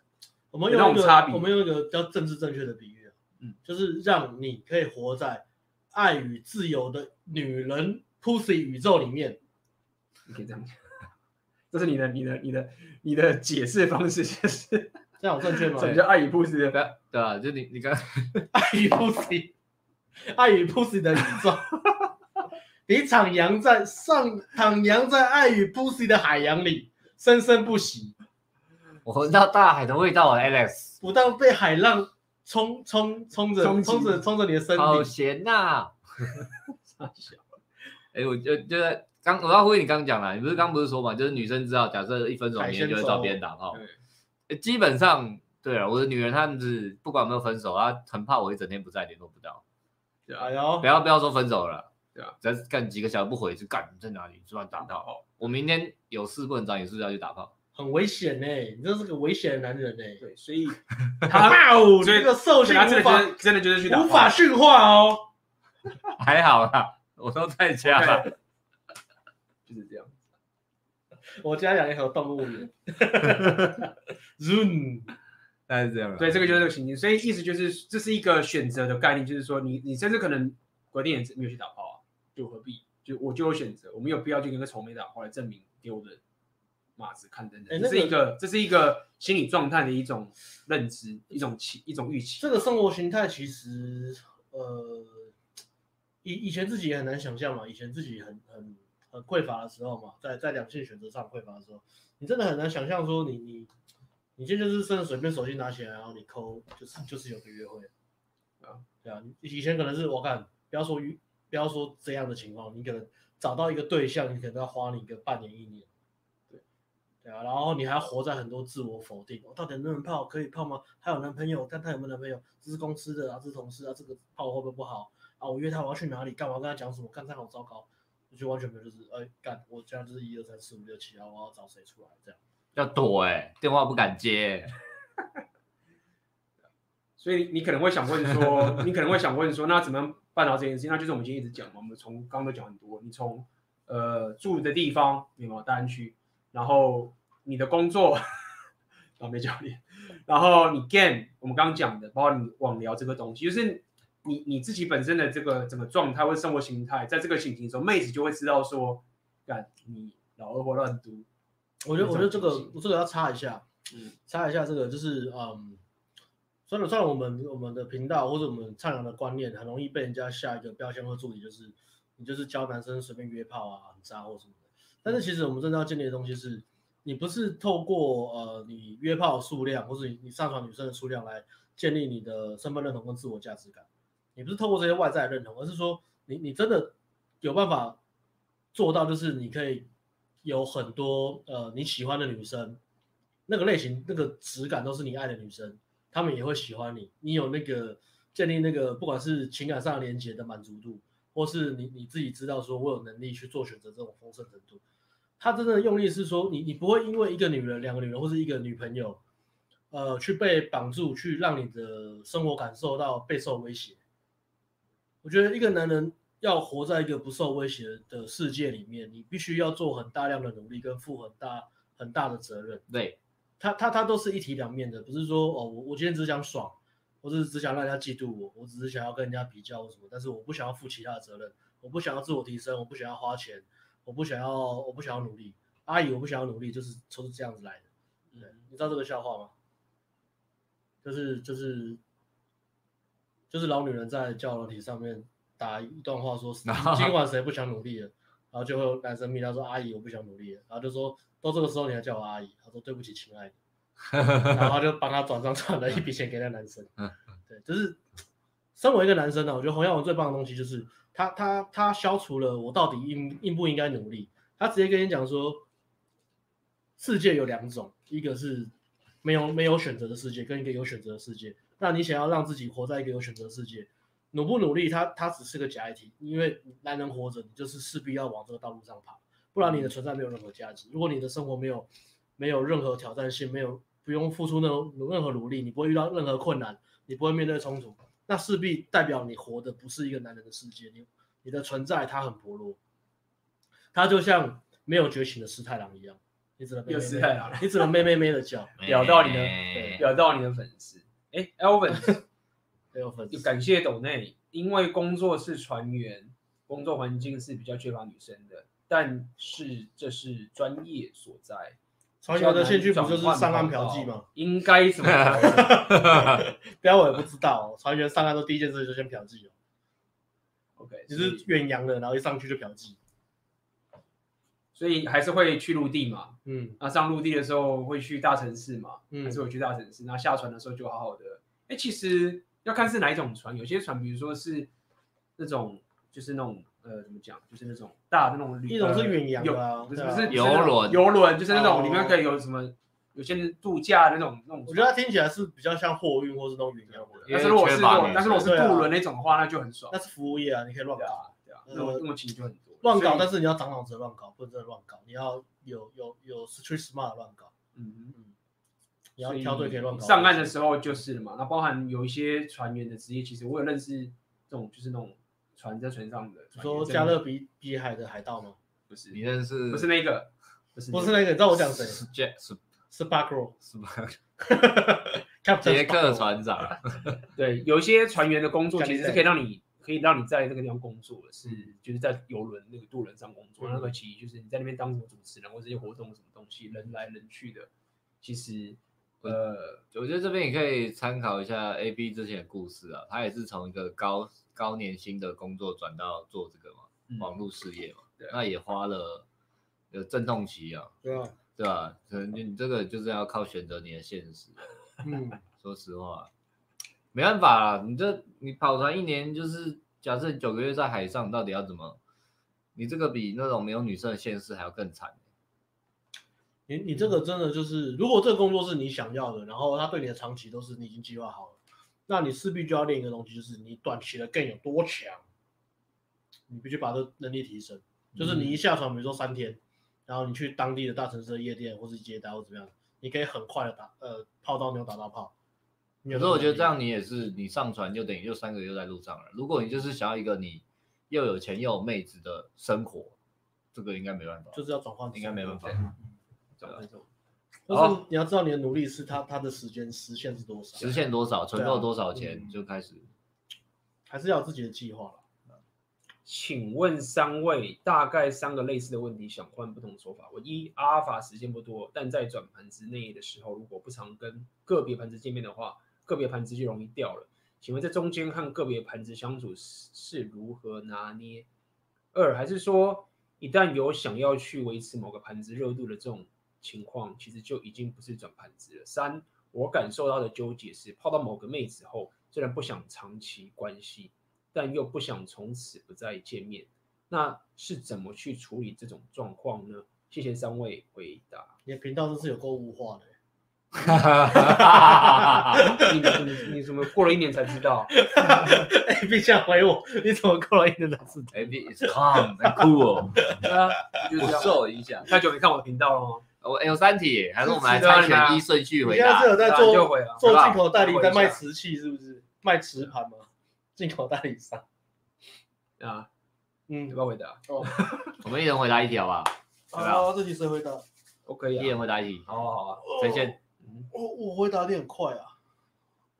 我们用一个差别，我们用一个比较政治正确的比喻，嗯，就是让你可以活在爱与自由的女人 pussy 宇宙里面。你可以这样讲，这是你的、你的、你的、你的解释方式，就是这样正确吗？什么叫爱与 pussy？对对啊，就你你刚爱与 pussy。爱与 pussy 的宇宙，你徜徉在上，徜徉在爱与 pussy 的海洋里，生生不息。我闻到大海的味道，Alex。不但被海浪冲冲冲着，冲着冲着你的身体，好咸呐、啊！哎、欸，我就就在刚，我要回你刚刚讲了，你不是刚不是说嘛，就是女生知道，假设一分手，明天就会找别人打炮。基本上，对了，我的女人她们是不管有没有分手，她很怕我一整天不在，联络不到。哎呦，不要不要说分手了，对啊，再干几个小时不回去干，你在哪里？昨晚打炮。哦，我明天有事不能找你，是不是要去打炮？很危险呢，你这是个危险的男人呢。对，所以 他哦，这个兽性无法，真的就是去打无法驯化哦。还好啦，我都在家，okay, 就是这样。我家养一条动物园，Zoom，大概是这样。对，这个就是这个情境，所以意思就是这是一个选择的概念，就是说你你甚至可能隔天也没有去打炮啊，就何必？就我就有选择，我没有必要去跟个丑美打炮来证明给我的马子看等等。这是一个这是一个心理状态的一种认知，一种期一种预期。这个生活形态其实呃，以以前自己也很难想象嘛，以前自己很很。很匮乏的时候嘛，在在两性选择上匮乏的时候，你真的很难想象说你你你今天就是甚至随便手机拿起来，然后你抠就是就是有个约会啊，对啊，以前可能是我看不要说不要说这样的情况，你可能找到一个对象，你可能要花你个半年一年，对对啊，然后你还要活在很多自我否定，我到底能不能泡？可以泡吗？他有男朋友，但他有没有男朋友？这是公司的啊，这是同事啊，这个泡会不会不好啊？我约他我要去哪里？干嘛跟他讲什么？看他好糟糕。就完全没有，就是哎干，我这样就是一二三四五六七，然后我要找谁出来这样？要躲哎、欸，电话不敢接。所以你可能会想问说，你可能会想问说，那怎么样办到这件事情？那就是我们今天一直讲嘛，我们从刚刚都讲很多，你从呃住的地方，有没有大安区？然后你的工作，然后没教练，然后你 game，我们刚刚讲的，包括你网聊这个东西，就是。你你自己本身的这个整个状态或生活形态，在这个情形中，妹子就会知道说，干你老二或乱读。我觉得我觉得这个我这个要插一下，嗯，插一下这个就是嗯，算了算了，我们我们的频道或者我们倡扬的观念，很容易被人家下一个标签或助理，就是你就是教男生随便约炮啊，很渣或什么的。但是其实我们真正要建立的东西是，你不是透过呃你约炮数量或者你你上传女生的数量来建立你的身份认同跟自我价值感。你不是透过这些外在认同，而是说你你真的有办法做到，就是你可以有很多呃你喜欢的女生，那个类型那个质感都是你爱的女生，她们也会喜欢你。你有那个建立那个不管是情感上连接的满足度，或是你你自己知道说我有能力去做选择这种丰盛程度，他真的用力是说你你不会因为一个女人、两个女人或是一个女朋友，呃去被绑住，去让你的生活感受到备受威胁。我觉得一个男人要活在一个不受威胁的世界里面，你必须要做很大量的努力跟负很大很大的责任。对，他他他都是一体两面的，不是说哦，我我今天只想爽，我只是只想让人家嫉妒我，我只是想要跟人家比较或什么，但是我不想要负其他的责任，我不想要自我提升，我不想要花钱，我不想要我不想要努力。阿姨，我不想要努力，就是都是这样子来的。对，你知道这个笑话吗？就是就是。就是老女人在交友软体上面打一段话说，说今晚谁不想努力了，然后就会有男生密他说阿姨我不想努力了，然后就说到这个时候你还叫我阿姨，他说对不起亲爱的，然后就帮他转账转了一笔钱给那男生，对，就是身为一个男生呢，我觉得洪耀文最棒的东西就是他他他消除了我到底应应不应该努力，他直接跟你讲说，世界有两种，一个是没有没有选择的世界，跟一个有选择的世界。那你想要让自己活在一个有选择的世界，努不努力，他他只是个假议题，因为男人活着，你就是势必要往这个道路上爬，不然你的存在没有任何价值。如果你的生活没有没有任何挑战性，没有不用付出那种任何努力，你不会遇到任何困难，你不会面对冲突，那势必代表你活的不是一个男人的世界，你你的存在它很薄弱，它就像没有觉醒的师太郎一样，你只能没师太郎，你只能咩咩咩的叫，表到你的表到你的粉丝。哎，Elvin，Elvin，感谢斗内，因为工作是船员，工作环境是比较缺乏女生的，但是这是专业所在。船员的兴趣不就是上岸嫖妓吗？应该怎么？不要我也不知道，船员上岸都第一件事就先嫖妓哦。OK，就是远洋的，然后一上去就嫖妓。所以还是会去陆地嘛，嗯，那上陆地的时候会去大城市嘛，嗯，还是会去大城市。那下船的时候就好好的，哎，其实要看是哪一种船，有些船，比如说是那种，就是那种，呃，怎么讲，就是那种大的那种旅，一种是远洋的啊，不是不是游轮，游轮就是那种里面可以有什么，有些人度假的那种那种。我觉得它听起来是比较像货运或是那种远洋的，但是如果是但是如果是渡轮那种的话，那就很爽。那是服务业啊，你可以乱搞，对啊，那种那么轻就很多。乱搞，但是你要长脑子乱搞，不能真的乱搞，你要。有有有 street smart 乱搞，嗯嗯，你要挑对可以乱搞。上岸的时候就是了嘛，那包含有一些船员的职业，其实我有认识这种，就是那种船在船上的，说加勒比比海的海盗吗？不是，你认识？不是那个，不是，不是那个，你知道我讲谁？是 Jack，是是 Sparrow，是吧？杰克船长。对，有一些船员的工作其实是可以让你，可以让你在那个地方工作的，是就是在游轮那个渡轮上工作。那个其实就是你在那边当什么主持人或这些活动什么东西，人来人去的，其实。呃，我觉得这边也可以参考一下 A B 之前的故事啊，他也是从一个高高年薪的工作转到做这个嘛，嗯、网络事业嘛，对那也花了有阵痛期啊，对啊，对吧？可能你这个就是要靠选择你的现实。嗯，说实话，没办法啦，你这你跑船一年就是假设九个月在海上，到底要怎么？你这个比那种没有女生的现实还要更惨。你你这个真的就是，如果这个工作是你想要的，然后他对你的长期都是你已经计划好了，那你势必就要练一个东西，就是你短期的更有多强，你必须把这能力提升。就是你一下船，比如说三天，然后你去当地的大城市的夜店或是接待或怎么样，你可以很快的打呃泡到妞打到泡。有时候我觉得这样你也是，你上船就等于就三个月在路上了。如果你就是想要一个你又有钱又有妹子的生活，这个应该没办法，就是要转换，应该没办法。就是你要知道你的努力是他他的时间时限是多少，实现多少，存够多少钱就开始，还是要有自己的计划了。请问三位大概三个类似的问题，想换不同说法。我一阿尔法时间不多，但在转盘之内的时候，如果不常跟个别盘子见面的话，个别盘子就容易掉了。请问在中间和个别盘子相处是是如何拿捏？二还是说一旦有想要去维持某个盘子热度的这种情况其实就已经不是转盘子了。三，我感受到的纠结是，泡到某个妹子后，虽然不想长期关系，但又不想从此不再见面，那是怎么去处理这种状况呢？谢谢三位回答。你的频道都是有购物化的，你你你怎么过了一年才知道？A B 想回我，你怎么过了一年才知道 B is calm and cool，对啊，不受影响。太久没看我的频道了吗？我有三题，还是我们来猜选一顺序回答？你现在是有在做做进口代理，在卖瓷器是不是？卖瓷盘吗？进口代理商啊，嗯，要不要回答？哦，我们一人回答一题 好不好？好，这题谁回答？OK，一人回答一题。好啊，好啊，谁先？我我回答的很快啊。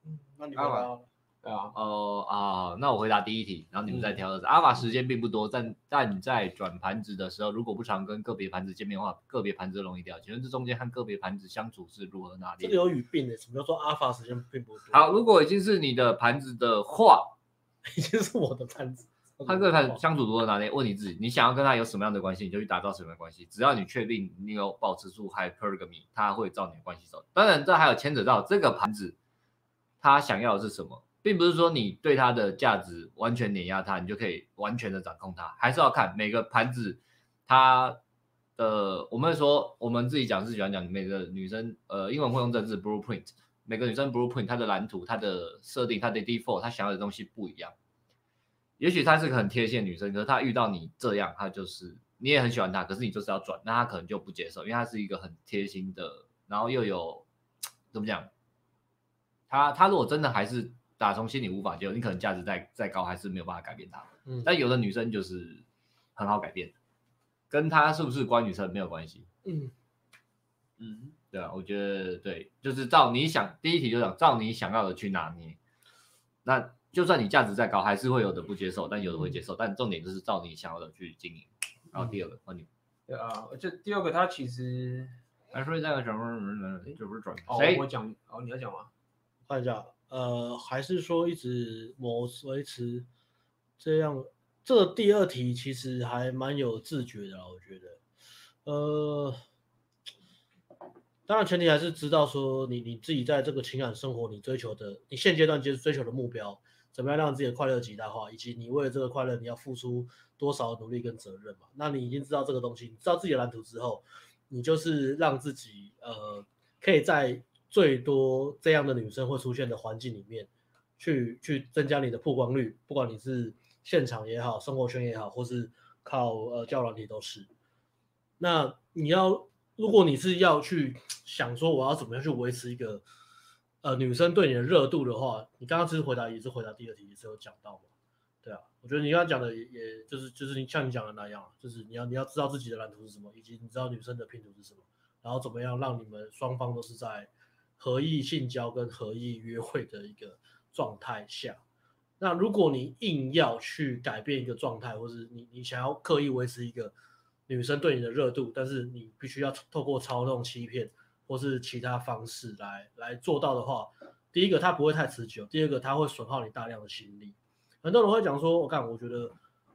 嗯，那你回答。对啊，哦啊，那我回答第一题，然后你们再挑。阿尔法时间并不多，但但在转盘子的时候，如果不常跟个别盘子见面的话，个别盘子容易掉。请问这中间和个别盘子相处是如何拿捏？这个有语病的，什么叫做阿尔法时间并不多？好，如果已经是你的盘子的话，已经是我的盘子，他跟盘子相处如何拿捏？问你自己，你想要跟他有什么样的关系，你就去打造什么样的关系。只要你确定你有保持住 hypergamy，他会照你的关系走。当然，这还有牵扯到这个盘子他想要的是什么。并不是说你对它的价值完全碾压它，你就可以完全的掌控它，还是要看每个盘子它的。我们说我们自己讲是喜欢讲每个女生，呃，英文会用这字 blueprint，每个女生 blueprint 它的蓝图、它的设定、它的 default，她想要的东西不一样。也许她是个很贴心女生，可是她遇到你这样，她就是你也很喜欢她，可是你就是要转，那她可能就不接受，因为她是一个很贴心的，然后又有怎么讲？她她如果真的还是。打从心里无法接受，你可能价值再再高，还是没有办法改变他。嗯，但有的女生就是很好改变，跟她是不是乖女生没有关系。嗯嗯，对啊，我觉得对，就是照你想，第一题就讲照你想要的去拿捏。那就算你价值再高，还是会有的不接受，但有的会接受。嗯、但重点就是照你想要的去经营。然后第二个，换你。对啊，这第二个他其实还说那个什么，这不是转哦，谁我讲哦，你要讲吗？换一下。呃，还是说一直模维持这样？这第二题其实还蛮有自觉的，我觉得。呃，当然前提还是知道说你你自己在这个情感生活你追求的，你现阶段就是追求的目标，怎么样让自己的快乐极大化，以及你为了这个快乐你要付出多少努力跟责任嘛？那你已经知道这个东西，你知道自己的蓝图之后，你就是让自己呃可以在。最多这样的女生会出现的环境里面，去去增加你的曝光率，不管你是现场也好，生活圈也好，或是靠呃教软体都是。那你要，如果你是要去想说我要怎么样去维持一个呃女生对你的热度的话，你刚刚其实回答也是回答第二题，也是有讲到嘛。对啊，我觉得你刚刚讲的也，也就是就是你像你讲的那样，就是你要你要知道自己的蓝图是什么，以及你知道女生的拼图是什么，然后怎么样让你们双方都是在合意性交跟合意约会的一个状态下。那如果你硬要去改变一个状态，或是你你想要刻意维持一个女生对你的热度，但是你必须要透过操纵、欺骗或是其他方式来来做到的话，第一个它不会太持久，第二个它会损耗你大量的心力。很多人会讲说，我干，我觉得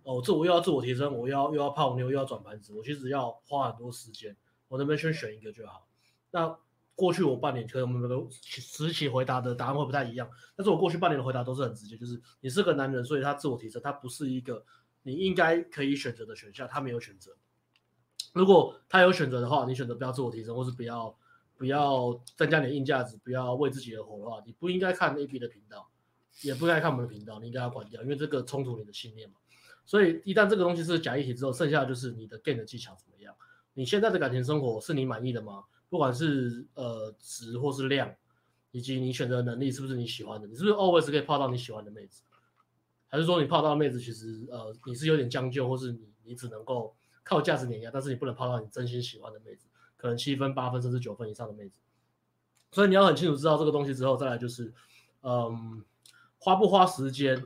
哦，这我又要自我提升，我要又要泡妞又要转盘子，我其实要花很多时间，我能不能先选一个就好？那。过去我半年，可能我们的实习回答的答案会不太一样，但是我过去半年的回答都是很直接，就是你是个男人，所以他自我提升，他不是一个你应该可以选择的选项，他没有选择。如果他有选择的话，你选择不要自我提升，或是不要不要增加你的硬价值，不要为自己而活的话，你不应该看 A B 的频道，也不应该看我们的频道，你应该要关掉，因为这个冲突你的信念嘛。所以一旦这个东西是假议题之后，剩下就是你的 game 的技巧怎么样？你现在的感情生活是你满意的吗？不管是呃值或是量，以及你选择能力是不是你喜欢的，你是不是 always 可以泡到你喜欢的妹子，还是说你泡到妹子其实呃你是有点将就，或是你你只能够靠价值碾压，但是你不能泡到你真心喜欢的妹子，可能七分八分甚至九分以上的妹子，所以你要很清楚知道这个东西之后，再来就是嗯花不花时间，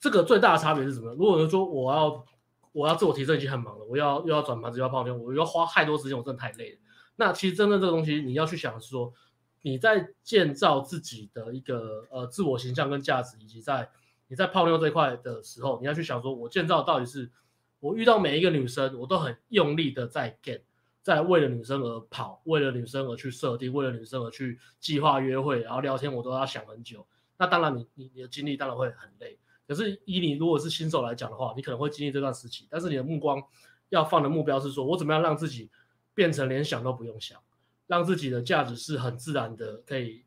这个最大的差别是什么？如果说我要我要自我提升已经很忙了，我要又要转盘子又要泡妞，我要花太多时间，我真的太累了。那其实真正这个东西，你要去想是说，你在建造自己的一个呃自我形象跟价值，以及在你在泡妞这块的时候，你要去想说，我建造到底是我遇到每一个女生，我都很用力的在 get，在为了女生而跑，为了女生而去设定，为了女生而去计划约会，然后聊天我都要想很久。那当然你，你你你的精力当然会很累。可是以你如果是新手来讲的话，你可能会经历这段时期，但是你的目光要放的目标是说，我怎么样让自己。变成连想都不用想，让自己的价值是很自然的，可以，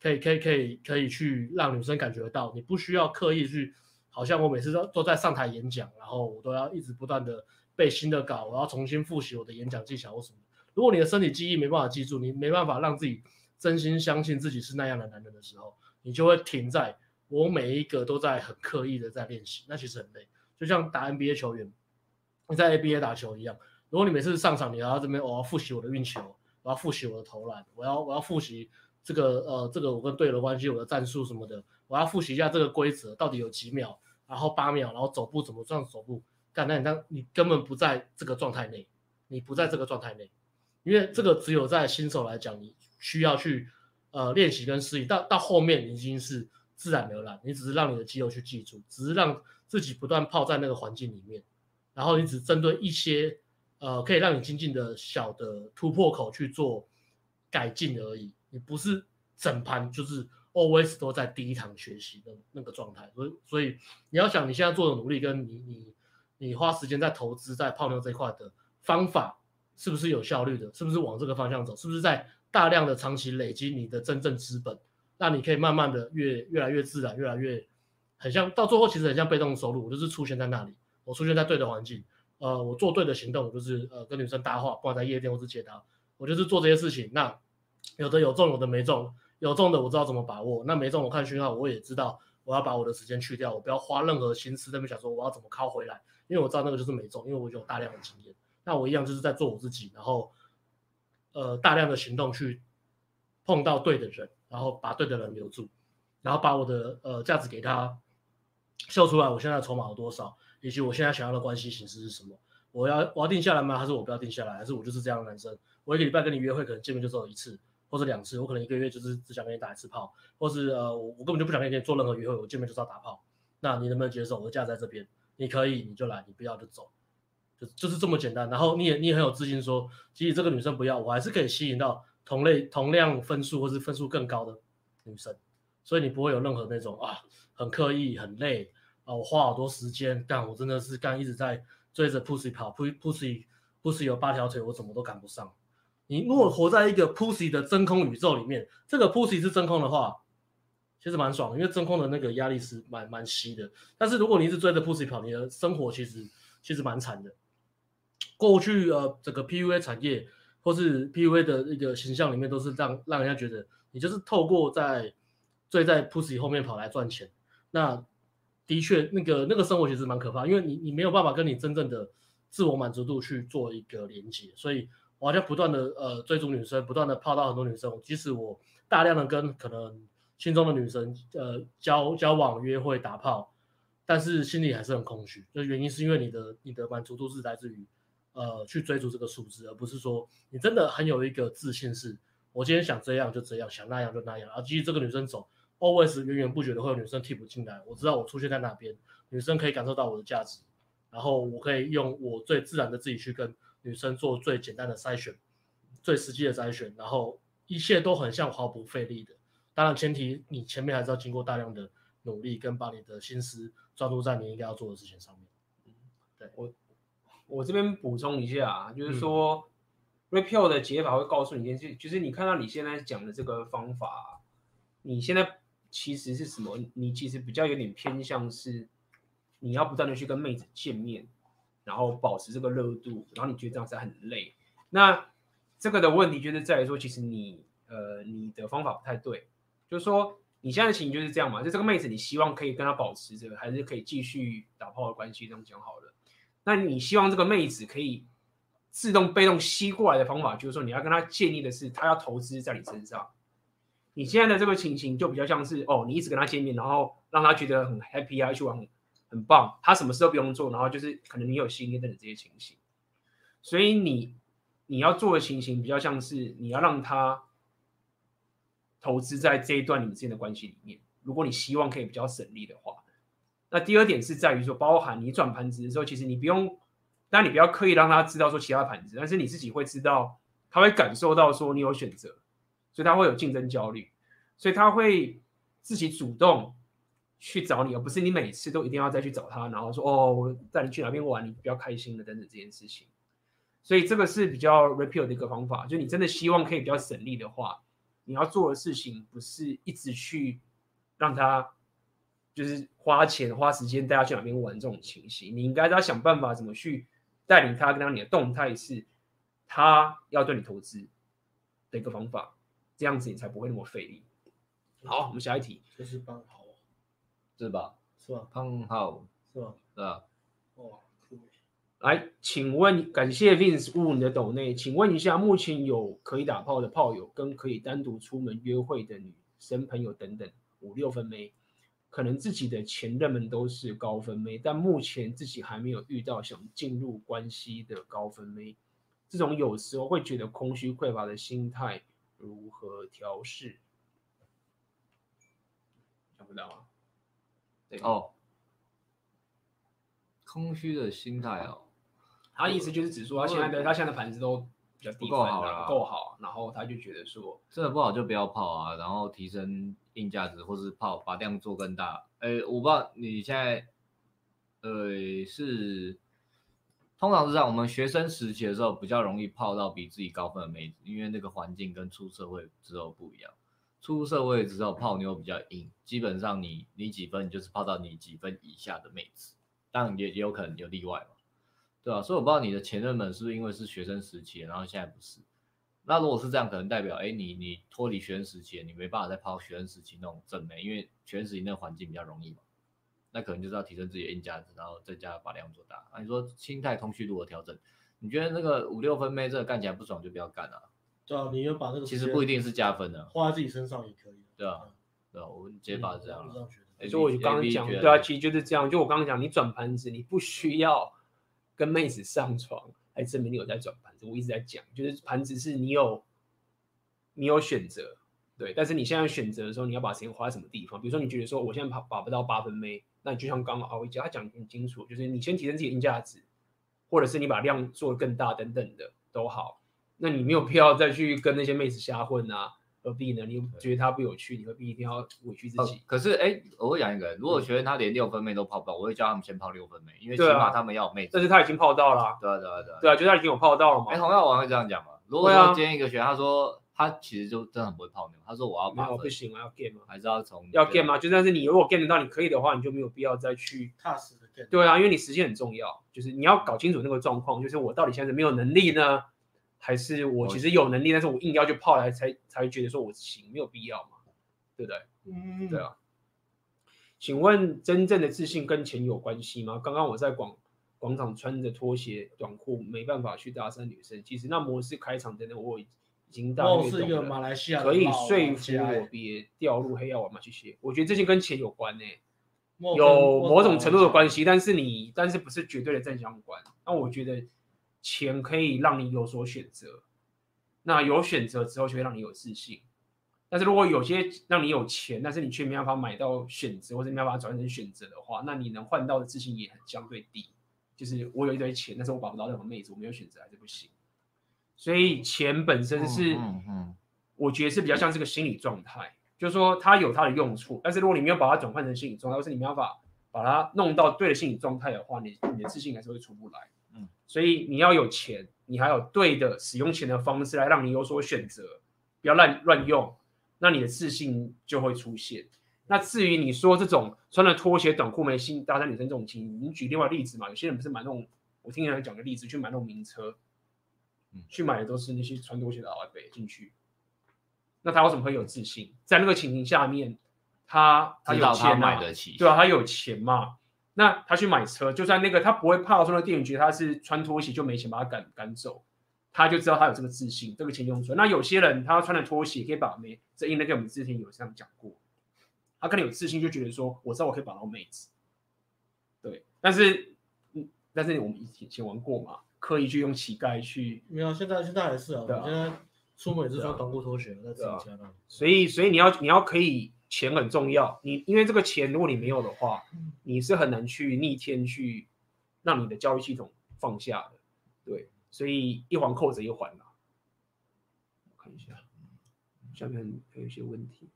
可以，可以，可以，可以去让女生感觉到。你不需要刻意去，好像我每次都都在上台演讲，然后我都要一直不断的背新的稿，我要重新复习我的演讲技巧或什么。如果你的身体记忆没办法记住，你没办法让自己真心相信自己是那样的男人的时候，你就会停在我每一个都在很刻意的在练习，那其实很累。就像打 NBA 球员，你在 ABA 打球一样。如果你每次上场，你要这边我要复习我的运球，我要复习我的投篮，我要我要复习这个呃这个我跟队友的关系，我的战术什么的，我要复习一下这个规则到底有几秒，然后八秒，然后走步怎么算走步，干那你当你根本不在这个状态内，你不在这个状态内，因为这个只有在新手来讲，你需要去呃练习跟适应，到到后面已经是自然而然，你只是让你的肌肉去记住，只是让自己不断泡在那个环境里面，然后你只针对一些。呃，可以让你精进的小的突破口去做改进而已，你不是整盘就是 always 都在第一堂学习的那个状态，所以所以你要想你现在做的努力，跟你你你花时间在投资在泡妞这一块的方法是不是有效率的，是不是往这个方向走，是不是在大量的长期累积你的真正资本，那你可以慢慢的越越来越自然，越来越很像到最后其实很像被动收入，我就是出现在那里，我出现在对的环境。呃，我做对的行动，我就是呃跟女生搭话，不管在夜店或是街道，我就是做这些事情。那有的有中，有的没中，有中的我知道怎么把握，那没中我看讯号，我也知道我要把我的时间去掉，我不要花任何心思在那边想说我要怎么靠回来，因为我知道那个就是没中，因为我有大量的经验。那我一样就是在做我自己，然后呃大量的行动去碰到对的人，然后把对的人留住，然后把我的呃价值给他秀出来，我现在筹码有多少。以及我现在想要的关系形式是什么？我要我要定下来吗？还是我不要定下来？还是我就是这样的男生？我一个礼拜跟你约会，可能见面就只有一次或者两次。我可能一个月就是只想跟你打一次炮，或是呃我我根本就不想跟你做任何约会，我见面就是要打炮。那你能不能接受？我的价在这边，你可以你就来，你不要就走，就就是这么简单。然后你也你也很有自信说，即使这个女生不要，我还是可以吸引到同类同样分数或是分数更高的女生，所以你不会有任何那种啊很刻意很累。啊，我花好多时间干，我真的是干一直在追着 pussy 跑，pussy pussy 有八条腿，我怎么都赶不上。你如果活在一个 pussy 的真空宇宙里面，这个 pussy 是真空的话，其实蛮爽的，因为真空的那个压力是蛮蛮稀的。但是如果你一直追着 pussy 跑，你的生活其实其实蛮惨的。过去呃，整个 PUA 产业或是 PUA 的一个形象里面，都是让让人家觉得你就是透过在追在 pussy 后面跑来赚钱。那的确那个那个生活其实蛮可怕，因为你你没有办法跟你真正的自我满足度去做一个连接，所以我好像不断的呃追逐女生，不断的泡到很多女生，即使我大量的跟可能心中的女生呃交交往、约会、打炮，但是心里还是很空虚。就原因是因为你的你的满足度是来自于呃去追逐这个数字，而不是说你真的很有一个自信是，我今天想这样就这样，想那样就那样，而继续这个女生走。Always 源源不绝的会有女生替补进来，我知道我出现在哪边，女生可以感受到我的价值，然后我可以用我最自然的自己去跟女生做最简单的筛选，最实际的筛选，然后一切都很像毫不费力的。当然前提你前面还是要经过大量的努力，跟把你的心思专注在你应该要做的事情上面。对，我我这边补充一下，就是说 REPEL 的解法会告诉你一件事，就是你看到你现在讲的这个方法，你现在。其实是什么？你其实比较有点偏向是，你要不断的去跟妹子见面，然后保持这个热度，然后你觉得这样子很累。那这个的问题就是在于说，其实你呃你的方法不太对，就是说你现在的情形就是这样嘛，就这个妹子你希望可以跟她保持着，还是可以继续打炮的关系，这样讲好了。那你希望这个妹子可以自动被动吸过来的方法，就是说你要跟她建议的是，她要投资在你身上。你现在的这个情形就比较像是哦，你一直跟他见面，然后让他觉得很 happy 啊，去玩很很棒，他什么事都不用做，然后就是可能你有心意等等这些情形。所以你你要做的情形比较像是你要让他投资在这一段你们之间的关系里面。如果你希望可以比较省力的话，那第二点是在于说，包含你转盘子的时候，其实你不用，但你不要刻意让他知道说其他盘子，但是你自己会知道，他会感受到说你有选择。所以他会有竞争焦虑，所以他会自己主动去找你，而不是你每次都一定要再去找他，然后说哦，我带你去哪边玩，你比较开心的等等这件事情。所以这个是比较 repeal 的一个方法，就你真的希望可以比较省力的话，你要做的事情不是一直去让他就是花钱花时间带他去哪边玩这种情形，你应该要想办法怎么去带领他，跟他你的动态是他要对你投资的一个方法。这样子你才不会那么费力。好，我们下一题。这是胖号，是吧？是吧？胖号，是吧？是吧？哇，来，请问，感谢 Vince 问你的抖内，请问一下，目前有可以打炮的炮友，跟可以单独出门约会的女生朋友等等，五六分妹，可能自己的前任们都是高分妹，但目前自己还没有遇到想进入关系的高分妹，这种有时候会觉得空虚匮乏的心态。如何调试？想不到啊。对哦，空虚的心态哦。他意思就是指说，他现在的他现在的盘子都比较低分，不够好了，不够好，然后他就觉得说，真的不好就不要泡啊，然后提升硬价值，或是泡把量做更大。哎，我不知道你现在，呃，是。通常是在我们学生时期的时候，比较容易泡到比自己高分的妹子，因为那个环境跟出社会之后不一样。出社会之后泡妞比较硬，基本上你你几分，你就是泡到你几分以下的妹子，当然也也有可能有例外嘛，对吧？所以我不知道你的前任们是不是因为是学生时期，然后现在不是。那如果是这样，可能代表哎，你你脱离学生时期，你没办法再泡学生时期那种正妹，因为学生时期那环境比较容易嘛。那可能就是要提升自己的硬价值，然后再加把量做大。啊，你说心态空虚如何调整？你觉得那个五六分妹这个干起来不爽就不要干了。对啊，你要把那个其实不一定是加分的，花在自己身上也可以。对啊，对啊，我们解法是这样的。所以我就刚刚讲，对啊，其实就是这样。就我刚刚讲，你转盘子，你不需要跟妹子上床来证明你有在转盘子。我一直在讲，就是盘子是你有你有选择，对。但是你现在选择的时候，你要把时间花在什么地方？比如说，你觉得说我现在把把不到八分妹。那你就像刚刚阿威讲，他讲很清楚，就是你先提升自己的硬价值，或者是你把量做得更大等等的都好。那你没有必要再去跟那些妹子瞎混啊，何必呢？你觉得他不有趣，你何必一定要委屈自己？呃、可是哎，我会讲一个，如果学员他连六分妹都泡不到，我会叫他们先泡六分妹，因为起码他们要有妹子。但是他已经泡到了，对啊对啊对啊，对啊，就他已经有泡到了嘛。哎，红药丸会这样讲嘛？如果说今天一个学员他说。他其实就真的很不会泡妞。他说：“我要八分，不行，我要 game 还是要从要 game 吗？就但是你如果 game 得到，你可以的话，你就没有必要再去踏实的 game。对啊，因为你时间很重要，就是你要搞清楚那个状况，就是我到底现在是没有能力呢，还是我其实有能力，但是我硬要去泡来才才觉得说我行，没有必要嘛，对不对？嗯，对啊。请问真正的自信跟钱有关系吗？刚刚我在广广场穿着拖鞋短裤，没办法去搭讪女生。其实那模式开场真的我已经大约懂了，可以说服我别掉入黑药丸嘛？谢谢。我觉得这些跟钱有关呢、欸，有某种程度的关系，但是你但是不是绝对的正相关。那我觉得钱可以让你有所选择，那有选择之后就会让你有自信。但是如果有些让你有钱，但是你却没办法买到选择，或者没办法转换成选择的话，那你能换到的自信也很相对低。就是我有一堆钱，但是我管不到任何妹子，我没有选择还是不行。所以钱本身是，我觉得是比较像是个心理状态，就是说它有它的用处，但是如果你没有把它转换成心理状态，或是你没办法把它弄到对的心理状态的话，你你的自信还是会出不来。嗯，所以你要有钱，你还有对的使用钱的方式来让你有所选择，不要乱乱用。那你的自信就会出现。那至于你说这种穿了拖鞋短裤没心搭讪女生这种情，你举另外例子嘛？有些人不是买那种，我听人家讲个例子，去买那种名车，嗯，去买的都是那些穿拖鞋的老外进去。那他为什么会有自信？在那个情形下面，他他有钱买得起，对啊，他有钱嘛。那他去买车，就算那个他不会怕说那店员觉得他是穿拖鞋就没钱把他赶赶走。他就知道他有这个自信，这个钱用出来。那有些人他穿的拖鞋可以把妹，这应该跟我们之前有这样讲过。他可能有自信，就觉得说我知道我可以把到妹子。对，但是嗯，但是我们以前玩过嘛，刻意去用乞丐去。没有，现在现在还是啊。对啊。现在出门也是穿短裤拖鞋，在自己家那。所以所以你要你要可以钱很重要，你因为这个钱如果你没有的话，你是很难去逆天去让你的教育系统放下的。对。所以一环扣着一环嘛，我看一下，下面还有一些问题，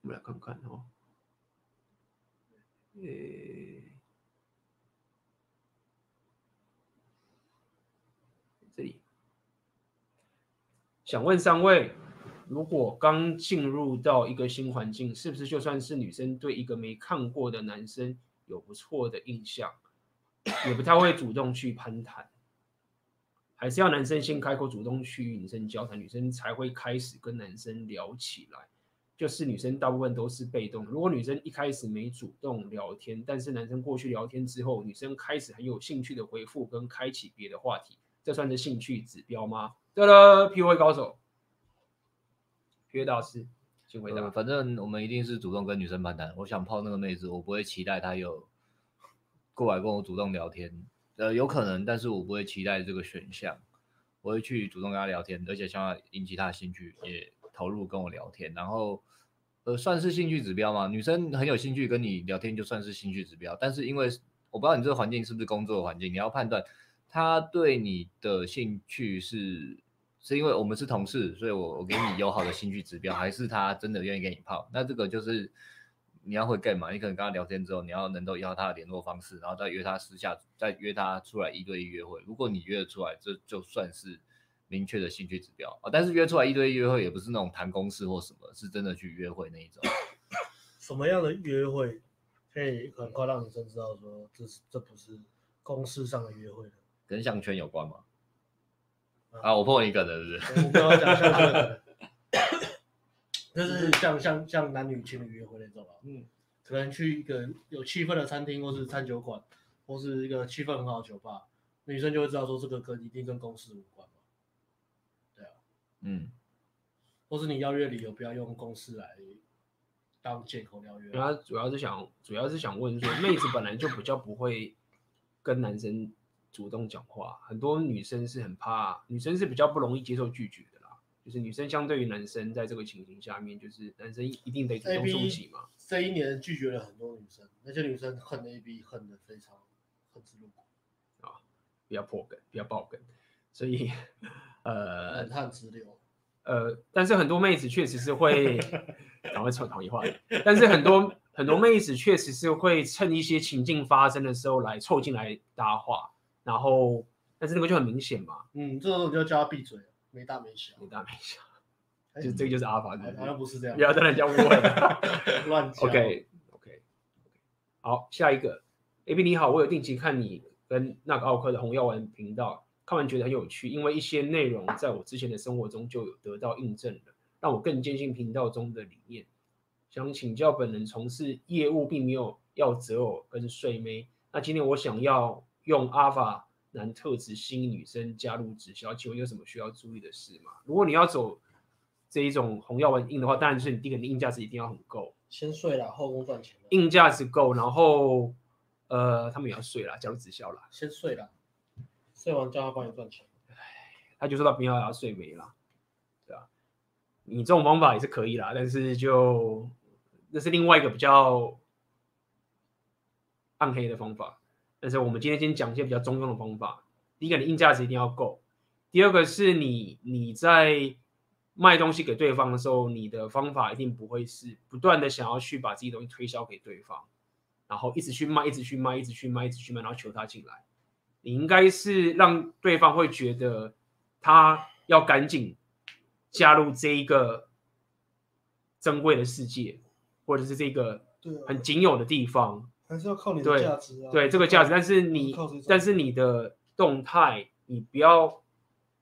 我们来看看哦。诶，这里想问三位，如果刚进入到一个新环境，是不是就算是女生对一个没看过的男生有不错的印象？也不太会主动去攀谈，还是要男生先开口主动去与女生交谈，女生才会开始跟男生聊起来。就是女生大部分都是被动，如果女生一开始没主动聊天，但是男生过去聊天之后，女生开始很有兴趣的回复跟开启别的话题，这算是兴趣指标吗？对了，PUA 高手，PUA 大师，请回答。反正我们一定是主动跟女生攀谈。我想泡那个妹子，我不会期待她有。过来跟我主动聊天，呃，有可能，但是我不会期待这个选项，我会去主动跟她聊天，而且想要引起她的兴趣，也投入跟我聊天，然后，呃，算是兴趣指标嘛？女生很有兴趣跟你聊天，就算是兴趣指标。但是因为我不知道你这个环境是不是工作的环境，你要判断他对你的兴趣是是因为我们是同事，所以我我给你友好的兴趣指标，还是他真的愿意跟你泡？那这个就是。你要会 game 嘛？你可能跟他聊天之后，你要能够要他的联络方式，然后再约他私下，再约他出来一对一约会。如果你约得出来，这就算是明确的兴趣指标啊。但是约出来一对一约会也不是那种谈公事或什么，是真的去约会那一种。什么样的约会可以很快让女生知道说这是这不是公事上的约会？跟项圈有关吗？啊，啊我碰一个的，是不是？我刚刚讲项圈。就是像像像男女情侣约会那种啊，嗯，可能去一个有气氛的餐厅，或是餐酒馆，或是一个气氛很好的酒吧，女生就会知道说这个跟一定跟公司无关嘛，对啊，嗯，或是你邀约理由不要用公司来当借口邀约，他主要是想主要是想问说，妹子本来就比较不会跟男生主动讲话，很多女生是很怕，女生是比较不容易接受拒绝的啦。就是女生相对于男生，在这个情形下面，就是男生一定得主动出击嘛。这一年拒绝了很多女生，那些女生恨 AB 恨得非常恨之入骨啊，比较破梗，比较爆梗，所以呃，冷汗直流。呃，但是很多妹子确实是会，赶快说同一话。但是很多很多妹子确实是会趁一些情境发生的时候来凑进来搭话，然后，但是那个就很明显嘛。嗯，这时候你就叫他闭嘴。没大没小，没大没小，就这个就是阿法，好像不是这样，不要在那讲误会 乱讲。OK OK，好，下一个，AB 你好，我有定期看你跟那个奥克的红药丸频道，看完觉得很有趣，因为一些内容在我之前的生活中就有得到印证了，让我更坚信频道中的理念。想请教本人从事业务并没有要择偶跟睡妹，那今天我想要用阿法男特质吸引女生加入直销，请问有什么需要注意的事吗？如果你要走这一种红药丸硬的话，当然就是你第一个硬价值一定要很够，先睡了后宫赚钱，硬价值够，然后呃他们也要睡了，加入直销了，先睡了，睡完叫他帮你赚钱，他就说他不要要睡没了，对啊？你这种方法也是可以啦，但是就那是另外一个比较暗黑的方法。但是我们今天先讲一些比较中庸的方法。第一个，你硬价值一定要够；第二个是你你在卖东西给对方的时候，你的方法一定不会是不断的想要去把自己东西推销给对方，然后一直去卖，一直去卖，一直去卖，一直去卖，然后求他进来。你应该是让对方会觉得他要赶紧加入这一个珍贵的世界，或者是这个很仅有的地方。还是要靠你的价值啊，对，对这个价值，但是你，但是你的动态，你不要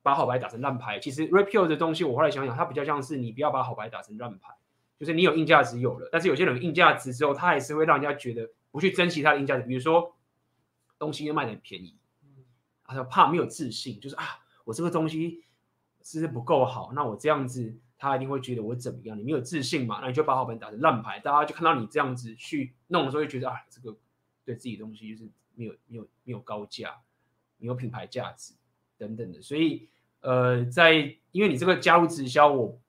把好牌打成烂牌。其实 Rapio 的东西，我后来想想，它比较像是你不要把好牌打成烂牌，就是你有硬价值有了，但是有些人硬价值之后，他还是会让人家觉得不去珍惜他的硬价值。比如说东西又卖的很便宜，他说怕没有自信，就是啊，我这个东西是不是不够好？那我这样子。他一定会觉得我怎么样？你没有自信嘛？那你就把好牌打成烂牌，大家就看到你这样子去弄的时候，就觉得啊，这个对自己的东西就是没有没有没有高价，没有品牌价值等等的。所以呃，在因为你这个加入直销，我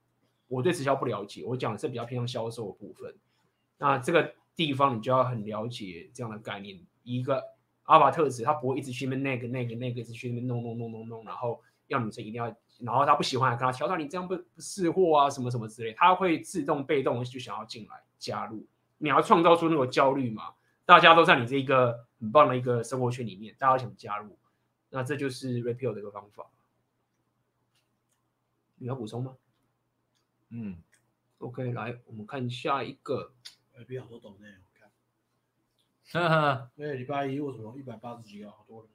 我对直销不了解，我讲的是比较偏向销售的部分。那这个地方你就要很了解这样的概念。一个阿法特质，他不会一直去那那个那个那个一直去那边弄弄弄弄弄，然后要女生一定要。然后他不喜欢，跟他挑到你这样不不识货啊，什么什么之类，他会自动被动就想要进来加入。你要创造出那个焦虑嘛？大家都在你这一个很棒的一个生活圈里面，大家想加入，那这就是 repeal 的一个方法。你要补充吗？嗯，OK，来，我们看下一个。哎，比较多懂的，我看。哈哈，那礼拜一为什么一百八十几个，好多人。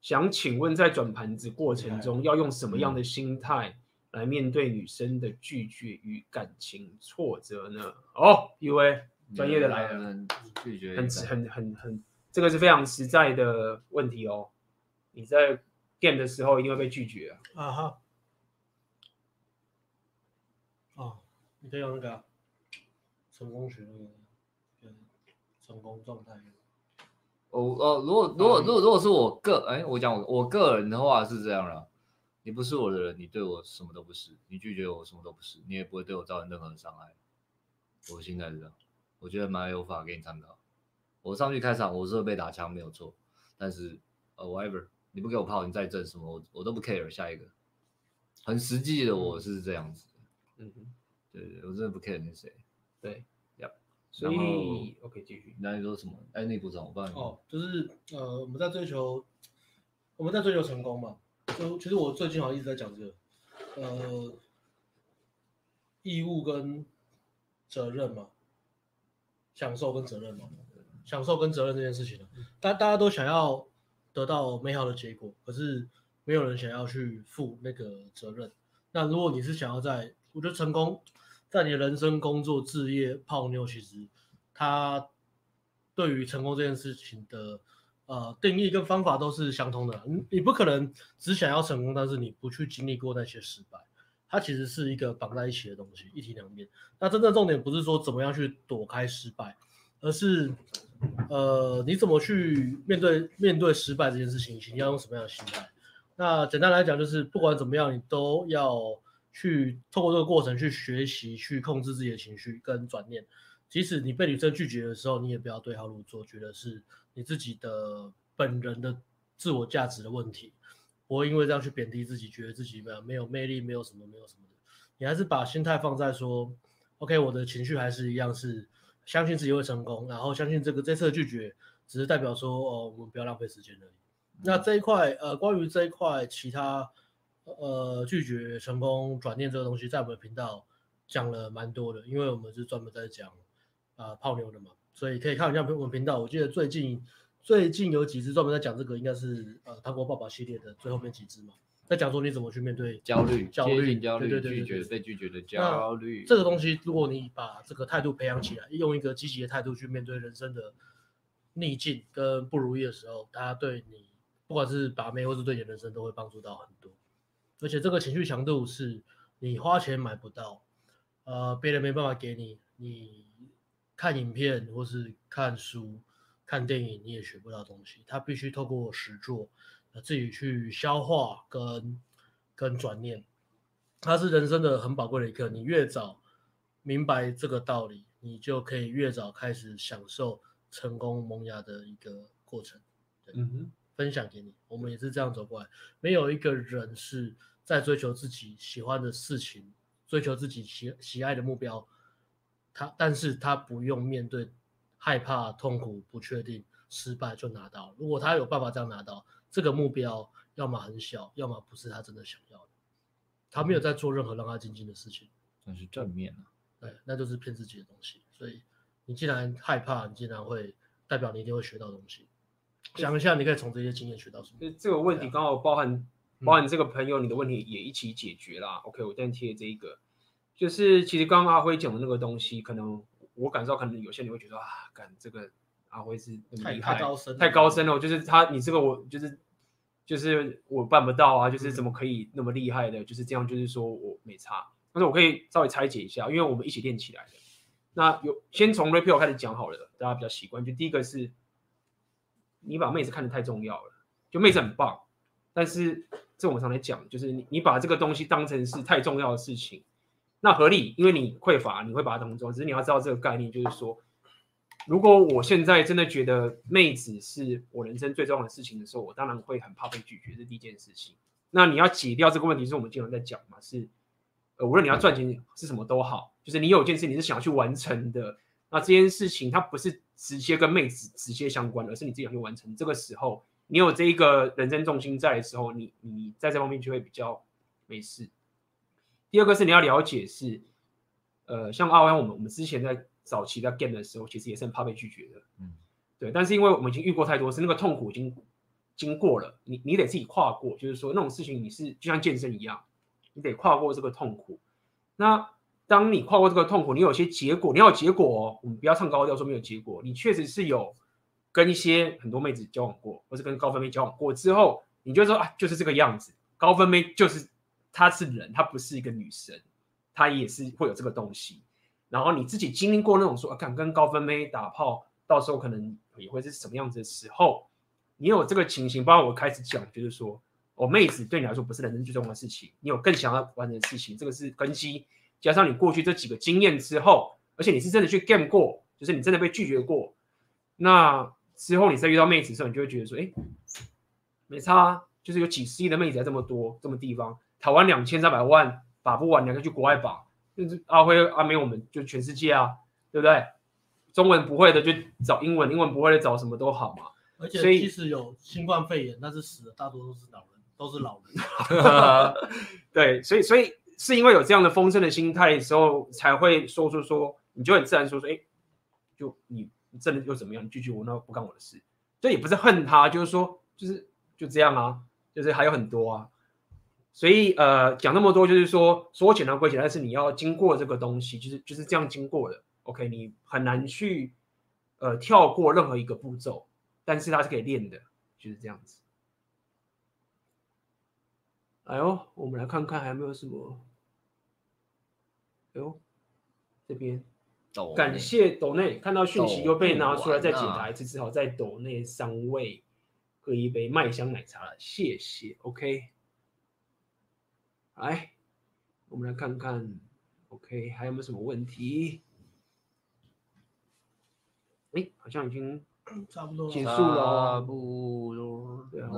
想请问，在转盘子过程中，要用什么样的心态来面对女生的拒绝与感情挫折呢？哦，一位专业的来了，拒绝很很很很，这个是非常实在的问题哦。你在 game 的时候一定会被拒绝啊！啊哈，哦，你可以用那个成功学那个成功状态。哦哦，如果如果如果如果是我个哎，我讲我我个人的话是这样了，你不是我的人，你对我什么都不是，你拒绝我什么都不是，你也不会对我造成任何的伤害。我现在是这样，我觉得蛮有法给你参考。我上去开场，我是会被打枪没有错，但是呃，whatever，你不给我炮，你再震什么，我我都不 care。下一个，很实际的，我是这样子。嗯哼，对对，我真的不 care 那是谁。对。所以，OK，继续。那你说什么？哎，那不怎么办？哦，就是呃，我们在追求，我们在追求成功嘛。就其实我最近好像一直在讲这个，呃，义务跟责任嘛，享受跟责任嘛，享受跟责任这件事情呢，大大家都想要得到美好的结果，可是没有人想要去负那个责任。那如果你是想要在，我觉得成功。在你的人生、工作、置业、泡妞，其实他对于成功这件事情的呃定义跟方法都是相通的。你你不可能只想要成功，但是你不去经历过那些失败，它其实是一个绑在一起的东西，一体两面。那真正重点不是说怎么样去躲开失败，而是呃你怎么去面对面对失败这件事情，你要用什么样的心态？那简单来讲，就是不管怎么样，你都要。去透过这个过程去学习，去控制自己的情绪跟转念。即使你被女生拒绝的时候，你也不要对号入座，觉得是你自己的本人的自我价值的问题，不会因为这样去贬低自己，觉得自己没有没有魅力，没有什么没有什么的。你还是把心态放在说，OK，我的情绪还是一样是相信自己会成功，然后相信这个这次的拒绝只是代表说，哦，我们不要浪费时间而已。那这一块，呃，关于这一块其他。呃，拒绝成功转念这个东西，在我们的频道讲了蛮多的，因为我们是专门在讲啊、呃、泡妞的嘛，所以可以看一下我们频道。我记得最近最近有几支专门在讲这个，应该是呃糖果爸爸系列的最后面几支嘛。在讲说你怎么去面对焦虑、焦虑、焦虑、对对对拒绝、被拒绝的焦虑。这个东西，如果你把这个态度培养起来，用一个积极的态度去面对人生的逆境跟不如意的时候，大家对你不管是把妹或是对你的人生都会帮助到很多。而且这个情绪强度是你花钱买不到，呃，别人没办法给你，你看影片或是看书、看电影你也学不到东西，他必须透过实作。自己去消化跟跟转念，它是人生的很宝贵的一课。你越早明白这个道理，你就可以越早开始享受成功萌芽的一个过程。嗯哼，分享给你，我们也是这样走过来。没有一个人是在追求自己喜欢的事情，追求自己喜喜爱的目标，他但是他不用面对害怕、痛苦、不确定、失败就拿到。如果他有办法这样拿到。这个目标要么很小，要么不是他真的想要的。他没有在做任何让他精进的事情，那是正面啊。对，那就是骗自己的东西。所以你既然害怕，你既然会代表你一定会学到东西。想一下，你可以从这些经验学到什么？这个问题刚好包含包含这个朋友，你的问题也一起解决啦。OK，我再贴这一个，就是其实刚刚阿辉讲的那个东西，可能我感受到，可能有些人会觉得啊，感这个。阿辉是太高深，太高深了。就是他，你这个我就是就是我办不到啊，就是怎么可以那么厉害的？就是这样，就是说我没差。但是我可以稍微拆解一下，因为我们一起练起来的。那有先从 rapio 开始讲好了，大家比较习惯。就第一个是，你把妹子看得太重要了，就妹子很棒，但是这我们常来讲，就是你你把这个东西当成是太重要的事情，那合理，因为你匮乏，你会把它当重要。只是你要知道这个概念，就是说。如果我现在真的觉得妹子是我人生最重要的事情的时候，我当然会很怕被拒绝，这是第一件事情。那你要解掉这个问题，是我们经常在讲嘛，是呃，无论你要赚钱是什么都好，就是你有件事你是想要去完成的，那这件事情它不是直接跟妹子直接相关，而是你自己想去完成。这个时候，你有这一个人生重心在的时候，你你在这方面就会比较没事。第二个是你要了解是，呃，像阿湾我们我们之前在。早期在 game 的时候，其实也是很怕被拒绝的，嗯，对。但是因为我们已经遇过太多次，那个痛苦已经经过了，你你得自己跨过。就是说那种事情，你是就像健身一样，你得跨过这个痛苦。那当你跨过这个痛苦，你有些结果，你要有结果哦。我们不要唱高调说没有结果，你确实是有跟一些很多妹子交往过，或是跟高分妹交往过之后，你就说啊，就是这个样子。高分妹就是她是人，她不是一个女神，她也是会有这个东西。然后你自己经历过那种说啊，敢跟高分妹打炮，到时候可能也会是什么样子的时候，你有这个情形，包括我开始讲，就是说，哦，妹子对你来说不是人生最重要的事情，你有更想要完成的事情，这个是根基，加上你过去这几个经验之后，而且你是真的去 game 过，就是你真的被拒绝过，那之后你再遇到妹子的时候，你就会觉得说，哎，没差啊，就是有几十亿的妹子在这么多这么地方，台湾两千三百万把不完，你还可以去国外把。就是阿辉阿妹，我们就全世界啊，对不对？中文不会的就找英文，英文不会的找什么都好嘛。而且即使有新冠肺炎，但是死的大多都是老人，都是老人。对，所以所以是因为有这样的丰盛的心态的时候，才会说出说，你就很自然说说，哎，就你真的又怎么样？你拒绝我，那不干我的事。这也不是恨他，就是说，就是就这样啊，就是还有很多啊。所以呃，讲那么多就是说，说简单归简单，但是你要经过这个东西，就是就是这样经过的。OK，你很难去呃跳过任何一个步骤，但是它是可以练的，就是这样子。哎呦，我们来看看还有没有什么。哎呦，这边，感谢斗内看到讯息又被拿出来再检查一次，只好在斗内三位喝一杯麦香奶茶了，谢谢。OK。来，我们来看看，OK，还有没有什么问题？哎，好像已经差不多结束了，差不多。对啊，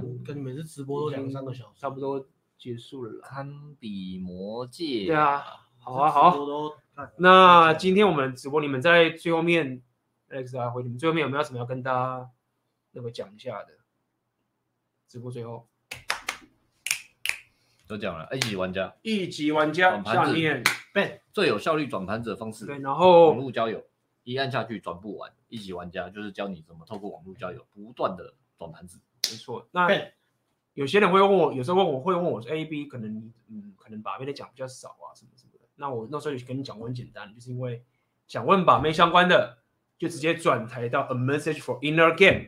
跟跟你每次直播都两三个小时，差不多结束了。堪比魔戒。对啊，好啊，好。那今天我们直播，你们在最后面，Alex 阿辉，你们最后面有没有什么要跟大家那个讲一下的？直播最后。都讲了，一级玩家，一级玩家下面，Ben 最有效率转盘子的方式。对，然后网络交友，一按下去转不完。一级玩家就是教你怎么透过网络交友不断的转盘子。没错，那有些人会问我，有时候问我会问我说，A B 可能嗯可能把妹的讲比较少啊什么。那我那时候就跟你讲过很简单，就是因为想问把妹相关的，就直接转台到 A Message for Inner Game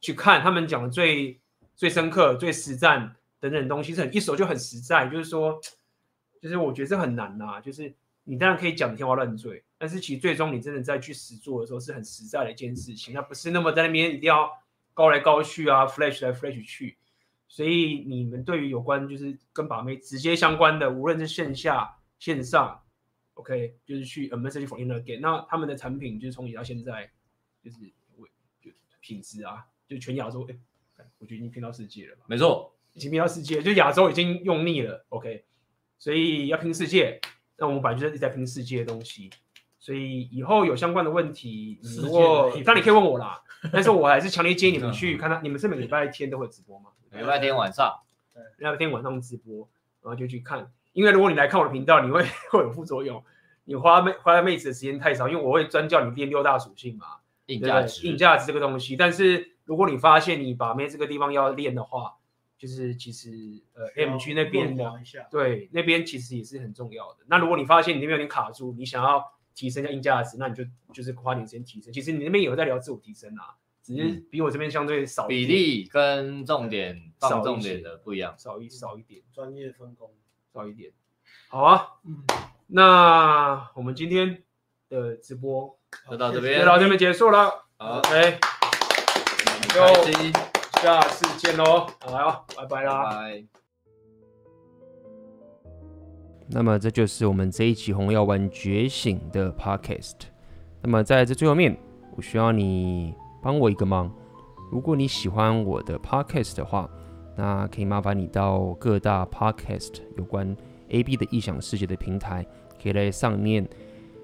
去看他们讲的最最深刻、最实战等等东西，是很一手就很实在。就是说，就是我觉得这很难呐、就是你当然可以讲天花乱坠，但是其实最终你真的在去实做的时候，是很实在的一件事情，那不是那么在那边一定要高来高去啊，flash 来 flash 去。所以你们对于有关就是跟把妹直接相关的，无论是线下线上，OK，就是去 A Message for Inner Game，那他们的产品就是从以前到现在，就是为就品质啊，就全亚洲，哎，我觉得已经拼到世界了。没错，已经拼到世界，就亚洲已经用腻了，OK，所以要拼世界，那我们本来就是一直在拼世界的东西。所以以后有相关的问题，如果当然你可以问我啦，但是我还是强烈建议你们去看他，你们是每个礼拜天都会直播吗？礼拜天晚上，对，礼拜天晚上直播，然后就去看。因为如果你来看我的频道，你会 会有副作用。你花妹花妹子的时间太少，因为我会专教你练六大属性嘛，硬价值，硬价值这个东西。但是如果你发现你把妹这个地方要练的话，就是其实呃 M 区那边的，对，那边其实也是很重要的。那如果你发现你那边有点卡住，你想要提升一下硬价值，那你就就是花点时间提升。其实你那边有在聊自我提升啊。只是比我这边相对少一点，比例跟重点放重点的不一样，少一少一点，专业分工少一点。好啊，嗯，那我们今天的直播就到这边，就到这边结束了。好，OK，就下次见喽，好啊，拜拜啦。拜。那么这就是我们这一期红药丸觉醒的 Podcast。那么在这最后面，我需要你。帮我一个忙，如果你喜欢我的 podcast 的话，那可以麻烦你到各大 podcast 有关 AB 的异想世界的平台，可以在上面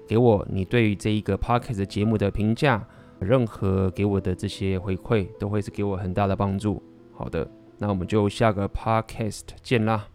给我你对于这一个 podcast 节目的评价，任何给我的这些回馈都会是给我很大的帮助。好的，那我们就下个 podcast 见啦。